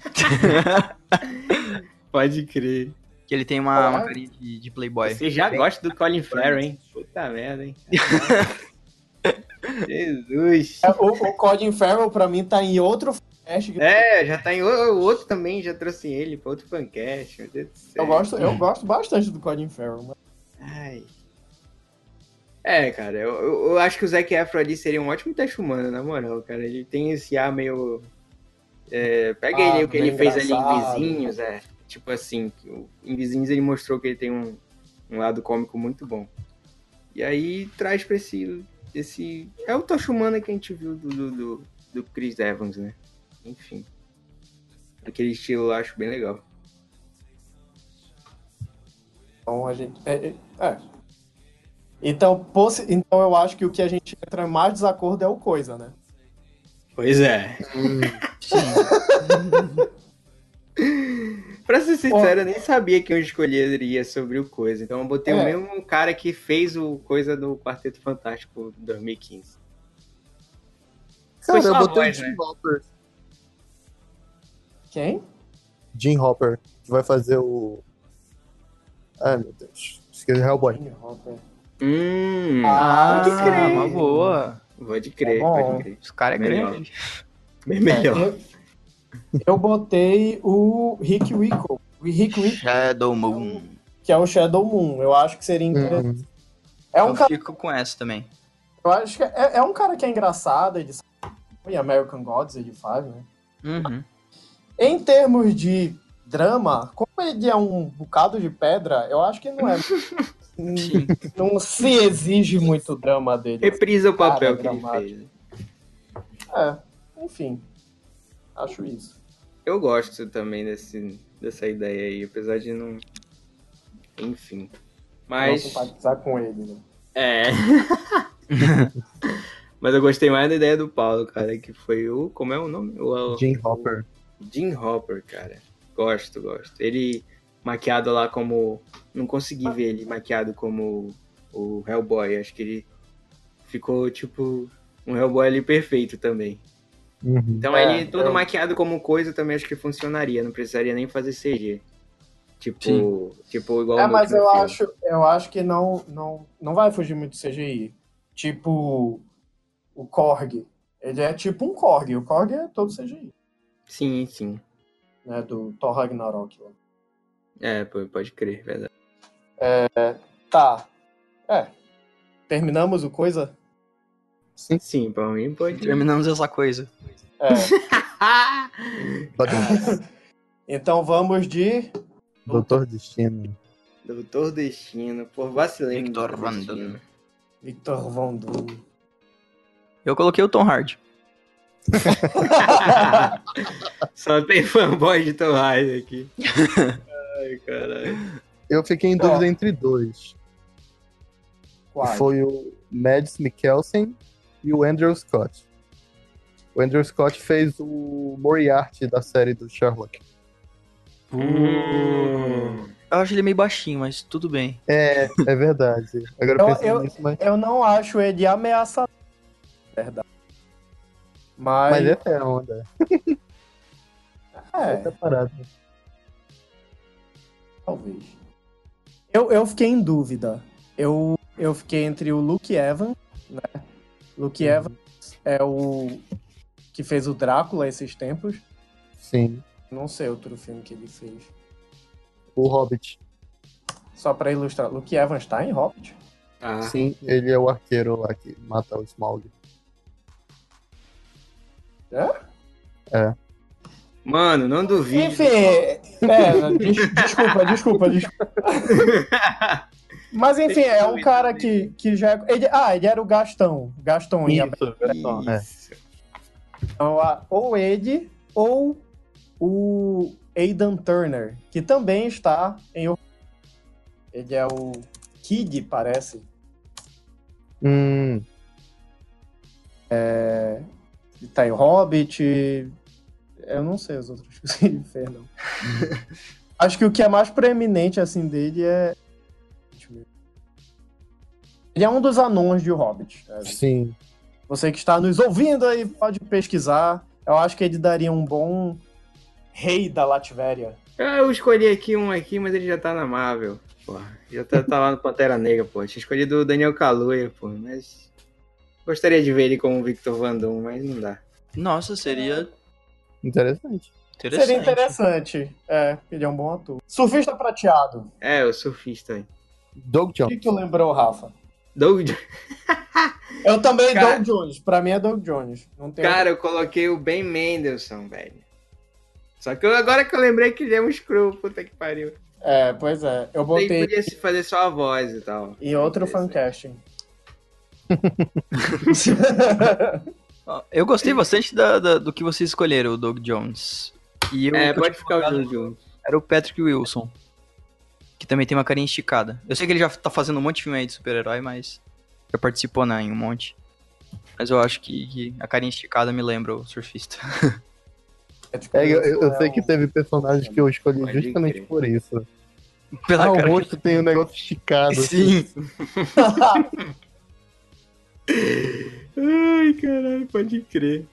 [laughs] Pode crer. Que ele tem uma, uma carinha de, de playboy. Você já gosta do Colin Farrell, hein? Puta merda, hein? [laughs] Jesus. É, O, o Colin Farrell, pra mim, tá em outro É, já tá em o outro também, já trouxe ele pra outro céu. Eu gosto, eu gosto bastante do Colin Farrell. Mas... Ai. É, cara, eu, eu, eu acho que o Zac Efron ali seria um ótimo teste humano, na moral, cara. Ele tem esse ar meio. é, pega Ah, ele, o que ele fez ali em. Vizinhos, é. Tipo assim, em Vizinhos ele mostrou que ele tem um, um lado cômico muito bom. E aí traz pra esse. esse é o tocha humana que a gente viu do, do, do, do Chris Evans, né? Enfim. Aquele estilo eu acho bem legal. Então a gente. É, é- é. Então, possi- então eu acho que o que a gente entra em mais desacordo é o coisa, né? Pois é. [laughs] Pra ser sincero, eu nem sabia que eu escolheria sobre o Coisa. Então eu botei o É. mesmo cara que fez o Coisa do Quarteto Fantástico 2015. Cara, só eu botei voz, o Jim né? Quem? Jim Hopper, que vai fazer o. Ai, meu Deus. Esqueci Hellboy. Jimmy Hopper. Hum, Ah, pode crer. uma boa. Pode crer, Tá bom. pode crer. Esse cara é Melhor. grande. Bem melhor. Eu, eu botei o Rick Rico. O Rick Rico, Shadow Moon. que é o Shadow Moon. Eu acho que seria interessante. Uhum. É um eu cara, fico com essa também. eu acho que é, é um cara que é engraçado, ele e American Gods ele faz, né? Uhum. Em termos de drama, como ele é um bocado de pedra, eu acho que não é. [laughs] Não se exige muito drama dele. Reprisa o papel que ele dramático. fez. É, enfim. Acho isso. Eu gosto também desse, dessa ideia aí, apesar de não. Enfim. Não Mas. simpatizar com ele, né? É. [laughs] Mas eu gostei mais da ideia do Paulo, cara, que foi o. Como é o nome? O, o Jim Hopper. Jim Hopper, cara. Gosto, gosto. Ele maquiado lá como. Não consegui ver ele maquiado como o Hellboy. Acho que ele ficou, tipo, um Hellboy ali perfeito também. Uhum. Então É, ele todo eu- maquiado como coisa também acho que funcionaria. Não precisaria nem fazer CG. Tipo, Sim. tipo igual É, mas eu filme. acho, eu acho que não, não, não vai fugir muito do CGI. Tipo, o Korg. Ele é tipo um Korg. O Korg é todo CGI, Sim, sim. né? Do Thor Ragnarok. lá. É, pode crer, verdade. Tá. É. Terminamos o coisa? Sim, Sim, pra mim pode. Terminamos essa coisa. É. [laughs] [laughs] Então vamos de. Doutor Destino. Doutor Destino, por vacilei. no Victor Van. Victor Doom. Eu coloquei o Tom Hardy. [laughs] Só tem fanboy de Tom Hardy aqui. Ai, caralho. Eu fiquei em Ó. dúvida entre dois. Quase. Foi o Mads Mikkelsen e o Andrew Scott. O Andrew Scott fez o Moriarty da série do Sherlock. Hum. Eu acho ele meio baixinho, mas tudo bem. É, é verdade. Agora Eu- eu- nisso, mas, Eu não acho ele ameaçador. Verdade. Mas. mas essa é a onda. é, Essa [laughs] parada. talvez. Eu, eu fiquei em dúvida. Eu, eu fiquei entre o Luke Evans, né? Luke Uhum. Evans é o que fez o Drácula esses tempos. Sim. Não sei outro filme que ele fez. O Hobbit. Só pra ilustrar. Luke Evans tá em Hobbit? Ah, Sim, ele é o arqueiro lá que mata o Smaug. Mano, não duvido. Enfim, é, [laughs] des- desculpa, desculpa, desculpa. [laughs] Mas enfim, é um cara que, que já. é- Ele, ah, ele era o Gastão. Gastão em Isso, é. Isso. Então, ou ele ou o Aidan Turner, que também está em. Ele é o Kid, parece. Hum, Ele tá em Hobbit. Eu não sei os outros que ele fez, não. Acho que o que é mais preeminente, assim, dele é... Deixa eu ver. Ele é um dos anões de O Hobbit. né? Sim. Você que está nos ouvindo aí pode pesquisar. Eu acho que ele daria um bom rei da Latvéria. Ah, Eu escolhi aqui um aqui, mas ele já tá na Marvel. Porra, já tá, tá lá no Pantera Negra, pô. Tinha escolhido o Daniel Kaluuya, pô, mas... Gostaria de ver ele como Victor Van Doom, mas não dá. Nossa, seria Interessante. interessante. Seria interessante. É, ele é um bom ator. Surfista prateado. É, o surfista aí. Doug O Jones. que, que tu lembrou, Rafa? Doug... [laughs] Eu também, Cara- Doug Jones. Pra mim é Doug Jones. Não tem Cara, eu coloquei o Ben Mendelssohn, velho. Só que eu- agora que eu lembrei que ele é um screw, puta que pariu. É, pois é. Eu Ele botei podia se fazer só a voz e tal. em outro fancasting. [laughs] Eu gostei bastante da- da- do que vocês escolheram, o Doug Jones. E eu, É, pode ficar o Doug Jones. Era o Patrick Wilson. Que também tem uma carinha esticada. Eu sei que ele já tá fazendo um monte de filme aí de super-herói, mas já participou né, em um monte. Mas eu acho que, que a carinha esticada me lembra o surfista. [laughs] É, eu, eu- eu sei que teve personagens que eu escolhi Pode justamente crer. por isso. Pela ah, o cara que- rosto tem um negócio esticado. [laughs] Sim. Ai, caralho, pode crer.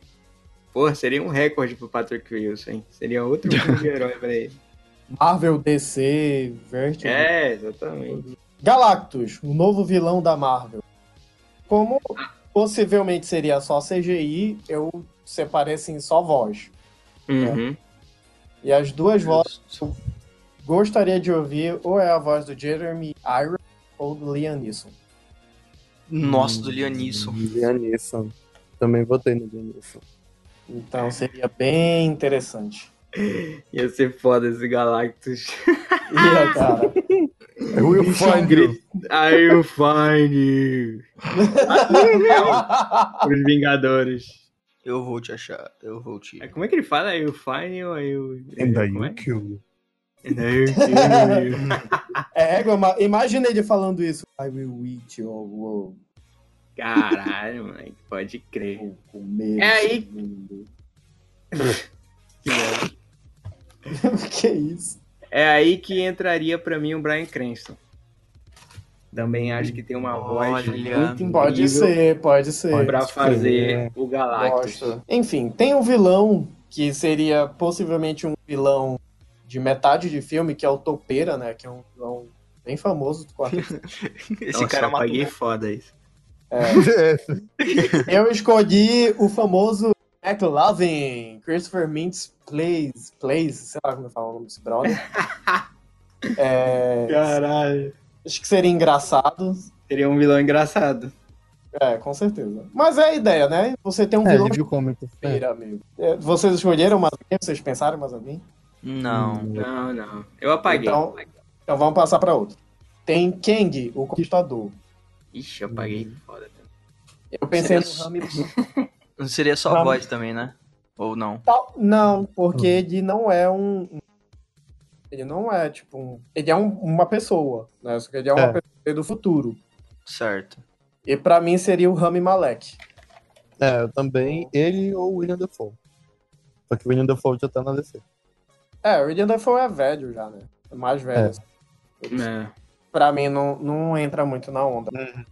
Pô, seria um recorde pro Patrick Wilson, hein? Seria outro [laughs] filme de herói pra ele. Marvel, DC, Vertigo. É, exatamente. Galactus, o novo vilão da Marvel. Como possivelmente seria só CGI, eu separei assim só voz. Uhum. E as duas vozes eu gostaria de ouvir ou é a voz do Jeremy Irons ou do Liam Neeson. Nossa, do Liam Neeson. Liam Neeson. Também votei no Liam Neeson. Então seria bem interessante. [laughs] Ia ser foda esse Galactus. Ia, cara. I will find you. I will find you. [laughs] Os Vingadores. Eu vou te achar, eu vou te. É, Como é que ele fala? I will find you, I will... And I é? will kill you. É, ima- imagina ele falando isso. I will eat your world. Caralho, moleque, pode crer. Vou comer É aí-. [laughs] Que merda. [laughs] que isso? É aí que entraria pra mim o Brian Cranston. Também acho que tem uma voz muito Pode ser, pode ser. pra fazer o Galactus. Gosto. Enfim, tem um vilão que seria possivelmente um vilão de metade de filme, que é o Topeira, né? Que é um vilão bem famoso do quarteto. [laughs] Esse Nossa, cara eu matou. paguei foda isso. É, eu escolhi o famoso McLovin, Christopher Mintz Plays, Plays, sei lá como eu falo o nome desse brother. [laughs] É, Caralho. acho que seria engraçado. Seria um vilão engraçado. É, com certeza. Mas é a ideia, né? Você tem um é, vilão de cômico. É. Amigo. Vocês escolheram mais alguém? Vocês pensaram mais alguém? Não. Não, não. Eu apaguei. Então- Então vamos passar para outro. Tem Kang, o Conquistador. Ixi, eu apaguei foda. Eu pensei Seria- no Rami Não [laughs] seria só a voz também, né? Ou não? Não, porque ele não é um. um- Ele não é, tipo, um. Ele é um- uma pessoa, né? Só que ele é uma É. pessoa do futuro. Certo. E pra mim seria o Rami Malek. É, eu também. Ele ou o William Defoe. Só que o William Defoe já tá na DC. É, o William Dafoe é velho já, né? É mais velho. É. É. Pra mim não, não entra muito na onda. Uhum.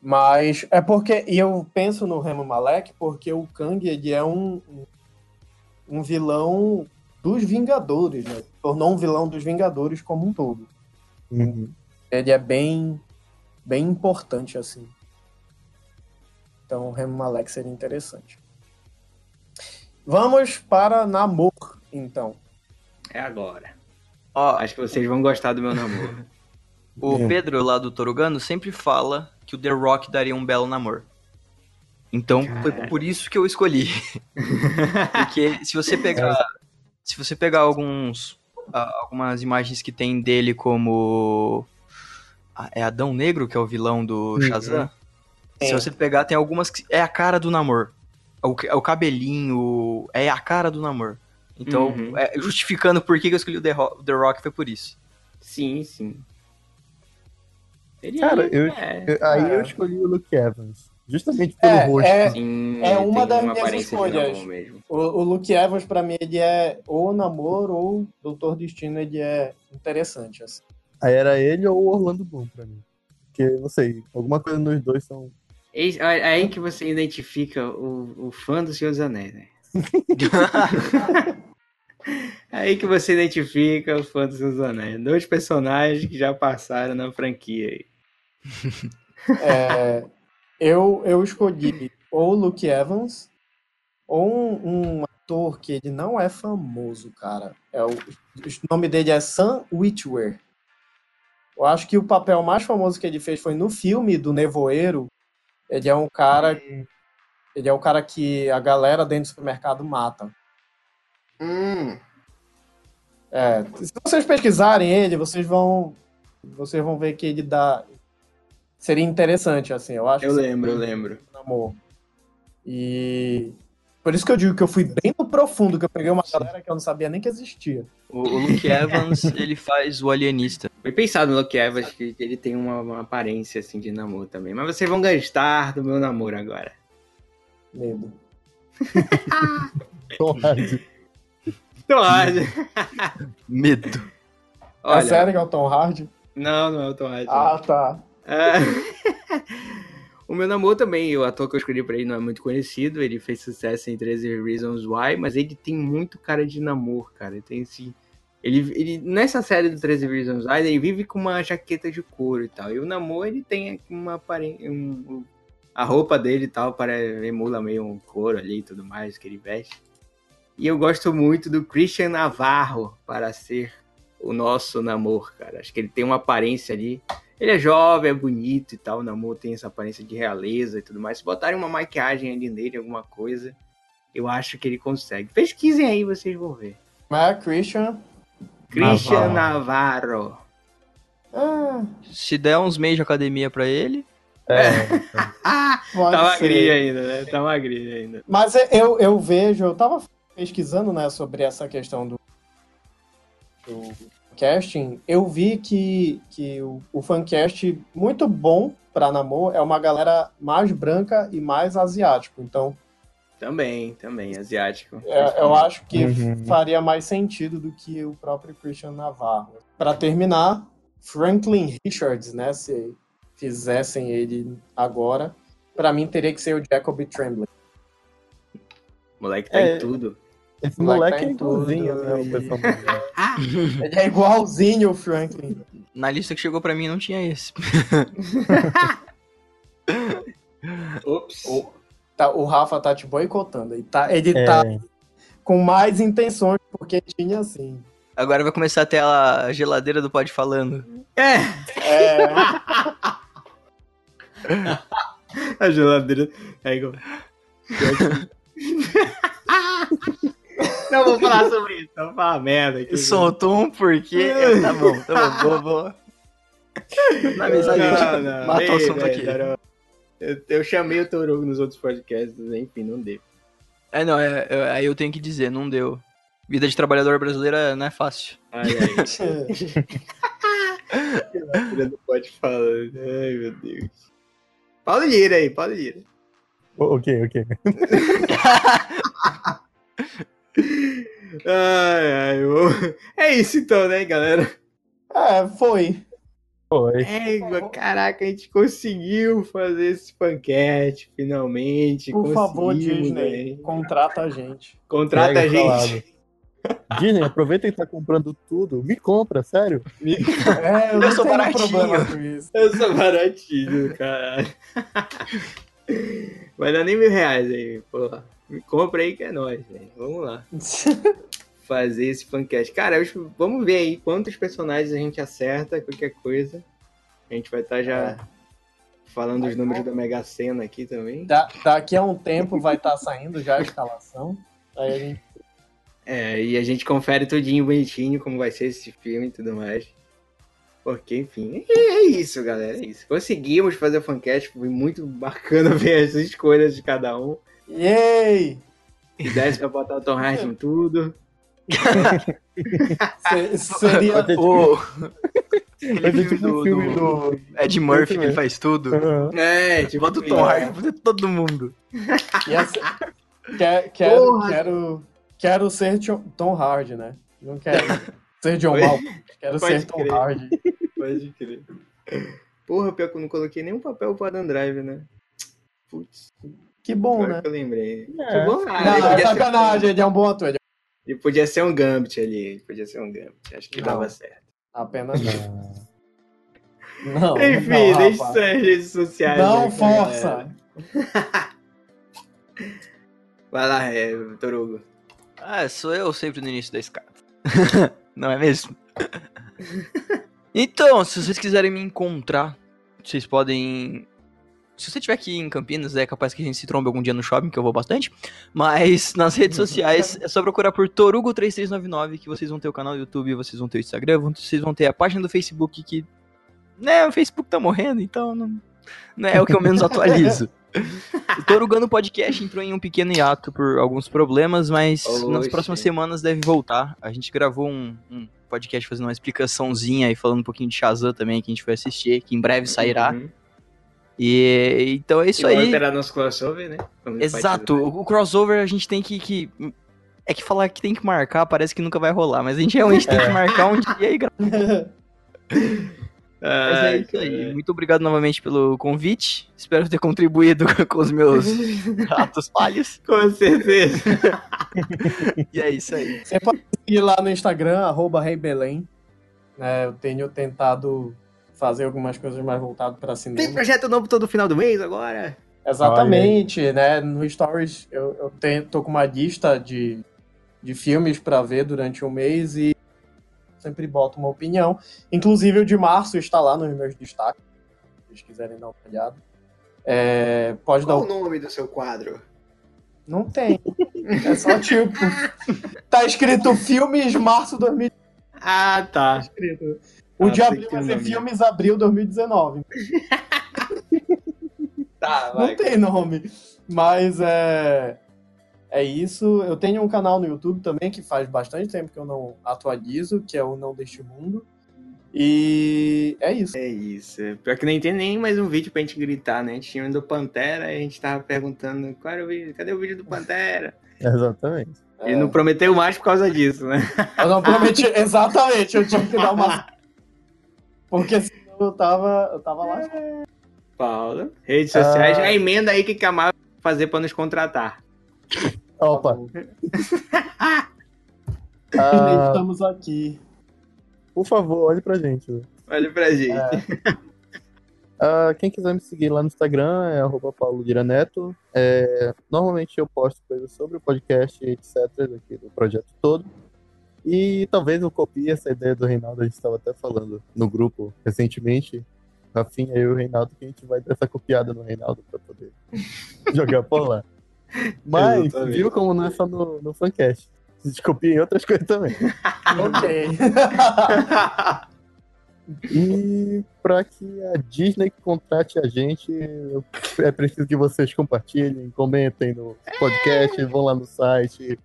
Mas é porque. E eu penso no Rami Malek porque o Kang ele é um. Um vilão dos Vingadores, né? Tornou um vilão dos Vingadores como um todo. Uhum. ele é bem bem importante assim. Então o Remy Malek seria interessante. Vamos para Namor, então. É agora. Ó, Acho que vocês vão gostar do meu namoro. [laughs] o. Pedro lá do Torugano sempre fala que o The Rock daria um belo namoro. Então foi por isso que eu escolhi. [laughs] Porque se você pegar. Se você pegar alguns. ah, algumas imagens que tem dele como. ah, É Adão Negro, que é o vilão do Uhum. Shazam. Se Sim. você pegar, tem algumas que é a cara do namor. O, é o cabelinho, é a cara do namor. Então, Uhum. é, justificando por que eu escolhi o The, Ro- The Rock, foi por isso. Sim, sim. Seria, Cara, eu- é. Eu- aí É. eu escolhi o Luke Evans. Justamente pelo É, rosto. é- Sim, É uma das uma minhas escolhas. O, o Luke Evans, pra mim, ele é ou namoro ou Doutor Destino, ele é interessante. Assim. Aí era ele ou o Orlando Bloom pra mim. Porque, não sei, alguma coisa nos dois são. É é aí que você identifica o, o fã do Senhor dos Anéis, né? [laughs] É aí que você identifica o fã dos Anéis. Dois personagens que já passaram na franquia aí. [laughs] É, eu, eu escolhi ou o Luke Evans ou um, um ator que ele não é famoso, cara. É o, o nome dele é Sam Witwer. Eu acho que o papel mais famoso que ele fez foi no filme do Nevoeiro. Ele é um cara. Ele é o cara que a galera dentro do supermercado mata. Hum, É, se vocês pesquisarem ele, vocês vão. Vocês vão ver que ele dá. Seria interessante, assim, eu acho. eu lembro, eu lembro. amor. E por isso que eu digo que eu fui bem no profundo, que eu peguei uma galera que eu não sabia nem que existia. O, o Luke Evans, [laughs] ele faz o alienista. Foi pensado no Luke Evans que ele tem uma, uma aparência assim de namoro também. Mas vocês vão gastar do meu namoro agora. Medo. [laughs] Tom Hardy. Então, [laughs] olha. Medo. é sério que é o Tom Hardy? não, não é o Tom Hardy. Ah, tá. Ah, [laughs] o meu namoro também, o ator que eu escolhi pra ele não é muito conhecido, ele fez sucesso em 13 Reasons Why, mas ele tem muito cara de namoro, cara. Ele tem esse. Ele, ele, nessa série do 13 Reasons Why, ele vive com uma jaqueta de couro e tal. E o namoro, ele tem uma aparência. Um, a roupa dele e tal, para, emula meio um couro ali e tudo mais que ele veste. E eu gosto muito do Christian Navarro para ser o nosso namoro, cara. Acho que ele tem uma aparência ali. Ele é jovem, é bonito e tal. O Namor tem essa aparência de realeza e tudo mais. Se botarem uma maquiagem ali nele, alguma coisa, eu acho que ele consegue. Pesquisem aí, vocês vão ver. Mas é Christian. Christian Navarro. Ah, Se der uns meses de academia pra ele, [laughs] pode tá magrinho ainda, né? Tá magrinho ainda. Mas eu, eu vejo, eu tava pesquisando, né, sobre essa questão do, do casting. Eu vi que, que o, o fancast muito bom pra namoro é uma galera mais branca e mais asiático. Então, Também, também, asiático. é, eu acho que Uhum. faria mais sentido do que o próprio Christian Navarro. Pra terminar, Franklin Richards, né, se fizessem ele agora, pra mim teria que ser o Jacob Tremblay. O moleque tá É. em tudo. Esse Moleque moleque tá é em tudo, igualzinho, né? O personagem. [laughs] Ele é igualzinho o Franklin. na lista que chegou pra mim não tinha esse. [laughs] Ops. Tá, o Rafa tá te boicotando. Ele tá, ele É, tá com mais intenções, porque tinha assim. Agora vai começar a ter a geladeira do Pode Falando. É, É, [laughs] a geladeira é igual. Não vou falar sobre isso, não vou falar merda aqui. Soltou um porquê. tá bom, tá bom, boa, boa. Na gente Não, não, matou o ei, assunto velho, aqui. Tarô. Eu, eu chamei o Torugo nos outros podcasts, enfim, não deu. É, não, é, é- aí eu tenho que dizer, não deu. Vida de trabalhador brasileira não é fácil. Olha aí. não pode falar. Ai, meu Deus. Paulo Lira aí, Paulo Lira. o- ok, ok. [laughs] Ai, ai, ô. É isso então, né, galera? é, foi. Foi. Égua, caraca, a gente conseguiu fazer esse panquete, finalmente. Por favor, conseguimos, Disney, né? contrata a gente. Contrata a Pega gente. falado. Disney, aproveita que tá comprando tudo. Me compra, sério. É, eu, Eu não sou baratinho. problema com isso. Eu sou baratinho, caralho. Vai dar nem mil reais aí, porra. Me compra aí que é nóis, velho. Vamos lá. [laughs] Fazer esse fancast. Cara, vamos ver aí quantos personagens a gente acerta, qualquer coisa. A gente vai estar já É. falando os números da Mega Sena aqui também. Da- daqui a um tempo vai estar saindo já a escalação. Aí a gente É, e a gente confere tudinho bonitinho como vai ser esse filme e tudo mais. Porque, enfim, é é isso, galera. É isso. Conseguimos fazer o fancast. Foi muito bacana [laughs] ver as escolhas de cada um. Yay! Ideias pra botar o Tom Hardy em tudo. Se- seria, Ô, Aquele filme tipo do, filme do do. Ed Murphy que ele faz tudo. Aham. É, tipo, Bota o Tom Hardy pra fazer todo mundo. E essa- quer- quero, Porra. quero, quero ser Tom Hardy, né? Não quero ser John Malkovich, quero pode ser Tom crer. Hardy. Pode crer. Porra, pior que eu não coloquei nenhum papel pro Adam Drive, né? Putz, Que bom, agora né? que eu lembrei. É. Que bom, ah, Não, ele, é podia ser, sacanagem, ele é um bom ator. ele ele podia ser um Gambit ali. Ele podia ser um Gambit. Acho que Não. dava certo. Apenas Não. [laughs] não. Enfim, não, deixa nas redes sociais. Não aí, força. [laughs] Vai lá, é, Vitor Hugo. Ah, sou eu sempre no início da escada. [laughs] Não é mesmo? então, se vocês quiserem me encontrar, vocês podem. Se você estiver aqui em Campinas, é capaz que a gente se trombe algum dia no shopping, que eu vou bastante. Mas [laughs] nas redes sociais é só procurar por Torugo3399, que vocês vão ter o canal do YouTube, vocês vão ter o Instagram, vocês vão ter a página do Facebook, que. Né, o Facebook tá morrendo, então não, não é o que eu menos atualizo. [laughs] O Torugano Podcast entrou em um pequeno hiato por alguns problemas, mas nas próximas semanas deve voltar. A gente gravou um, um podcast fazendo uma explicaçãozinha e falando um pouquinho de Shazam também, que a gente foi assistir, que em breve sairá. Uhum. E então é isso Igual aí. esperar nosso crossover, né? Quando Exato, o, o crossover a gente tem que, que- É que falar que tem que marcar parece que nunca vai rolar, mas a gente realmente tem que marcar um dia e gravar. [laughs] Mas é isso aí. Muito obrigado novamente pelo convite. Espero ter contribuído [laughs] com os meus [laughs] atos falhos. Com certeza. E é isso aí. Você pode seguir lá no Instagram, arroba Rei Belém. né? eu tenho tentado fazer algumas coisas mais voltadas para Tem cinema. projeto novo todo final do mês agora? Exatamente, né? No Stories eu, eu tenho, tô com uma lista de, de filmes para ver durante um mês e sempre boto uma opinião. Inclusive o de março está lá nos meus destaques, se vocês quiserem dar uma olhada. É, pode dar Qual o o nome do seu quadro? Não tem. É só tipo. [laughs] Tá escrito filmes março 2019. Ah, tá. escrito. O Ah, de abril vai ser filmes abril 2019. [laughs] Tá, Não tem nome. Mas é. É isso. Eu tenho um canal no YouTube também que faz bastante tempo que eu não atualizo, que é o Não Deste Mundo. E é isso. É isso. Pior que nem tem nem mais um vídeo pra gente gritar, né? A gente tinha um do Pantera e a gente tava perguntando qual era o vídeo, cadê o vídeo do Pantera? [laughs] Exatamente. Ele não prometeu mais por causa disso, né? Eu não prometi. [laughs] Exatamente, eu tive que dar uma. Porque senão eu tava, eu tava lá. Paulo, redes sociais, Ah. já emenda aí o que que a Marvel vai fazer pra nos contratar. Opa. [laughs] Ah, Estamos aqui. por favor, olhe pra gente. Olha pra gente. É. [laughs] Ah, quem quiser me seguir lá no Instagram é arroba Paulo Lira Neto. É, normalmente eu posto coisas sobre o podcast e etc. Daqui do projeto todo. E talvez eu copie essa ideia do Reinaldo, a gente estava até falando no grupo recentemente. Rafinha, eu e o Reinaldo, que a gente vai dar essa copiada no Reinaldo para poder [laughs] jogar por lá. Mas, Exatamente. viu como não é só no, no fancast. A gente copia em outras coisas também. [laughs] Ok. [laughs] E para que a Disney contrate a gente, é preciso que vocês compartilhem, comentem no podcast, vão lá no site,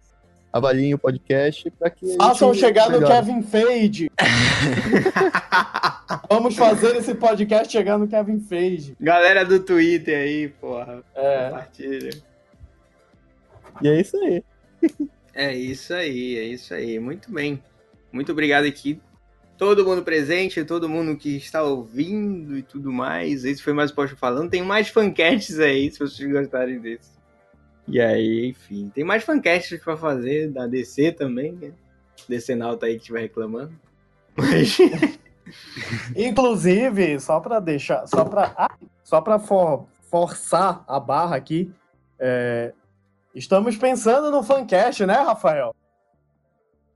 avaliem o podcast para que Façam chegar no. Kevin Feige. [laughs] Vamos fazer esse podcast chegar no Kevin Feige. Galera do Twitter aí, porra, É. compartilha. E é isso aí. É isso aí, é isso aí. Muito bem. Muito obrigado aqui. Todo mundo presente, todo mundo que está ouvindo e tudo mais. Esse foi mais o Posto Falando. Tem mais fancasts aí, se vocês gostarem desse. E aí, enfim. Tem mais fancasts pra fazer, da DC também, né? DC Nauta aí que estiver reclamando. Mas... [laughs] Inclusive, só pra deixar, só pra, ah, só pra for- forçar a barra aqui, é, estamos pensando no fancast, né, Rafael?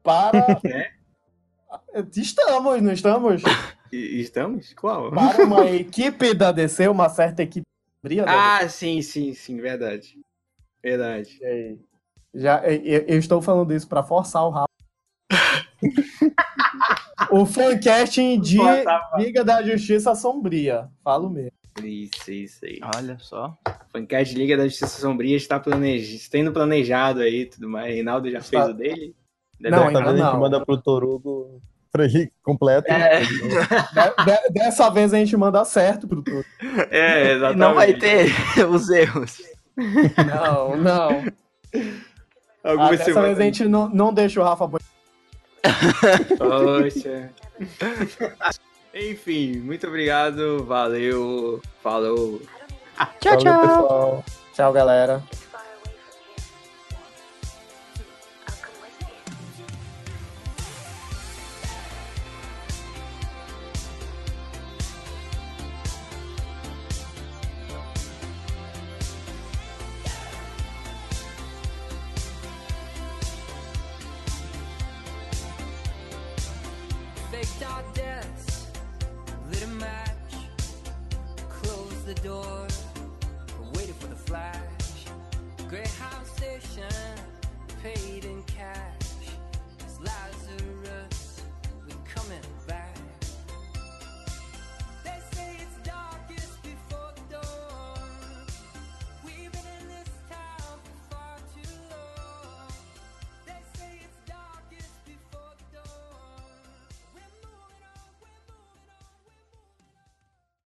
Para. [laughs] É? Estamos, não estamos? Estamos? Qual? Para uma equipe da DC, uma certa equipe da [laughs] Ah, sim, sim, sim, verdade. Verdade. DC. Já, eu, eu estou falando isso pra forçar o Rafa. [laughs] o fancasting de Liga da Justiça Sombria. Falo mesmo. Isso, isso aí. Olha só. Fancast Liga da Justiça Sombria está planejado, sendo planejado aí e tudo mais. Reinaldo já Está- fez o dele. Deve Não, ainda Talvez a gente não. manda pro Torugo Free completo. É, [laughs] De- de- dessa vez a gente manda certo pro todo. é E exatamente. não vai ter os erros. Não, não. Ah, Algumas dessa semanas. vez a gente não, não deixa o Rafa boi- Poxa. [laughs] Enfim, muito obrigado. Valeu. Falou. Tchau, Valeu, tchau. pessoal. Tchau, galera.